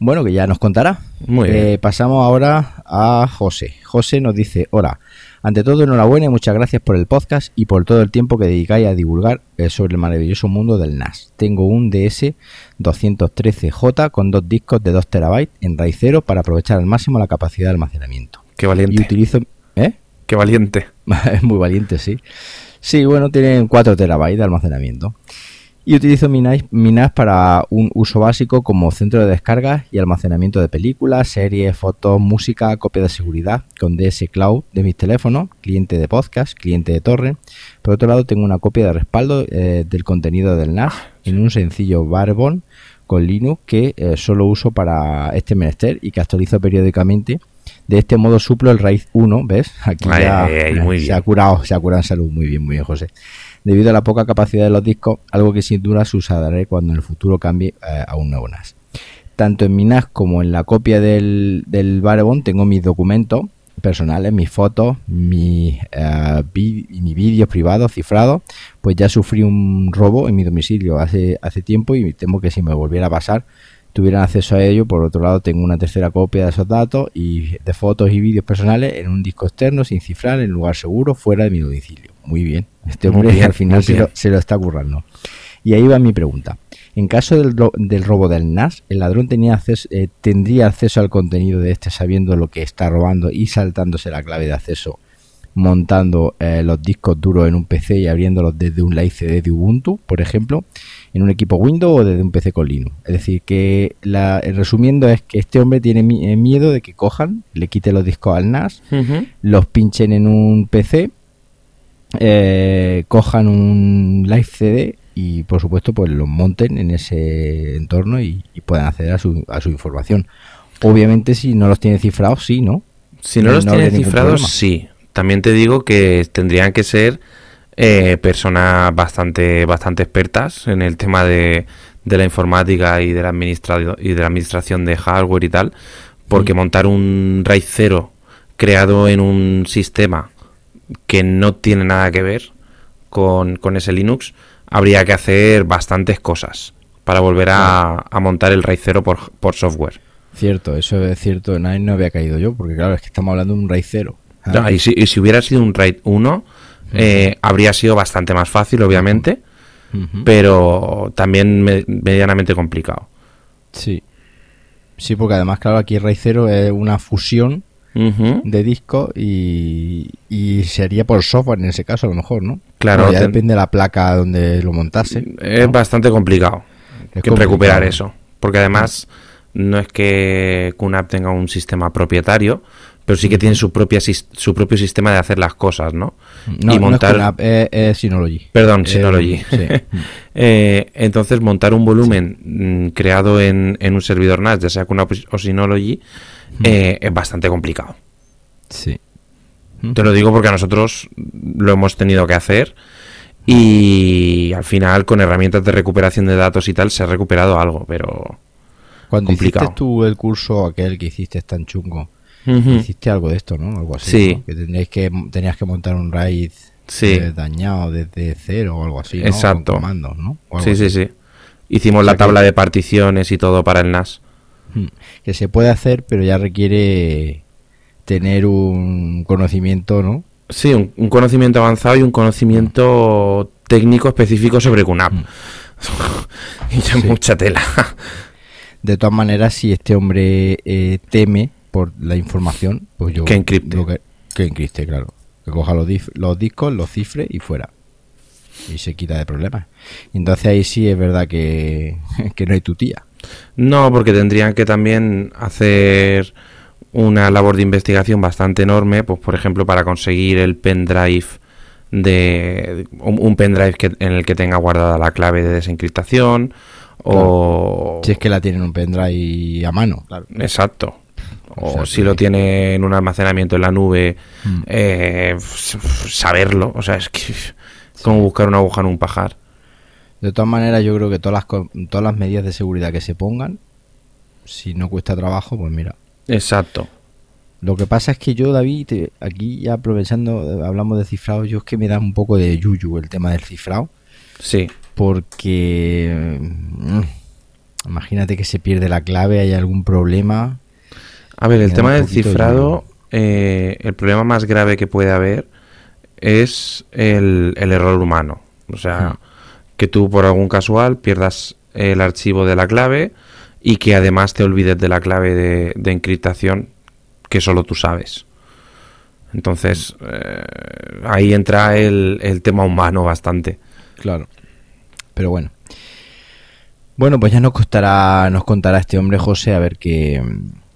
Bueno, que ya nos contará. Muy bien. Eh, pasamos ahora a José. José nos dice, hola, ante todo enhorabuena y muchas gracias por el podcast y por todo el tiempo que dedicáis a divulgar eh, sobre el maravilloso mundo del NAS. Tengo un DS 213J con dos discos de 2 terabytes en raíz cero para aprovechar al máximo la capacidad de almacenamiento. Qué valiente. Y utilizo... ¿Eh? Qué valiente. (laughs) es muy valiente, sí. Sí, bueno, tienen 4 terabytes de almacenamiento y utilizo mi NAS para un uso básico como centro de descarga y almacenamiento de películas, series, fotos, música, copia de seguridad con DS Cloud de mis teléfonos, cliente de podcast, cliente de torre. Por otro lado, tengo una copia de respaldo eh, del contenido del NAS en un sencillo Barebone con Linux que eh, solo uso para este menester y que actualizo periódicamente. De este modo suplo el raíz 1, ¿ves? Aquí ya se ha curado, se ha curado en salud. Muy bien, muy bien, José debido a la poca capacidad de los discos, algo que sin duda se usará cuando en el futuro cambie eh, a un nuevo NAS. Tanto en mi NAS como en la copia del, del Barebone tengo mis documentos personales, mis fotos, mis, uh, mis vídeos privados cifrados, pues ya sufrí un robo en mi domicilio hace, hace tiempo y temo que si me volviera a pasar tuvieran acceso a ello. Por otro lado, tengo una tercera copia de esos datos y de fotos y vídeos personales en un disco externo sin cifrar en lugar seguro fuera de mi domicilio. Muy bien. Este hombre al final se lo, está currando. Y ahí va mi pregunta. En caso del, del robo del NAS, el ladrón tenía acceso, eh, tendría acceso al contenido de este sabiendo lo que está robando y saltándose la clave de acceso, montando eh, los discos duros en un PC y abriéndolos desde un live CD de Ubuntu, por ejemplo, en un equipo Windows o desde un PC con Linux. Es decir, que la, resumiendo es que este hombre tiene eh, miedo de que cojan, le quiten los discos al NAS, los pinchen en un PC eh, cojan un live CD y por supuesto pues lo monten en ese entorno y, puedan acceder a su, a su información. Obviamente si no los tiene cifrados, sí, ¿no? Si no, los tiene cifrados, sí. También te digo que tendrían que ser eh, personas bastante, bastante expertas en el tema de, de la informática y de la, y de la administración de hardware y tal, porque montar un RAID 0 creado en un sistema que no tiene nada que ver con, ese Linux, habría que hacer bastantes cosas para volver a, montar el RAID 0 por, por, software. Cierto, eso es cierto, no, no había caído yo, porque claro, es que estamos hablando de un RAID 0. Ah. y, si, hubiera sido un RAID 1, eh, habría sido bastante más fácil, obviamente, pero también medianamente complicado. Sí. Sí, porque además, claro, aquí RAID 0 es una fusión de disco y, sería por software en ese caso a lo mejor, ¿no? Claro. ya depende de la placa donde lo montase. Es bastante complicado recuperar eso. Porque además no es que QNAP tenga un sistema propietario, pero sí que tiene su, propia, su propio sistema de hacer las cosas, ¿no? No, y montar... no es QNAP, es, Synology. Perdón, Eh, Synology. sí. (laughs) Eh, entonces, montar un volumen mm, creado en, en un servidor NAS, ya sea una o Synology, eh, es bastante complicado. Sí. Te lo digo porque nosotros lo hemos tenido que hacer y al final con herramientas de recuperación de datos y tal se ha recuperado algo, pero... Cuando Complicado. hiciste tú el curso aquel que hiciste tan chungo, hiciste algo de esto, ¿no? Algo así. Sí. ¿no? Que tendríais que tenías que montar un RAID Sí. dañado desde cero o algo así, ¿no? Exacto. Con comandos, ¿no? Sí, sí, sí. Hicimos O sea la tabla que- de particiones y todo para el NAS. (laughs) Que se puede hacer, pero ya requiere tener un conocimiento, ¿no? Sí, un, un conocimiento avanzado y un conocimiento técnico específico sobre QNAP. (laughs) y ya Mm. Sí. mucha tela. (laughs) De todas maneras, si este hombre eh, teme por la información, pues yo... Que encripte. lo Que, que encripte, claro. Que coja los, discos, los cifre y fuera. Y se quita de problemas. Y Entonces ahí sí es verdad que, que no hay tu tía. No, porque tendrían que también hacer una labor de investigación bastante enorme, pues por ejemplo para conseguir el pendrive de un, un pendrive que, en el que tenga guardada la clave de desencriptación o Si es que la tienen un pendrive a mano, claro. exacto. O O sea, si que- lo tiene en un almacenamiento en la nube Mm. eh, saberlo. O sea es que como buscar una aguja en un pajar De todas maneras, yo creo que todas las, todas las medidas de seguridad que se pongan, si no cuesta trabajo, pues mira. exacto Lo que pasa es que yo, David, te- aquí ya aprovechando, eh, hablamos de cifrado, yo es que me da un poco de yuyu el tema del cifrado, sí porque mm, imagínate que se pierde la clave, hay algún problema. A ver, el tema del cifrado, eh, el problema más grave que puede haber es el, el error humano. O sea, que tú por algún casual pierdas el archivo de la clave y que además te olvides de la clave de, de encriptación que solo tú sabes. Entonces, eh, ahí entra el, el tema humano bastante. Claro. Pero bueno. Bueno, pues ya nos contará, nos contará este hombre José a ver qué,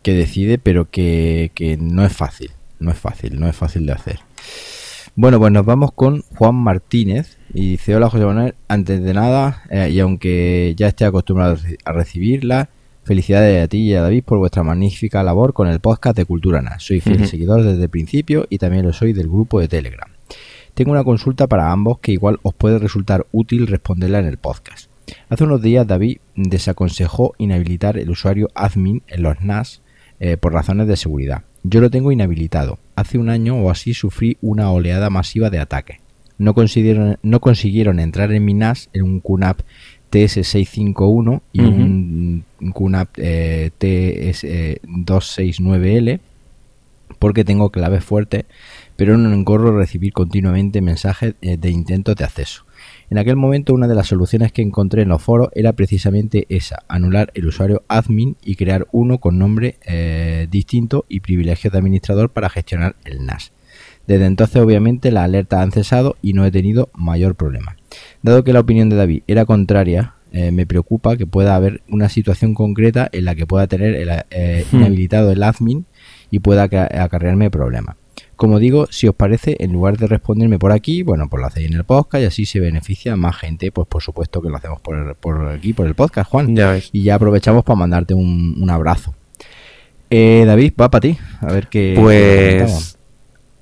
qué decide, pero que, que no es fácil. No es fácil, no es fácil de hacer. Bueno, pues nos vamos con Juan Martínez y dice, hola José Manuel, antes de nada, eh, y aunque ya esté acostumbrado a reci- a recibirla, felicidades a ti y a David por vuestra magnífica labor con el podcast de Cultura NAS. Soy fiel seguidor desde el principio y también lo soy del grupo de Telegram. Tengo una consulta para ambos que igual os puede resultar útil responderla en el podcast. Hace unos días David desaconsejó inhabilitar el usuario admin en los NAS eh, por razones de seguridad. Yo lo tengo inhabilitado. Hace un año o así sufrí una oleada masiva de ataques. No consiguieron, no consiguieron entrar en mi NAS en un QNAP TS651 y Ujú. un QNAP eh, TS269L porque tengo claves fuertes, pero no encorro recibir continuamente mensajes eh, de intentos de acceso. En aquel momento una de las soluciones que encontré en los foros era precisamente esa, anular el usuario admin y crear uno con nombre eh, distinto y privilegios de administrador para gestionar el NAS. Desde entonces obviamente las alertas han cesado y no he tenido mayor problema. Dado que la opinión de David era contraria, eh, me preocupa que pueda haber una situación concreta en la que pueda tener el, eh, Hmm. inhabilitado el admin y pueda aca- acarrearme problemas. Como digo, si os parece, en lugar de responderme por aquí, bueno, pues lo hacéis en el podcast y así se beneficia más gente, pues por supuesto que lo hacemos por, por aquí, por el podcast, Juan. Ya ves. Y ya aprovechamos para mandarte un, un abrazo. Eh, David, va para ti, a ver qué... Pues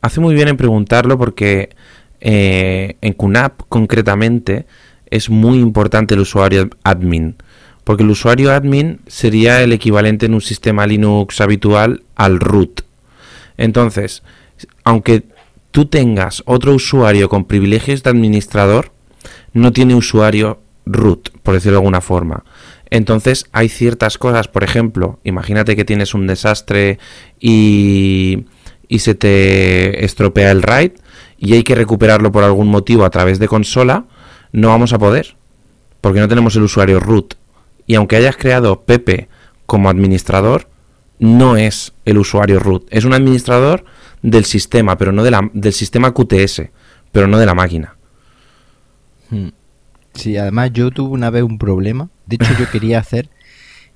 hace muy bien en preguntarlo porque eh, en QNAP concretamente es muy importante el usuario admin. Porque el usuario admin sería el equivalente en un sistema Linux habitual al root. Entonces, aunque tú tengas otro usuario con privilegios de administrador, no tiene usuario root, por decirlo de alguna forma. Entonces hay ciertas cosas, por ejemplo, imagínate que tienes un desastre y, y se te estropea el RAID y hay que recuperarlo por algún motivo a través de consola, no vamos a poder, porque no tenemos el usuario root. Y aunque hayas creado Pepe como administrador, no es el usuario root, es un administrador del sistema, pero no de la, del sistema QTS, pero no de la máquina. Hmm. Sí, además yo tuve una vez un problema. De hecho, yo quería (laughs) hacer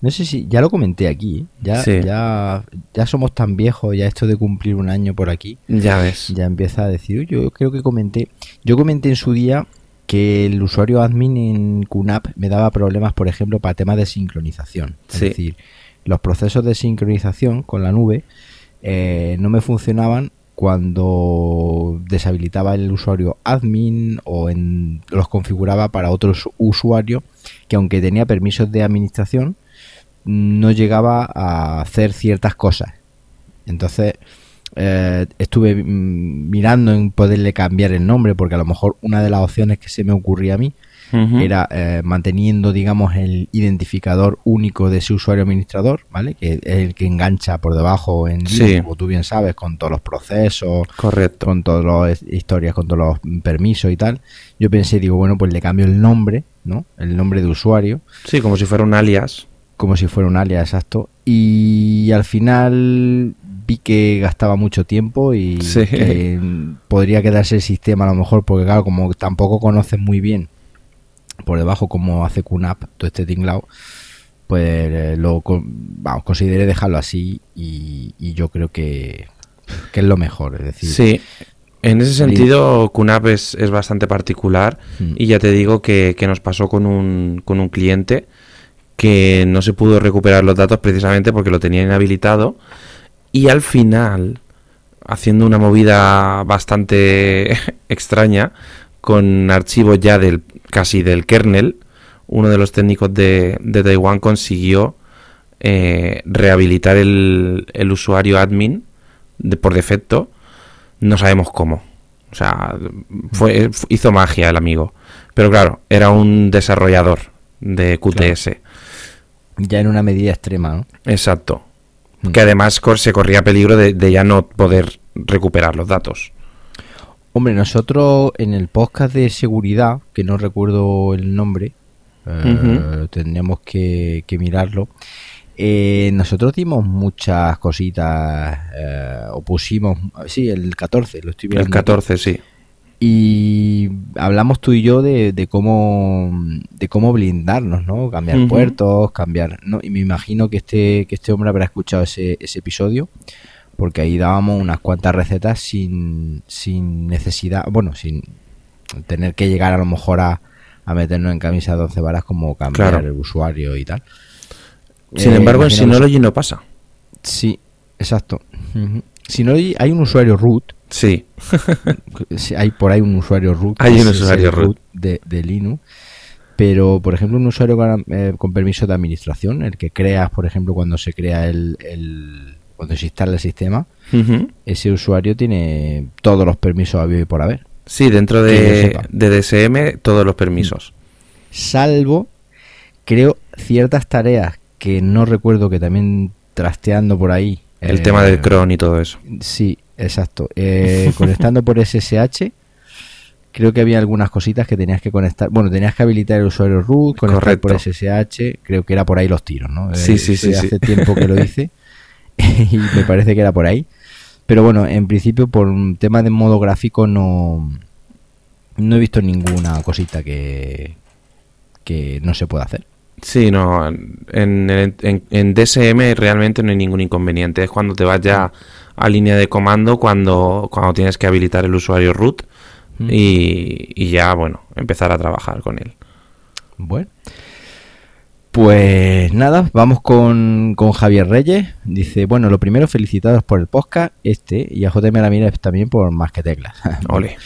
No sé si ya lo comenté aquí, ¿eh? ya, Sí. ya, ya somos tan viejos, ya esto de cumplir un año por aquí, Ya ves. ya empieza a decir, "Uy, yo creo que comenté, yo comenté en su día que el usuario admin en QNAP me daba problemas, por ejemplo, para temas de sincronización. Es Sí. decir, los procesos de sincronización con la nube eh, no me funcionaban cuando deshabilitaba el usuario admin o en, los configuraba para otros usuarios que aunque tenía permisos de administración no llegaba a hacer ciertas cosas. Entonces eh, estuve mm, mirando en poderle cambiar el nombre porque a lo mejor una de las opciones que se me ocurría a mí Era eh, manteniendo, digamos, el identificador único de ese usuario administrador, ¿vale? Que es el que engancha por debajo en Linux, como tú bien sabes, con todos los procesos, Correcto. con todas las historias, con todos los permisos y tal. Yo pensé, digo, bueno, pues le cambio el nombre, ¿no? El nombre de usuario, Sí, como si fuera un alias. como si fuera un alias exacto. Y al final vi que gastaba mucho tiempo y Sí. que podría quedarse el sistema a lo mejor, porque claro, como tampoco conoces muy bien por debajo cómo hace QNAP todo este tinglao, pues eh, lo vamos, consideré dejarlo así y, y yo creo que, que es lo mejor. Es decir, Sí. En ese sentido, QNAP es, es bastante particular Mm. y ya te digo que, que nos pasó con un, con un cliente que no se pudo recuperar los datos precisamente porque lo tenía inhabilitado y al final, haciendo una movida bastante (laughs) extraña, con archivos ya del casi del kernel, uno de los técnicos de, de Taiwán consiguió eh, rehabilitar el, el usuario admin de, por defecto. No sabemos cómo. O sea, fue, hizo magia el amigo. Pero claro, era un desarrollador de QTS. ya en una medida extrema, ¿no? Exacto. Mm. Que además se corría peligro de, de ya no poder recuperar los datos. Hombre, nosotros en el podcast de seguridad, que no recuerdo el nombre, eh, Ujú. tendríamos que, que mirarlo. eh, nosotros dimos muchas cositas, eh, o pusimos, sí, el 14, lo estoy El mirando. 14, sí. Y hablamos tú y yo de, de cómo de cómo blindarnos, ¿no? Cambiar puertos, cambiar, ¿no? Y me imagino que este que este hombre habrá escuchado ese, ese episodio porque ahí dábamos unas cuantas recetas sin sin necesidad, bueno, sin tener que llegar a lo mejor a, a meternos en camisa de 12 varas como cambiar Claro. el usuario y tal. Sin Eh, embargo, en Synology no pasa. Sí, exacto. Ujú. Si no hay un usuario root Sí. Hay por ahí un usuario root. Hay un usuario root. de, de Linux. Pero, por ejemplo, un usuario con, eh, con permiso de administración, el que creas, por ejemplo, cuando se crea el, el- cuando se instala el sistema, ese usuario tiene todos los permisos habido y por haber. Sí, dentro de, DSM todos los permisos. Salvo, creo, ciertas tareas que no recuerdo que también trasteando por ahí. El eh, tema del cron y todo eso. Sí, exacto. Eh, (laughs) conectando por SSH, creo que había algunas cositas que tenías que conectar. Bueno, tenías que habilitar el usuario root, conectar por Correcto. SSH. Creo que era por ahí los tiros, ¿no? Eh, Sí, sí, eso sí, sí. Hace tiempo que lo (laughs) hice (laughs) y me parece que era por ahí. Pero bueno, en principio por un tema de modo gráfico no no he visto ninguna cosita que que no se pueda hacer. Sí, no. En, en- en DSM realmente no hay ningún inconveniente. Es cuando te vas ya a línea de comando, cuando, cuando tienes que habilitar el usuario root Mm. y, y ya, bueno, empezar a trabajar con él. Bueno. Pues nada, vamos con, con Javier Reyes. Dice, bueno, lo primero, felicitados por el podcast este y a JM Ramírez también por más que teclas. (laughs) Ole.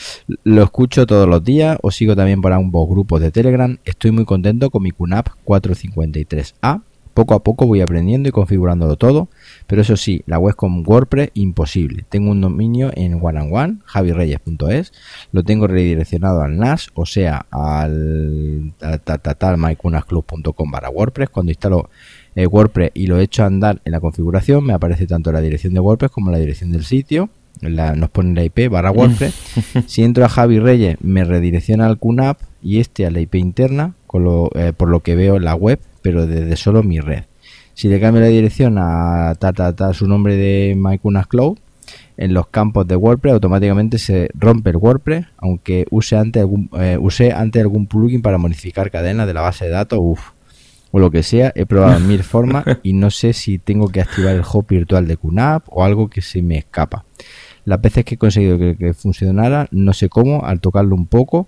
Lo escucho todos los días, os sigo también por ambos grupos de Telegram. Estoy muy contento con mi QNAP 453A. Poco a poco voy aprendiendo y configurándolo todo, pero eso sí, la web con WordPress imposible. Tengo un dominio en one javireyes.es, lo tengo redireccionado al NAS, o sea, al ta- ta- ta- tal mycunasclub.com barra WordPress. Cuando instalo eh, WordPress y lo echo a andar en la configuración, me aparece tanto la dirección de WordPress como la dirección del sitio. La- nos pone la IP barra WordPress. (laughs) si entro a Javi Reyes, me redirecciona al QNAP y este a la IP interna, con lo, eh, por lo que veo la web, pero desde solo mi red. Si le cambio la dirección a ta, ta, ta, su nombre de MyCunas Cloud, en los campos de WordPress automáticamente se rompe el WordPress, aunque use antes algún, eh, use antes algún plugin para modificar cadenas de la base de datos. Uf. o lo que sea, he probado (laughs) mil formas y no sé si tengo que activar el hub virtual de QNAP o algo que se me escapa. Las veces que he conseguido que, que funcionara, no sé cómo, al tocarlo un poco,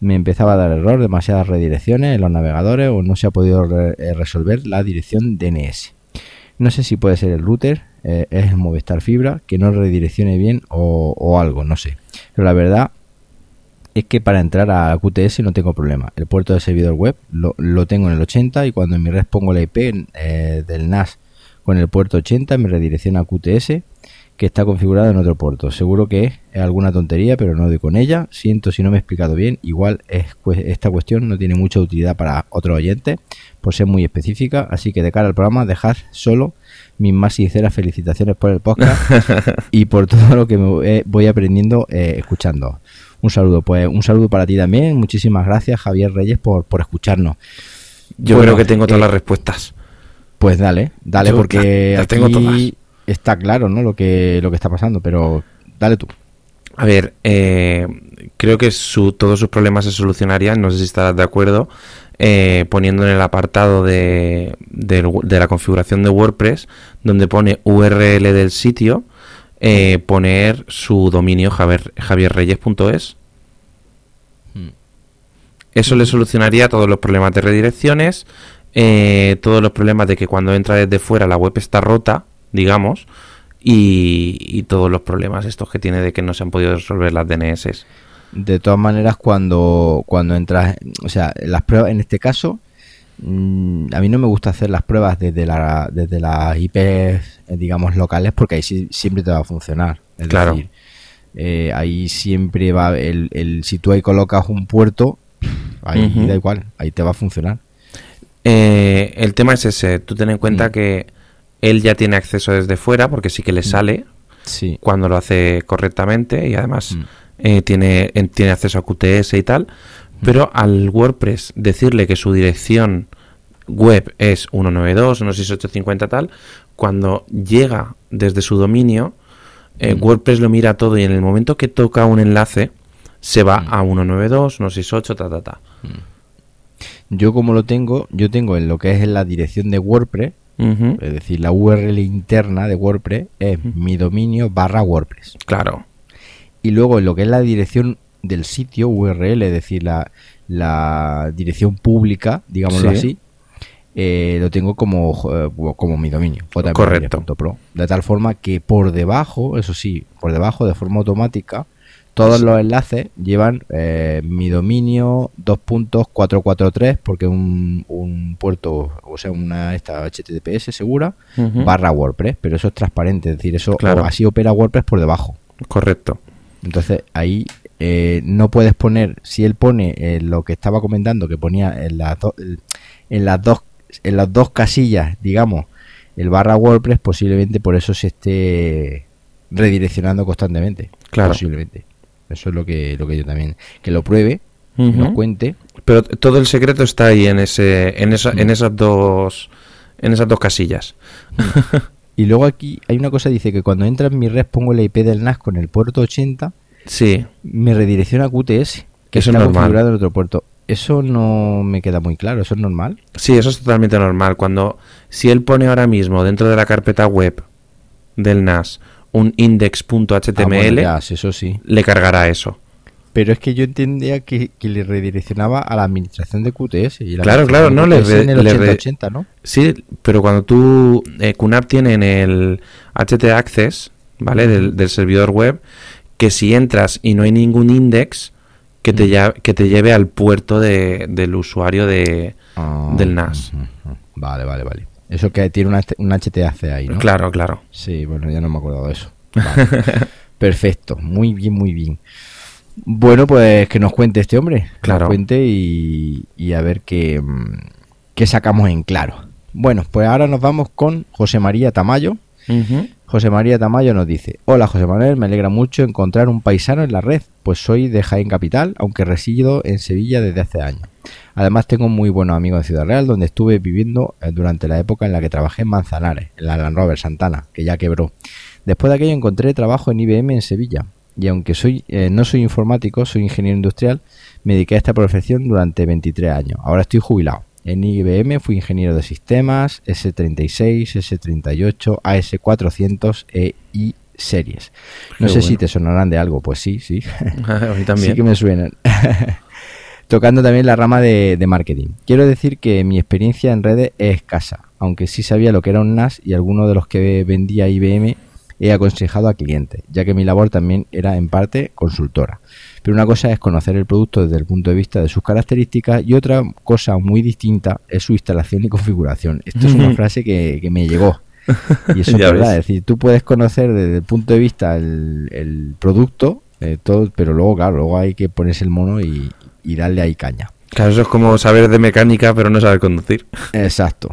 me empezaba a dar error, demasiadas redirecciones en los navegadores o no se ha podido re- eh, resolver la dirección DNS. No sé si puede ser el router, eh, es el Movistar Fibra, que no redireccione bien o, o algo, no sé. Pero la verdad es que para entrar a QTS no tengo problema. El puerto de servidor web lo, lo tengo en el 80 y cuando en mi red pongo la IP eh, del NAS con el puerto 80 me redirecciona a QTS que está configurado en otro puerto. Seguro que es alguna tontería, pero no doy con ella. Siento si no me he explicado bien. Igual es, esta cuestión no tiene mucha utilidad para otros oyentes por ser muy específica. Así que de cara al programa, dejad solo mis más sinceras felicitaciones por el podcast (laughs) y por todo lo que me eh, voy aprendiendo eh, escuchando. Un saludo, pues un saludo para ti también. Muchísimas gracias, Javier Reyes, por, por escucharnos. Yo Bueno, creo que tengo todas eh, las respuestas. Pues dale, dale, Yo porque las- las aquí tengo todas. Está claro, ¿no? Lo que, lo que está pasando, pero dale tú. A ver, eh, creo que su, todos sus problemas se solucionarían, no sé si estarás de acuerdo, eh, poniendo en el apartado de, de la configuración de WordPress, donde pone URL del sitio, eh, poner su dominio javier- javierreyes.es. Eso le solucionaría todos los problemas de redirecciones, eh, todos los problemas de que cuando entra desde fuera la web está rota, digamos, y, y todos los problemas estos que tiene de que no se han podido resolver las DNS. De todas maneras, cuando, cuando entras, o sea, las pruebas, en este caso, mm, a mí no me gusta hacer las pruebas desde, la, desde las IPs, eh, digamos, locales, porque ahí sí- siempre te va a funcionar. Es Claro. decir, eh, ahí siempre va, el, el, si tú ahí colocas un puerto, ahí da igual, ahí te va a funcionar. Eh, el tema es ese, tú ten en cuenta Mm. que él ya tiene acceso desde fuera, porque sí que le sale Sí. cuando lo hace correctamente y además Mm. eh, tiene, en- tiene acceso a QTS y tal, pero al WordPress decirle que su dirección web es 192, 16850 tal, cuando llega desde su dominio, eh, Mm. WordPress lo mira todo y en el momento que toca un enlace, se va Mm. a 192, 168, ta, ta, ta. Yo como lo tengo, yo tengo en lo que es en la dirección de WordPress, Es decir, la URL interna de WordPress es mi dominio barra WordPress. Claro, Y luego en lo que es la dirección del sitio URL, es decir, la, la dirección pública, digámoslo Sí. así, eh, lo tengo como, eh, como mi dominio, Correcto. jml.pro. De tal forma que por debajo, eso sí, por debajo de forma automática, todos los enlaces llevan eh, mi dominio 2.443 porque un, un puerto, o sea, una esta HTTPS segura, barra WordPress, pero eso es transparente, es decir, eso Claro. así opera WordPress por debajo. correcto. Entonces ahí eh, no puedes poner, si él pone eh, lo que estaba comentando, que ponía en las, do- en las dos en las dos casillas, digamos, el barra WordPress, posiblemente por eso se esté redireccionando constantemente. Claro. Posiblemente. Eso es lo que, lo que yo también. Que lo pruebe, que nos cuente. Pero todo el secreto está ahí en ese, en esa, en esas dos, en esas dos casillas. (laughs) Y luego aquí hay una cosa, dice que cuando entra en mi red pongo la IP del NAS con el puerto 80, Sí, me redirecciona a QTS, que Eso es está normal. configurado en otro puerto. Eso no me queda muy claro, ¿eso es normal? sí, eso es totalmente normal. Cuando, si él pone ahora mismo dentro de la carpeta web del NAS un index.html, Ah, bueno, ya, sí, eso sí. le cargará eso. Pero es que yo entendía que, que le redireccionaba a la administración de QTS. Y la Claro, claro, no, le QTS re- en el le re- 80-80, ¿no? Sí, pero cuando tú, eh, QNAP tiene en el HT Access, ¿vale? Del, del servidor web, que si entras y no hay ningún index, que te, lla- que te lleve al puerto de- del usuario de, Ah, del NAS. Vale, vale, vale. Eso que tiene una, un HTAC ahí, ¿no? Claro, claro. Sí, bueno, ya no me acuerdo de eso. Vale. (laughs) Perfecto, muy bien, muy bien. Bueno, pues que nos cuente este hombre. que Claro. Nos cuente y, y a ver qué, mm, qué sacamos en claro. Bueno, pues ahora nos vamos con José María Tamayo. José María Tamayo nos dice, hola José Manuel, me alegra mucho encontrar un paisano en la red, pues soy de Jaén Capital, aunque resido en Sevilla desde hace años. Además tengo muy buenos amigos en Ciudad Real, donde estuve viviendo eh, durante la época en la que trabajé en Manzanares, en la Land Rover Santana, que ya quebró. Después de aquello encontré trabajo en IBM en Sevilla, y aunque soy eh, no soy informático, soy ingeniero industrial, me dediqué a esta profesión durante 23 años. Ahora estoy jubilado. En IBM fui ingeniero de sistemas, S36, S38, AS400 e I series. No Qué sé si te sonarán de algo, pues sí, sí. (laughs) A mí también. Sí que me suenan. (laughs) Tocando también la rama de, de marketing. Quiero decir que mi experiencia en redes es escasa, aunque sí sabía lo que era un NAS y alguno de los que vendía IBM he aconsejado a clientes, ya que mi labor también era en parte consultora. Pero una cosa es conocer el producto desde el punto de vista de sus características y otra cosa muy distinta es su instalación y configuración. Esto es una frase que, que me llegó. (laughs) Y eso es verdad, ves. es decir, tú puedes conocer desde el punto de vista el, el producto, eh, todo, pero luego, claro, luego hay que ponerse el mono y, y darle ahí caña. Claro, eso es como saber de mecánica, pero no saber conducir. Exacto.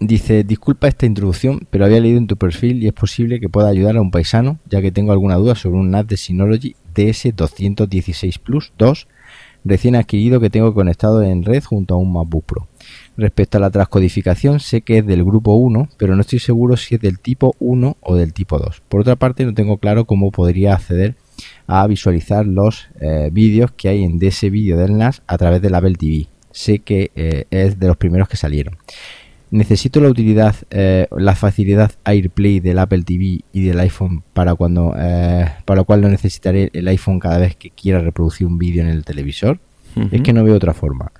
Dice, disculpa esta introducción, pero había leído en tu perfil y es posible que pueda ayudar a un paisano, ya que tengo alguna duda sobre un NAS de Synology DS216 Plus 2 recién adquirido que tengo conectado en red junto a un MacBook Pro. Respecto a la transcodificación, sé que es del grupo 1, pero no estoy seguro si es del tipo 1 o del tipo 2. Por otra parte, no tengo claro cómo podría acceder a visualizar los eh, vídeos que hay en ese vídeo del NAS a través del Apple TV. Sé que eh, es de los primeros que salieron. Necesito la utilidad, eh, la facilidad AirPlay del Apple TV y del iPhone para cuando, eh, para lo cual no necesitaré el iPhone cada vez que quiera reproducir un vídeo en el televisor. Es que no veo otra forma.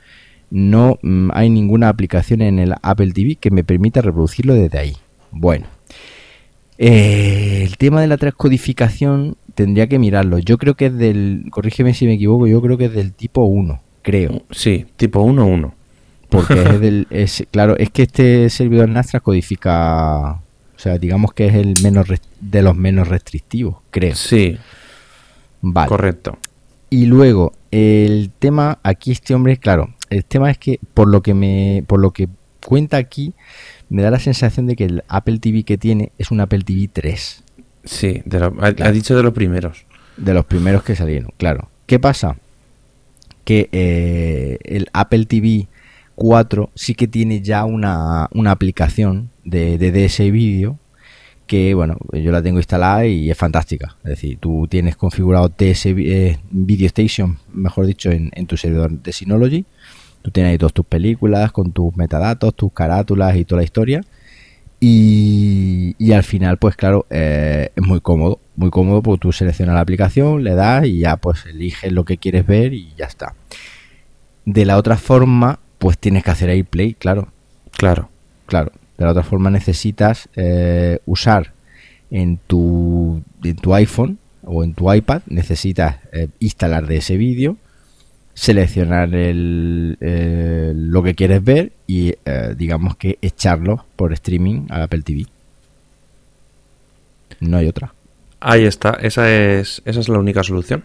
No mm, hay ninguna aplicación en el Apple TV que me permita reproducirlo desde ahí. Bueno, eh, el tema de la transcodificación tendría que mirarlo. Yo creo que es del, corrígeme si me equivoco, yo creo que es del tipo 1, creo. Sí, tipo 1-1. Porque es (laughs) del, es, claro, es que este servidor NAS transcodifica, o sea, digamos que es el menos de los menos restrictivos, creo. Sí, Vale. correcto. Y luego, el tema, aquí este hombre, claro, el tema es que por lo que me, por lo que cuenta aquí, me da la sensación de que el Apple TV que tiene es un Apple TV 3, Sí, de lo- ha, ha dicho de los primeros. de los primeros que salieron, claro. ¿Qué pasa? Que eh, el Apple TV 4 sí que tiene ya una, una aplicación de, de Video que, bueno, yo la tengo instalada y es fantástica. Es decir, tú tienes configurado Vi- eh, Video Station, mejor dicho, en, en tu servidor de Synology. Tú tienes ahí todas tus películas con tus metadatos, tus carátulas y toda la historia. Y, y al final, pues claro, eh, es muy cómodo. Muy cómodo porque tú seleccionas la aplicación, le das y ya pues eliges lo que quieres ver y ya está. De la otra forma, pues tienes que hacer AirPlay, claro. Claro. Claro. De la otra forma necesitas eh, usar en tu, en tu iPhone o en tu iPad, necesitas eh, instalar de ese vídeo, seleccionar el, eh, lo que quieres ver y eh, digamos que echarlo por streaming a Apple TV. No hay otra. Ahí está, esa es, esa es la única solución.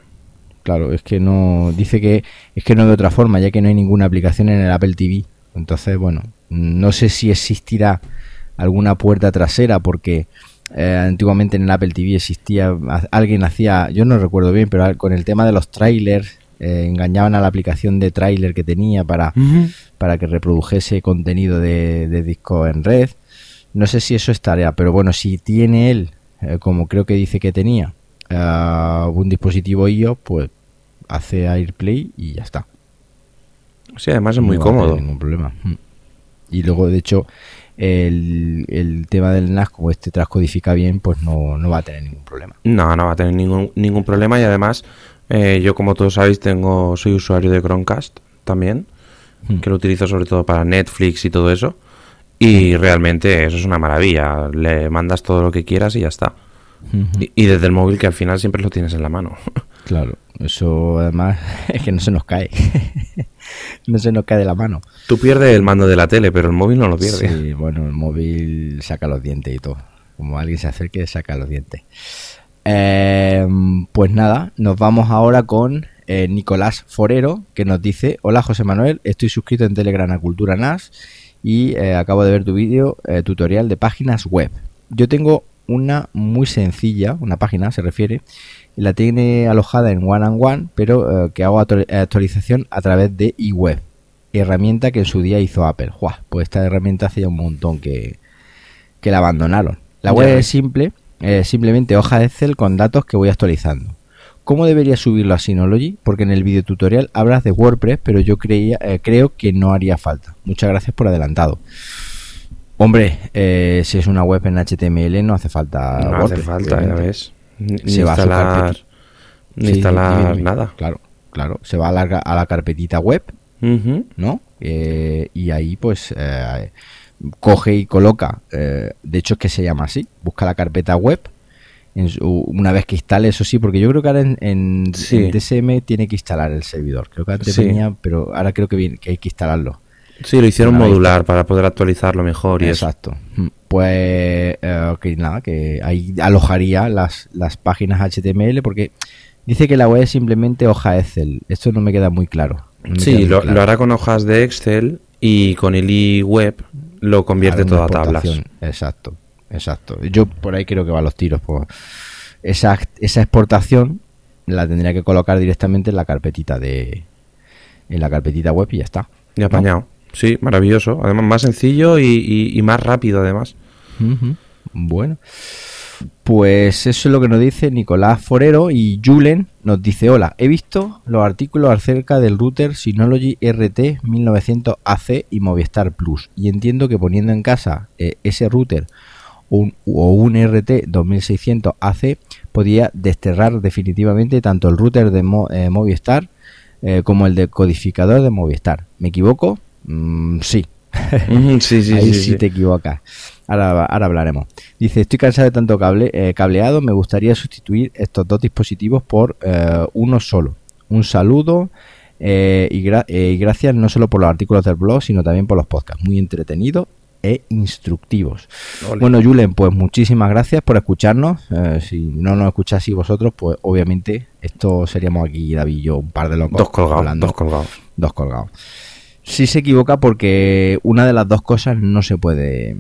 Claro, es que no. Dice que es que no de otra forma, ya que no hay ninguna aplicación en el Apple TV. Entonces, bueno, no sé si existirá alguna puerta trasera, porque eh, antiguamente en el Apple TV existía. Alguien hacía, yo no recuerdo bien, pero con el tema de los trailers, eh, engañaban a la aplicación de trailer que tenía para, para que reprodujese contenido de, de disco en red. No sé si eso es tarea, pero bueno, si tiene él, eh, como creo que dice que tenía, eh, un dispositivo iOS, pues hace AirPlay y ya está. Sí, además es muy No cómodo. ningún problema. Mm. Y luego, de hecho, el, el tema del NAS, como este transcodifica bien, pues no, no va a tener ningún problema. No, no va a tener ningún, ningún problema y además eh, yo como todos sabéis tengo soy usuario de Chromecast también, Mm. que lo utilizo sobre todo para Netflix y todo eso y realmente eso es una maravilla, le mandas todo lo que quieras y ya está. Y, y desde el móvil que al final siempre lo tienes en la mano. (laughs) Claro, eso además (laughs) es que no se nos cae. (laughs) no se nos cae de la mano. Tú pierdes el mando de la tele, pero el móvil no lo pierde. Sí, bueno, el móvil saca los dientes y todo. Como alguien se acerque, saca los dientes. Eh, pues nada, nos vamos ahora con eh, Nicolás Forero, que nos dice, hola José Manuel, estoy suscrito en Telegram a Cultura NAS y eh, acabo de ver tu vídeo eh, tutorial de páginas web. Yo tengo una muy sencilla, una página se refiere, y la tiene alojada en One and One, pero eh, que hago actu- actualización a través de eWeb, herramienta que en su día hizo Apple. Pues esta herramienta hace ya un montón que, que la abandonaron. La web es simple, eh, simplemente hoja de Excel con datos que voy actualizando. ¿cómo debería subirlo a Synology? Porque en el video tutorial hablas de WordPress, pero yo creía, eh, creo que no haría falta. Muchas gracias por adelantado. Hombre, eh, si es una web en HTML no hace falta. No hace falta, ya ves. Ni Se va a instalar, ni Sí, instalar nada. Claro, claro. Se va a la, a la carpetita web. ¿no? Eh, y ahí pues eh, coge y coloca, eh, de hecho es que se llama así, busca la carpeta web, en su- una vez que instale, eso sí, porque yo creo que ahora en, en- Sí. en DSM tiene que instalar el servidor, creo que antes Sí. venía, pero ahora creo que, viene- que hay que instalarlo. Sí, lo hicieron modular para poder actualizarlo mejor y. Exacto. Pues eh, que nada, que ahí alojaría las, las páginas HTML porque dice que la web es simplemente hoja Excel. Esto no me queda muy claro. No Sí, muy lo, claro. lo hará con hojas de Excel y con el iWeb lo convierte todo a tablas. Exacto, exacto. Yo por ahí creo que van los tiros. Pues esa, esa exportación la tendría que colocar directamente en la carpetita de en la carpetita web y ya está. Y apañado. Sí, maravilloso. Además, más sencillo y, más rápido, además. Bueno, pues eso es lo que nos dice Nicolás Forero y Julen nos dice, hola, he visto los artículos acerca del router Synology RT 1900 AC y Movistar Plus y entiendo que poniendo en casa eh, ese router o un, RT 2600 AC podía desterrar definitivamente tanto el router de eh, Movistar eh, como el decodificador de Movistar. ¿Me equivoco? Mm, sí, sí, sí, (laughs) Ahí sí, te equivocas. Ahora, ahora hablaremos. Dice, estoy cansado de tanto cable, eh, cableado, me gustaría sustituir estos dos dispositivos por eh, uno solo. Un saludo eh, y, gra- eh, y gracias no solo por los artículos del blog, sino también por los podcasts. Muy entretenidos e instructivos. Ole. Bueno, Julen, pues muchísimas gracias por escucharnos. Eh, si no nos escucháis vosotros, pues obviamente esto seríamos aquí, David y yo, un par de locos. dos colgados, dos colgados. Dos colgados. Sí se equivoca porque una de las dos cosas no se puede.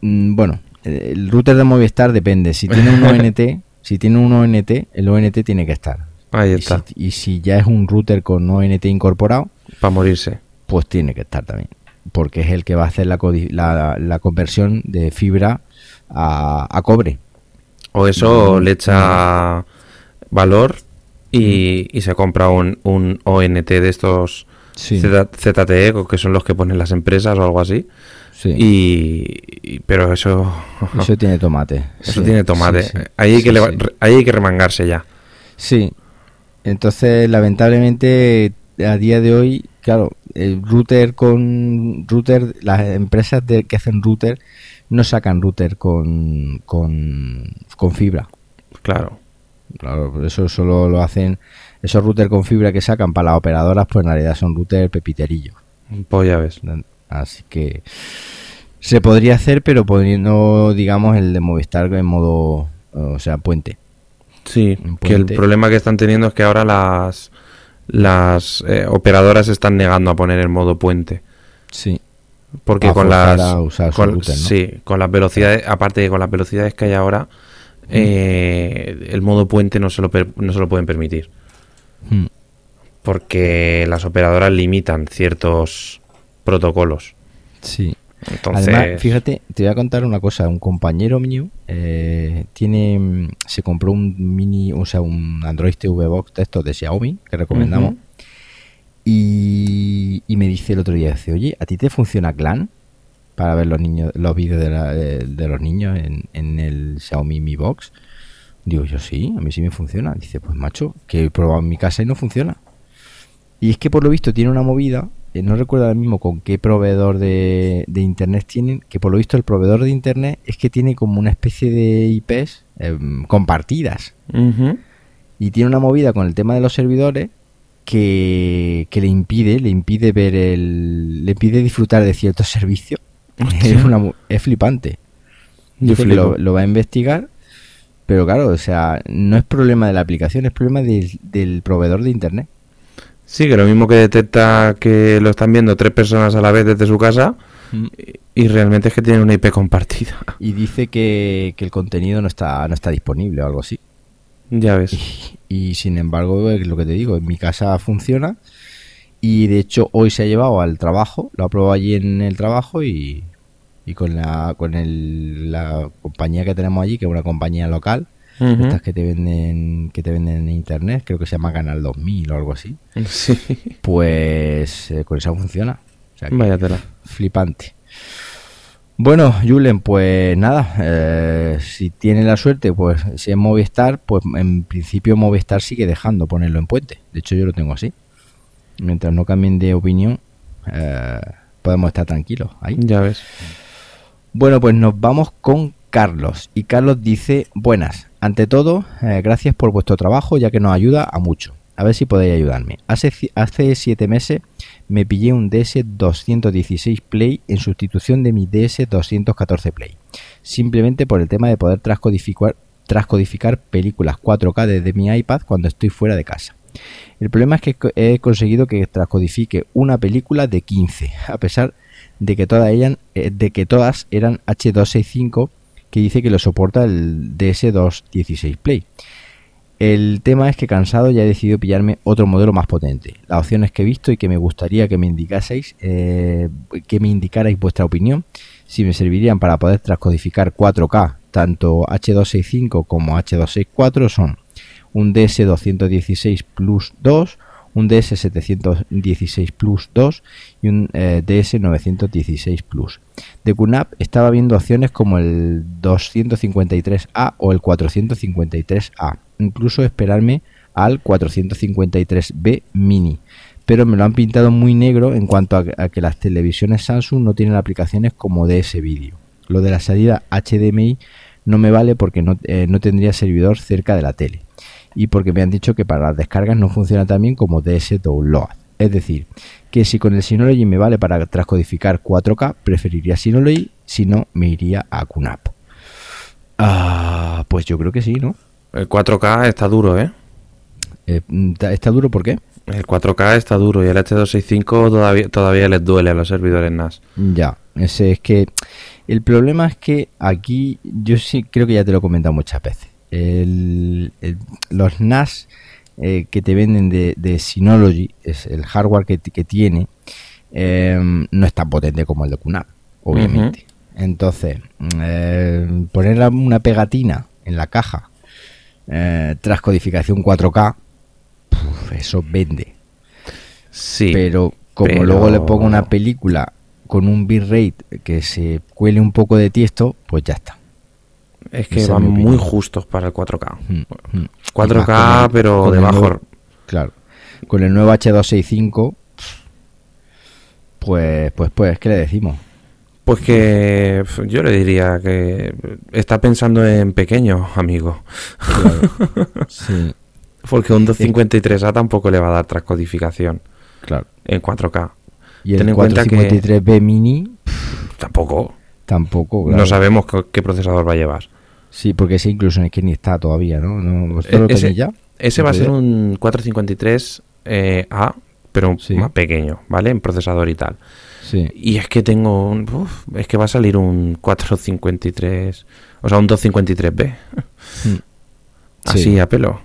Mm, Bueno, el router de Movistar depende. Si tiene un (laughs) ONT, si tiene un ONT, el ONT tiene que estar. Ahí Y está, si, y si ya es un router con ONT incorporado, para morirse. pues tiene que estar también. Porque es el que va a hacer la, la, la conversión de fibra a, a cobre. O eso le echa valor y, y se compra un, un ONT de estos Sí, ZTE, que son los que ponen las empresas o algo así. sí. Y, y- pero eso, (laughs) Eso tiene tomate. eso Sí, tiene tomate. sí. Ahí, hay que leva- ahí hay que remangarse ya. Sí. Entonces, lamentablemente, a día de hoy, claro, el router con router, las empresas de, que hacen router no sacan router con, con, con fibra. Claro. Claro, por eso solo lo hacen esos routers con fibra que sacan para las operadoras, pues en realidad son router pepiterillos. Pues ya ves. Así que se podría hacer, pero poniendo, digamos, el de Movistar en modo, o sea, puente. Sí, Un que el puente. problema que están teniendo es que ahora las las eh, operadoras se están negando a poner el modo puente. Sí. Porque A con las a usar su con- router, ¿no? sí, con las velocidades, aparte de con las velocidades que hay ahora, eh, el modo puente no se lo no se lo pueden permitir. Hmm. Porque las operadoras limitan ciertos protocolos. Sí. Entonces, Además, fíjate, te voy a contar una cosa. Un compañero mío eh, tiene, se compró un mini, o sea, un Android TV Box de estos de Xiaomi que recomendamos. Y, y me dice el otro día, dice, oye, ¿a ti te funciona Clan para ver los niños, los vídeos de, de los niños en, en el Xiaomi Mi Box? Digo, yo sí, a mí sí me funciona. Dice, pues macho, que he probado en mi casa y no funciona. Y es que por lo visto tiene una movida, eh, no recuerdo ahora mismo con qué proveedor de, de internet tienen, que por lo visto el proveedor de internet es que tiene como una especie de IPs em, compartidas. Y tiene una movida con el tema de los servidores que, que le impide, le impide ver el, le impide disfrutar de ciertos servicios. (laughs) Es, una es flipante. Yo flipo. lo va a investigar, pero claro, o sea, no es problema de la aplicación, es problema del, del proveedor de internet. Sí, que lo mismo que detecta que lo están viendo tres personas a la vez desde su casa y, y realmente es que tienen una IP compartida. Y dice que, que el contenido no está, no está disponible o algo así. ya ves. Y, (laughs) y, sin embargo, es lo que te digo, en mi casa funciona. Y de hecho, hoy se ha llevado al trabajo, lo ha probado allí en el trabajo y, y con la con el, la compañía que tenemos allí, que es una compañía local, estas que te venden que te venden en internet, creo que se llama Canal 2000 o algo así. (laughs) Sí. Pues eh, con esa funciona. O sea Vaya tela. flipante. Bueno, Julen, pues nada, eh, si tiene la suerte, pues si es Movistar, pues en principio Movistar sigue dejando ponerlo en puente. De hecho, yo lo tengo así. Mientras no cambien de opinión, eh, podemos estar tranquilos ahí. Ya ves. Bueno, pues nos vamos con Carlos. Y Carlos dice, buenas, ante todo, eh, gracias por vuestro trabajo ya que nos ayuda a mucho. A ver si podéis ayudarme. Hace, hace siete meses me pillé un DS216 Play en sustitución de mi DS214 Play. Simplemente por el tema de poder transcodificar, transcodificar películas 4K desde mi iPad cuando estoy fuera de casa. El problema es que he conseguido que transcodifique una película de 15, a pesar de que todas ellas, eh, de que todas eran H265 que dice que lo soporta el DS216 Play. El tema es que cansado ya he decidido pillarme otro modelo más potente. Las opciones que he visto y que me gustaría que me indicaseis, eh, que me indicarais vuestra opinión, si me servirían para poder transcodificar 4K tanto H265 como H264 son un DS216 Plus 2, un DS716 Plus 2 y un eh, DS916 Plus. De QNAP estaba viendo opciones como el 253A o el 453A, incluso esperarme al 453B Mini, pero me lo han pintado muy negro en cuanto a, que las televisiones Samsung no tienen aplicaciones como DS Video. Lo de la salida HDMI no me vale porque eh, no tendría servidor cerca de la tele y porque me han dicho que para las descargas no funciona tan bien como DS Download. Es decir, que si con el Synology me vale para transcodificar 4K, preferiría Synology, si no me iría a QNAP. Ah, pues yo creo que sí, ¿no? El 4K está duro, ¿eh? Eh, ¿Está duro por qué? El 4K está duro y el H265 todavía, todavía les duele a los servidores NAS. Ya, ese es que el problema es que aquí yo sí creo que ya te lo he comentado muchas veces. El- el- los NAS eh, que te venden de, de Synology, es el hardware que, que tiene, eh, no es tan potente como el de QNAP, obviamente. Entonces, eh, poner una pegatina en la caja eh, tras codificación 4K, puf, eso vende. Sí. Pero como pero- luego le pongo una película con un bitrate que se cuele un poco de tiesto, pues ya está. Es que van muy justos para el 4K. Mm, mm. Y más 4K, con el- pero de bajo. nuevo- claro. Con el nuevo H265, pues, pues, pues, ¿qué le decimos? Pues que yo le diría que está pensando en pequeño, amigo. Claro. (laughs) sí, Porque un 253A tampoco le va a dar transcodificación claro. en 4K. Y Ten el en cuenta que- 453B Mini Tampoco. tampoco, claro. No sabemos qué, qué procesador va a llevar. Sí, porque ese incluso en el que ni está todavía, ¿no? ¿No? ¿Vosotros lo E- ese- tenéis ya? Ese va a ¿En ser un 453A, pero Sí. más pequeño, ¿vale? En procesador y tal. Sí. Y es que tengo un... uf, es que va a salir un 453... O sea, un 253B. Mm. Así Sí. a pelo.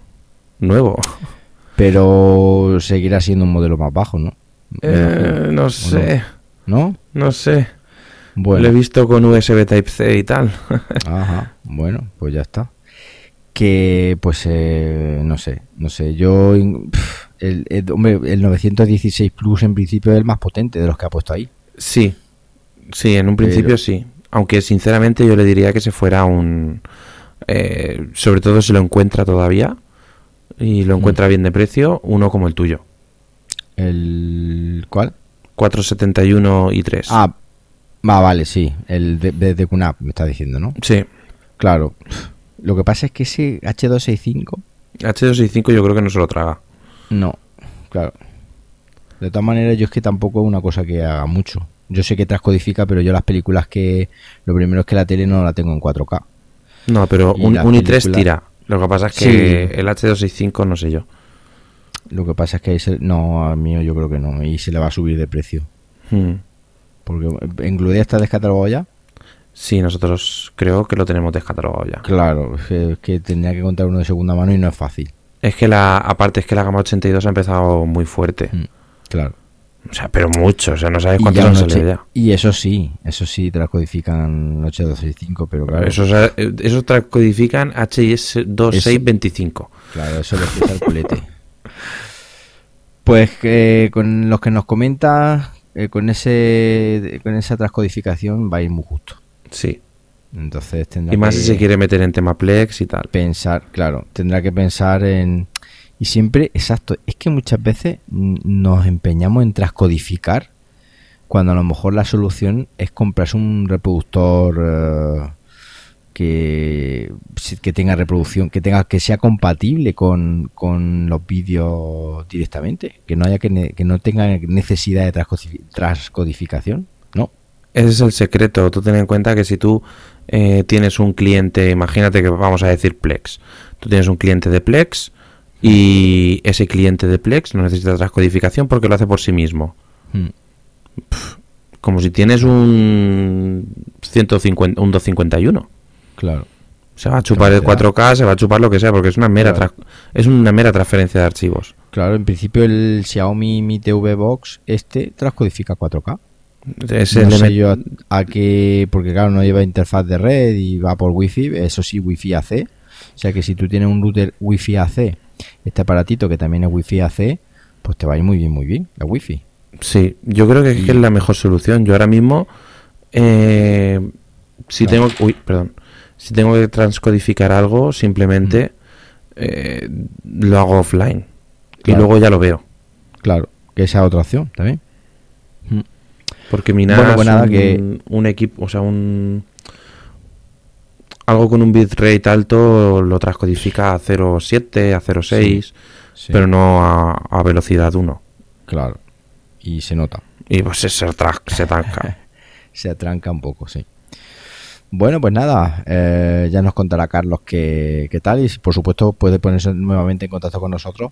Nuevo. Pero seguirá siendo un modelo más bajo, ¿no? Eh, no sé. ¿No? No sé. Bueno. Lo he visto con USB Type-C y tal. Ajá, bueno, pues ya está. Que, pues, eh, no sé, no sé, yo, in- pf, el, el- hombre, el 916 Plus en principio es el más potente de los que ha puesto ahí. sí. Sí, en un principio Pero- sí. Aunque sinceramente yo le diría que se fuera un... eh, sobre todo si lo encuentra todavía y lo encuentra bien de precio, uno como el tuyo. ¿El cuál? 471 y 3. Ah, ah, vale, sí, el de, de, de QNAP me está diciendo, ¿no? Sí. Claro, lo que pasa es que ese H265, H265 yo creo que no se lo traga. no, claro. De todas maneras, yo es que tampoco es una cosa que haga mucho. Yo sé que transcodifica, pero yo las películas que... Lo primero es que la tele no la tengo en 4K. No, pero Y un, un i3 película- tira. Lo que pasa es que Sí. el H265 no sé yo. Lo que pasa es que ahí se- no, al mío yo creo que no, y se le va a subir de precio. Hmm. Porque en Gludea está descatalogado ya. Sí, nosotros creo que lo tenemos descatalogado ya. Claro, es que, tendría que contar uno de segunda mano y no es fácil. Es que la, aparte es que la gama 82 ha empezado muy fuerte. Mm, Claro. O sea, pero mucho, o sea, no sabes cuántos han salido ya. y eso sí, eso sí, te las codifican 8265, pero claro, Esos, eh, esos codifican HIS 2625. claro, eso le pesa el culete. (laughs) Pues eh, con los que nos comenta, eh, con ese con esa transcodificación va a ir muy justo. Sí. Entonces tendrá Y más que si se quiere meter en tema Plex y tal. pensar, claro, tendrá que pensar en y siempre, exacto, es que muchas veces nos empeñamos en transcodificar cuando a lo mejor la solución es comprarse un reproductor eh, que, que tenga reproducción, que tenga que sea compatible con, con los vídeos directamente, que no haya que, ne- que no tenga necesidad de transcodifi- transcodificación. Ese es el secreto. Tú ten en cuenta que si tú eh, tienes un cliente, imagínate que vamos a decir Plex. Tú tienes un cliente de Plex y ese cliente de Plex no necesita transcodificación porque lo hace por sí mismo. Mm, Como si tienes un 150, un 251. claro. Se va a chupar el Claro, 4K, se va a chupar lo que sea, porque es una mera Claro. es una mera transferencia de archivos. Claro, en principio el Xiaomi Mi TV Box este transcodifica 4K. No sé yo a, a qué, porque claro, no lleva interfaz de red y va por Wi-Fi, eso sí, Wi-Fi AC. O sea que si tú tienes un router Wi-Fi AC, este aparatito que también es Wi-Fi AC, pues te va a ir muy bien, muy bien, la Wi-Fi. Sí, yo creo que, es que es la mejor solución. Yo ahora mismo, eh, si tengo, uy, perdón, si tengo que transcodificar algo, simplemente eh, lo hago offline y luego ya lo veo, Claro, que esa es otra opción también. Porque mi NAS, Bueno, pues nada, un, que- un equipo, o sea, un algo con un bitrate alto lo transcodifica a 0.7, a 0.6, Sí, pero no a, a velocidad 1. Claro. Y se nota. Y pues se, tra- se tranca. (laughs) se atranca un poco, sí. Bueno, pues nada, eh, ya nos contará Carlos qué, qué tal y por supuesto puede ponerse nuevamente en contacto con nosotros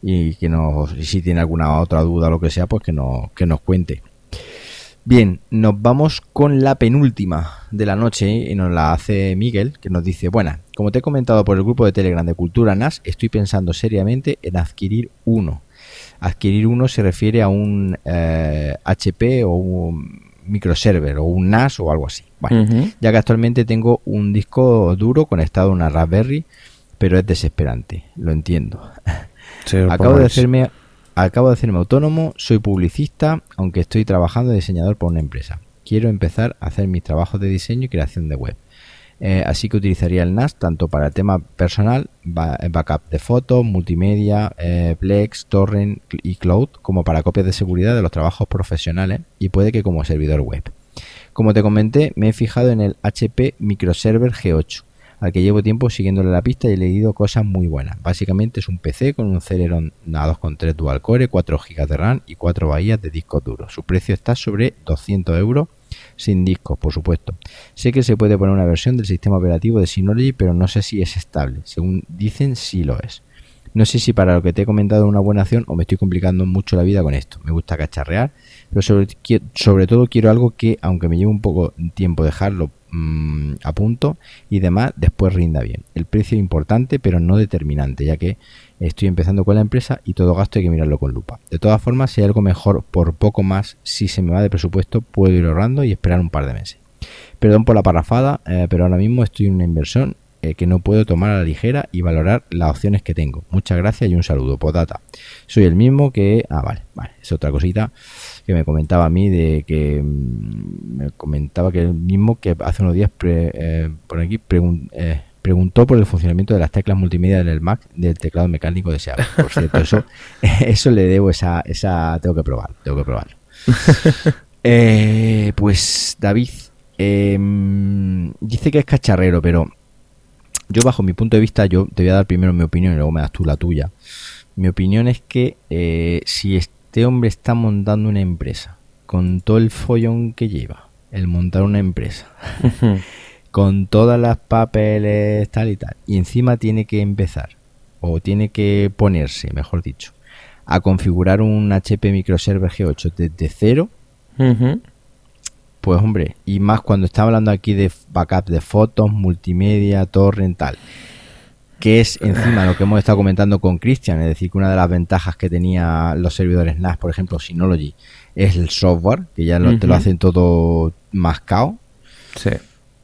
y que nos, y si tiene alguna otra duda o lo que sea, pues que nos, que nos cuente. Bien, nos vamos con la penúltima de la noche y nos la hace Miguel, que nos dice, buena, como te he comentado por el grupo de Telegram de Cultura NAS, estoy pensando seriamente en adquirir uno. Adquirir uno se refiere a un eh, HP o un microserver o un NAS o algo así. Bueno, Ujú. ya que actualmente tengo un disco duro conectado a una Raspberry, pero es desesperante, lo entiendo. Sí, Acabo de hacerme acabo de hacerme autónomo, soy publicista, aunque estoy trabajando de diseñador por una empresa. Quiero empezar a hacer mis trabajos de diseño y creación de web. Eh, así que utilizaría el NAS tanto para el tema personal, ba- backup de fotos, multimedia, eh, Plex, Torrent y Cloud, como para copias de seguridad de los trabajos profesionales y puede que como servidor web. Como te comenté, me he fijado en el HP Microserver G8, al que llevo tiempo siguiéndole la pista y he leído cosas muy buenas. Básicamente es un PC con un Celeron A2.3 dual core, 4 GB de RAM y 4 bahías de discos duros. Su precio está sobre 200 euros sin discos, por supuesto. Sé que se puede poner una versión del sistema operativo de Synology, pero no sé si es estable. Según dicen, sí lo es. No sé si para lo que te he comentado es una buena acción o me estoy complicando mucho la vida con esto. Me gusta cacharrear, pero sobre, sobre todo quiero algo que, aunque me lleve un poco tiempo dejarlo mm, a punto y demás, después rinda bien. El precio es importante, pero no determinante, ya que estoy empezando con la empresa y todo gasto hay que mirarlo con lupa. De todas formas, si hay algo mejor por poco más, si se me va de presupuesto, puedo ir ahorrando y esperar un par de meses. Perdón por la parrafada, eh, pero ahora mismo estoy en una inversión eh, que no puedo tomar a la ligera y valorar las opciones que tengo. Muchas gracias y un saludo. Podata. Soy el mismo que... Ah, vale, vale. Es otra cosita que me comentaba a mí de que... mm, Me comentaba que el mismo que hace unos días pre- eh, por aquí eh, preguntó por el funcionamiento de las teclas multimedia del Mac del teclado mecánico deseado. Por cierto, eso, (laughs) eso le debo esa, esa... Tengo que probar, tengo que probarlo. (laughs) Eh, pues David dice que es cacharrero, pero yo bajo mi punto de vista, yo te voy a dar primero mi opinión y luego me das tú la tuya. Mi opinión es que eh, si este hombre está montando una empresa con todo el follón que lleva, el montar una empresa, (laughs) con todas las papeles tal y tal, y encima tiene que empezar, o tiene que ponerse, mejor dicho, a configurar un HP Microserver G8 desde cero. Pues hombre, y más cuando está hablando aquí de backup de fotos, multimedia, torrent, tal. que es encima lo que hemos estado comentando con Christian, es decir, que una de las ventajas que tenía los servidores NAS, por ejemplo, Synology, es el software, que ya lo- te lo hacen todo mascado, Sí.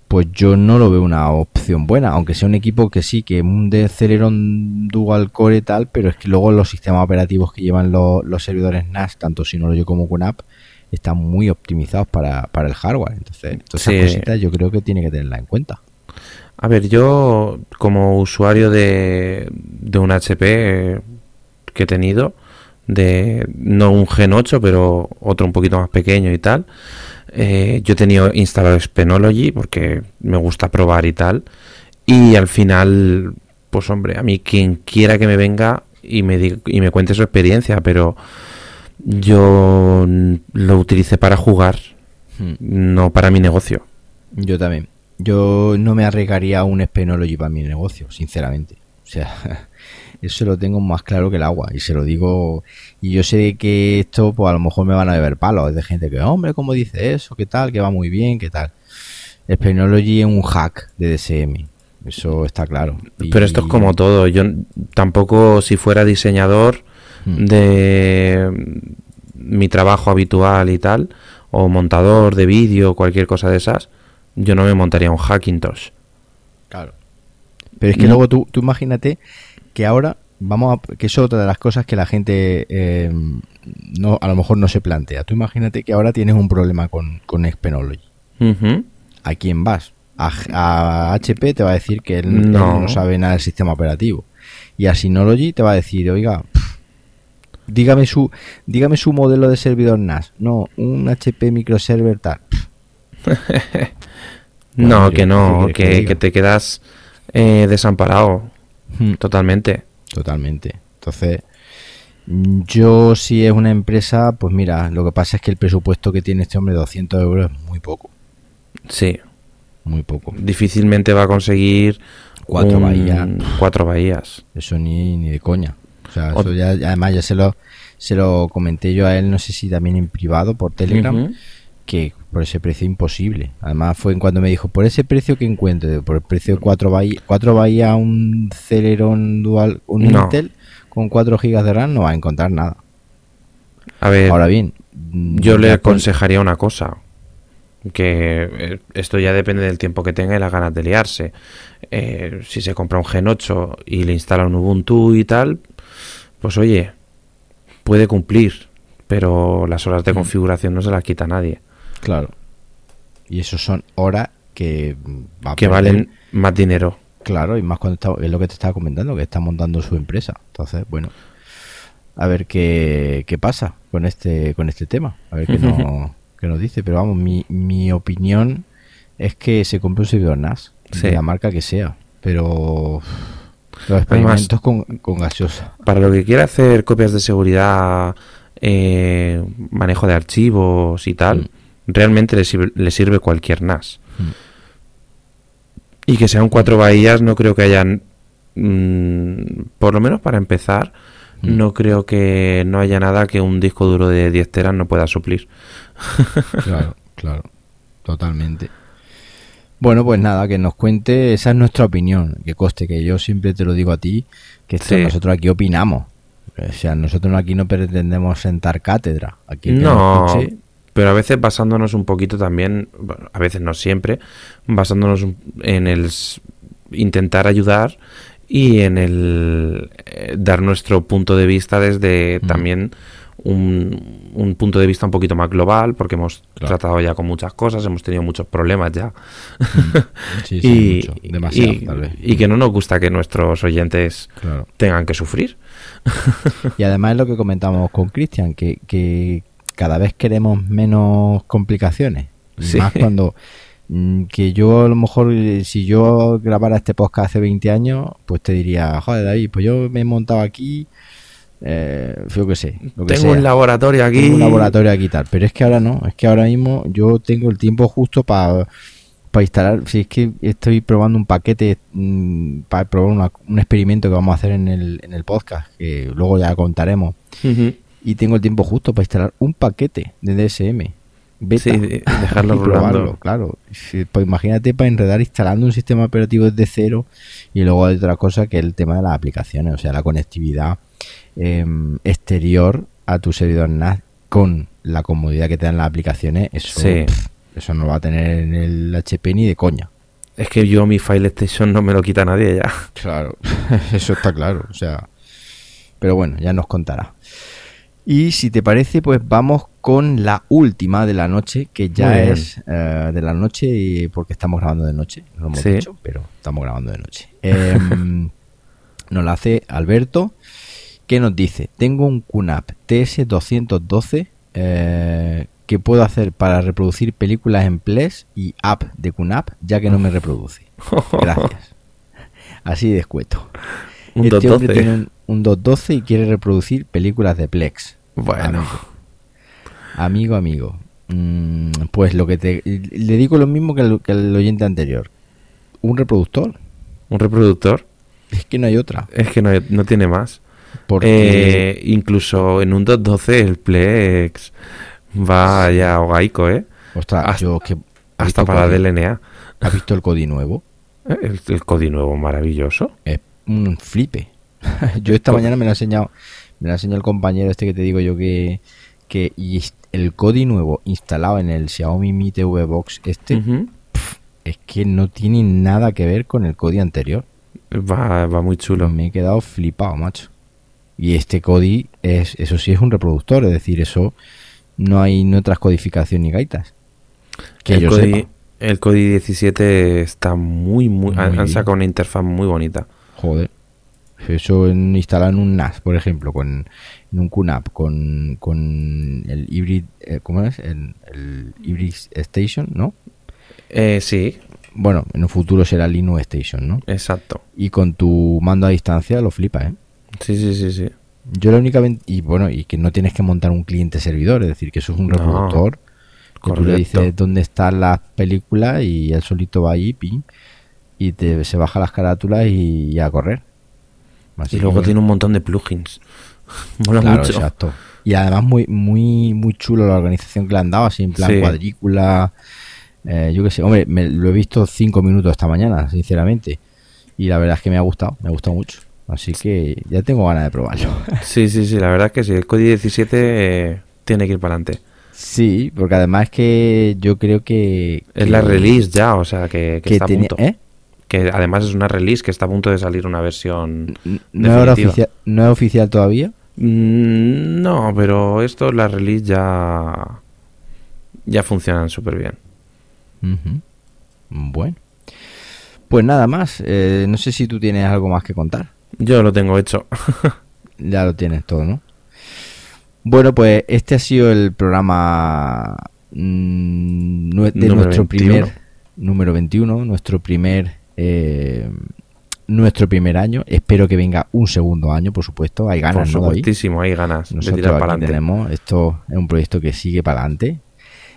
pues yo no lo veo una opción buena, aunque sea un equipo que sí, que un de Celeron Dual Core y tal, pero es que luego los sistemas operativos que llevan los, los servidores NAS, tanto Synology como QNAP, están muy optimizados para, para el hardware. Entonces, todas esas Sí. cositas yo creo que tiene que tenerla en cuenta. A ver, yo como usuario de, de un HP que he tenido, de no un Gen 8, pero otro un poquito más pequeño y tal, eh, yo he tenido instalado Spenology porque me gusta probar y tal, y al final, pues hombre, a mí quien quiera que me venga y me, diga- y me cuente su experiencia, pero yo lo utilicé para jugar, Hmm. no para mi negocio. Yo también. Yo no me arriesgaría a un Spenology para mi negocio, sinceramente. O sea, (laughs) eso lo tengo más claro que el agua. Y se lo digo. Y yo sé que esto, pues a lo mejor me van a beber palos. Es de gente que, hombre, ¿cómo dice eso? ¿Qué tal? Que va muy bien, ¿qué tal? Spenology es un hack de DSM. Eso está claro. Y- Pero esto es como todo. Yo tampoco, si fuera diseñador Mm. de mi trabajo habitual y tal, o montador de vídeo, cualquier cosa de esas, yo no me montaría un Hackintosh. Claro. Pero es que No. luego tú, tú imagínate que ahora vamos a, que eso es otra de las cosas que la gente eh, no a lo mejor no se plantea. Tú imagínate que ahora tienes un problema con, con Spenology. Ujú. ¿A quién vas? A, a HP te va a decir que él él no. No. sabe nada del sistema operativo. Y a Synology te va a decir, oiga, dígame su dígame su modelo de servidor NAS. No, un HP microserver tal. (laughs) Bueno, no, ¿qué- que no, que que, te quedas eh, desamparado hmm. totalmente. Totalmente. Entonces, yo si es una empresa, pues mira, lo que pasa es que el presupuesto que tiene este hombre, 200 euros, es muy poco. Sí, Muy poco. difícilmente va a conseguir Cuatro un- bahías. Cuatro bahías. Eso ni, ni de coña. O sea, eso ya, además ya se lo, se lo comenté yo a él, no sé si también en privado por Telegram, que por ese precio imposible. Además fue en cuando me dijo, por ese precio que encuentre, por el precio de 4 bahías, cuatro bahías un Celeron Dual, un No. Intel con 4 GB de RAM, no va a encontrar nada. A ver, Ahora bien, Yo le con- aconsejaría una cosa, que eh, esto ya depende del tiempo que tenga y las ganas de liarse. Eh, si se compra un Gen 8 y le instala un Ubuntu y tal, pues oye, puede cumplir, pero las horas de Mm. configuración no se las quita nadie, Claro. Y eso son horas que va a que perder. valen más dinero. Claro, y más cuando está, es lo que te estaba comentando, que está montando su empresa. Entonces, bueno, a ver qué, qué pasa con este con este tema. A ver qué, nos, (laughs) qué nos dice. Pero vamos, mi, mi opinión es que se compre un servidor NAS, Sí. de la marca que sea. Pero los experimentos con, con gaseosa. Para lo que quiera hacer copias de seguridad, eh, manejo de archivos y tal, Mm. realmente le sirve, le sirve cualquier NAS. Mm. Y que sean cuatro bahías, no creo que hayan. mm, por lo menos para empezar, no creo que no haya nada que un disco duro de 10 teras no pueda suplir. Claro, (laughs) claro, totalmente. Bueno, pues nada, que nos cuente, esa es nuestra opinión, que coste que yo siempre te lo digo a ti, que esto Sí. nosotros aquí opinamos. O sea, nosotros aquí no pretendemos sentar cátedra. Aquí No, escuche, pero a veces basándonos un poquito también, bueno, a veces no siempre, basándonos en el intentar ayudar y en el eh, dar nuestro punto de vista desde Mm. también un, un punto de vista un poquito más global, porque hemos Claro. tratado ya con muchas cosas, hemos tenido muchos problemas ya. sí, sí, (laughs) y, mucho, demasiado, y- tal vez. y que no nos gusta que nuestros oyentes Claro. tengan que sufrir. (laughs) Y además es lo que comentamos con Cristian, que, que cada vez queremos menos complicaciones. Sí. Más cuando mm, que yo a lo mejor, si yo grabara este podcast hace 20 años, pues te diría, joder David, pues yo me he montado aquí, eh, yo qué sé. Lo que Tengo sea. un laboratorio aquí. Tengo un laboratorio aquí tal. Pero es que ahora no, es que ahora mismo yo tengo el tiempo justo para instalar. Si es que estoy probando un paquete para probar una- un experimento que vamos a hacer en el, en el podcast, que luego ya contaremos. Y tengo el tiempo justo para instalar un paquete de DSM. beta. Sí, de- dejarlo (laughs) y probarlo, claro. Pues imagínate para enredar instalando un sistema operativo desde cero y luego hay otra cosa que es el tema de las aplicaciones, o sea, la conectividad em, exterior a tu servidor NAS con la comodidad que te dan las aplicaciones, eso, Sí. pff, eso no lo va a tener en el HP ni de coña. Es que yo mi File Station no me lo quita nadie ya. (laughs) Claro, (laughs) eso está claro. O sea, pero bueno, ya nos contará. Y si te parece, pues vamos con la última de la noche, que ya es eh, de la noche, y- porque estamos grabando de noche, no lo hemos Sí. dicho, pero estamos grabando de noche. Em, (laughs) nos la hace Alberto, que nos dice: Tengo un QNAP TS212 eh, que puedo hacer para reproducir películas en Ples y app de QNAP, ya que no me reproduce. (laughs) Gracias. Así de escueto. Un este hombre 212. tiene un, un 212 y quiere reproducir películas de Plex. Bueno, Amigo, amigo. Mm, pues lo que te. Le digo lo mismo que al oyente anterior. Un reproductor. un reproductor Es que no hay otra. es que no, no tiene más. Porque. Eh, incluso en un 212 el Plex va ya hogaico, ¿eh? ostras, hasta- yo que. ¿has Hasta para el Kodi? DLNA. ¿Has visto el Codi nuevo? Eh, El, el Kodi nuevo maravilloso. Es un flipe. (laughs) yo esta mañana me lo ha enseñado. Me lo ha enseñado el compañero este que te digo yo que. que el Codi nuevo instalado en el Xiaomi Mi TV Box este. Es que no tiene nada que ver con el Kodi anterior. va, va muy chulo. Me he quedado flipado, macho. Y este Kodi es, eso sí es un reproductor, es decir, eso no hay no transcodificación ni gaitas. Que el, Kodi, sepa. el Kodi 17 está muy, muy... Muy han sacado una interfaz muy bonita. Joder. Eso en, instalado en un NAS, por ejemplo, con en un QNAP, con, con el Hybrid, eh, ¿cómo es? El, el Hybrid Station, ¿no? Eh, sí, Bueno, en un futuro será Linux Station, ¿no? exacto. Y con tu mando a distancia lo flipa, ¿eh? Sí, sí, sí, sí. Yo la única y bueno, y que no tienes que montar un cliente servidor, es decir, que eso es un No, reproductor. que tú le dices dónde están las películas y él solito va ahí, ping, y te, se baja las carátulas y, y a correr. Así Y luego tiene un montón de plugins. (laughs) Mola claro, mucho. exacto. Y además muy, muy, muy chulo la organización que le han dado, así en plan Sí. cuadrícula. eh, yo qué sé, hombre, me, lo he visto cinco minutos esta mañana, sinceramente. Y la verdad es que me ha gustado, me ha gustado mucho. Así que ya tengo ganas de probarlo. (laughs) Sí, sí, sí, la verdad es que sí. El Kodi 17 eh, tiene que ir para adelante. Sí, porque además que yo creo que... Es la release ya, o sea, que, que que está a punto. ¿eh? Que además es una release que está a punto de salir una versión... ¿No era, oficial, ¿No era oficial todavía? Mm, No, pero esto, la release ya... Ya funcionan súper bien. Bueno. Pues nada más. eh, no sé si tú tienes algo más que contar. Yo lo tengo hecho. (laughs) Ya lo tienes todo, ¿no? Bueno, pues este ha sido el programa mm, de Número nuestro 21. primer número 21, nuestro primer eh, nuestro primer año. Espero que venga un segundo año, por supuesto. Hay Por ganas, ¿no, David? supuestísimo, hay ganas Nosotros aquí tenemos, esto es un proyecto que sigue para adelante.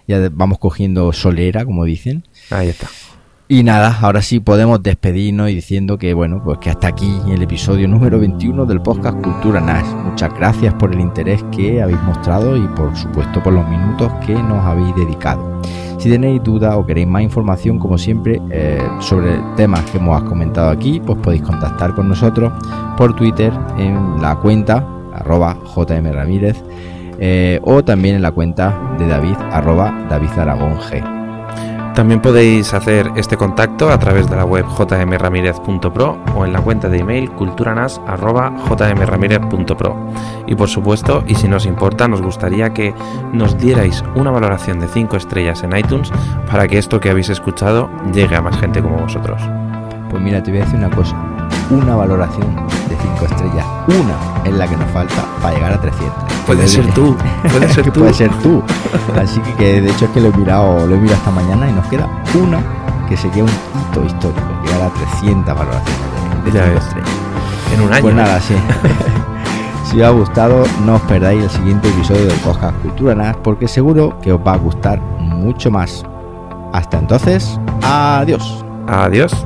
Ya vamos cogiendo solera, como dicen. Ahí está. Y nada, ahora sí podemos despedirnos y diciendo que bueno, pues que hasta aquí el episodio número 21 del podcast Cultura NAS. Muchas gracias por el interés que habéis mostrado y por supuesto por los minutos que nos habéis dedicado. Si tenéis dudas o queréis más información, como siempre, eh, sobre temas que hemos comentado aquí, pues podéis contactar con nosotros por Twitter en la cuenta arroba JM Ramírez eh, o también en la cuenta de David arroba David Aragón G. También podéis hacer este contacto a través de la web jmramirez.pro o en la cuenta de email culturanas.jmramirez.pro. Y por supuesto, y si nos importa, nos gustaría que nos dierais una valoración de 5 estrellas en iTunes para que esto que habéis escuchado llegue a más gente como vosotros. Pues mira, te voy a decir una cosa. Una valoración de 5 estrellas. Una es la que nos falta para llegar a 300. Puede ser tú, puede ser (laughs) tú. Puede ser tú. Así que, que de hecho es que lo he mirado, lo he mirado esta mañana y nos queda una que sería un hito histórico. Llegar a 300 valoraciones de, de Ya 5 ves. estrellas. En un año. Pues nada, sí. (laughs) si os ha gustado, no os perdáis el siguiente episodio del podcast Cultura NAS porque seguro que os va a gustar mucho más. Hasta entonces, adiós. Adiós.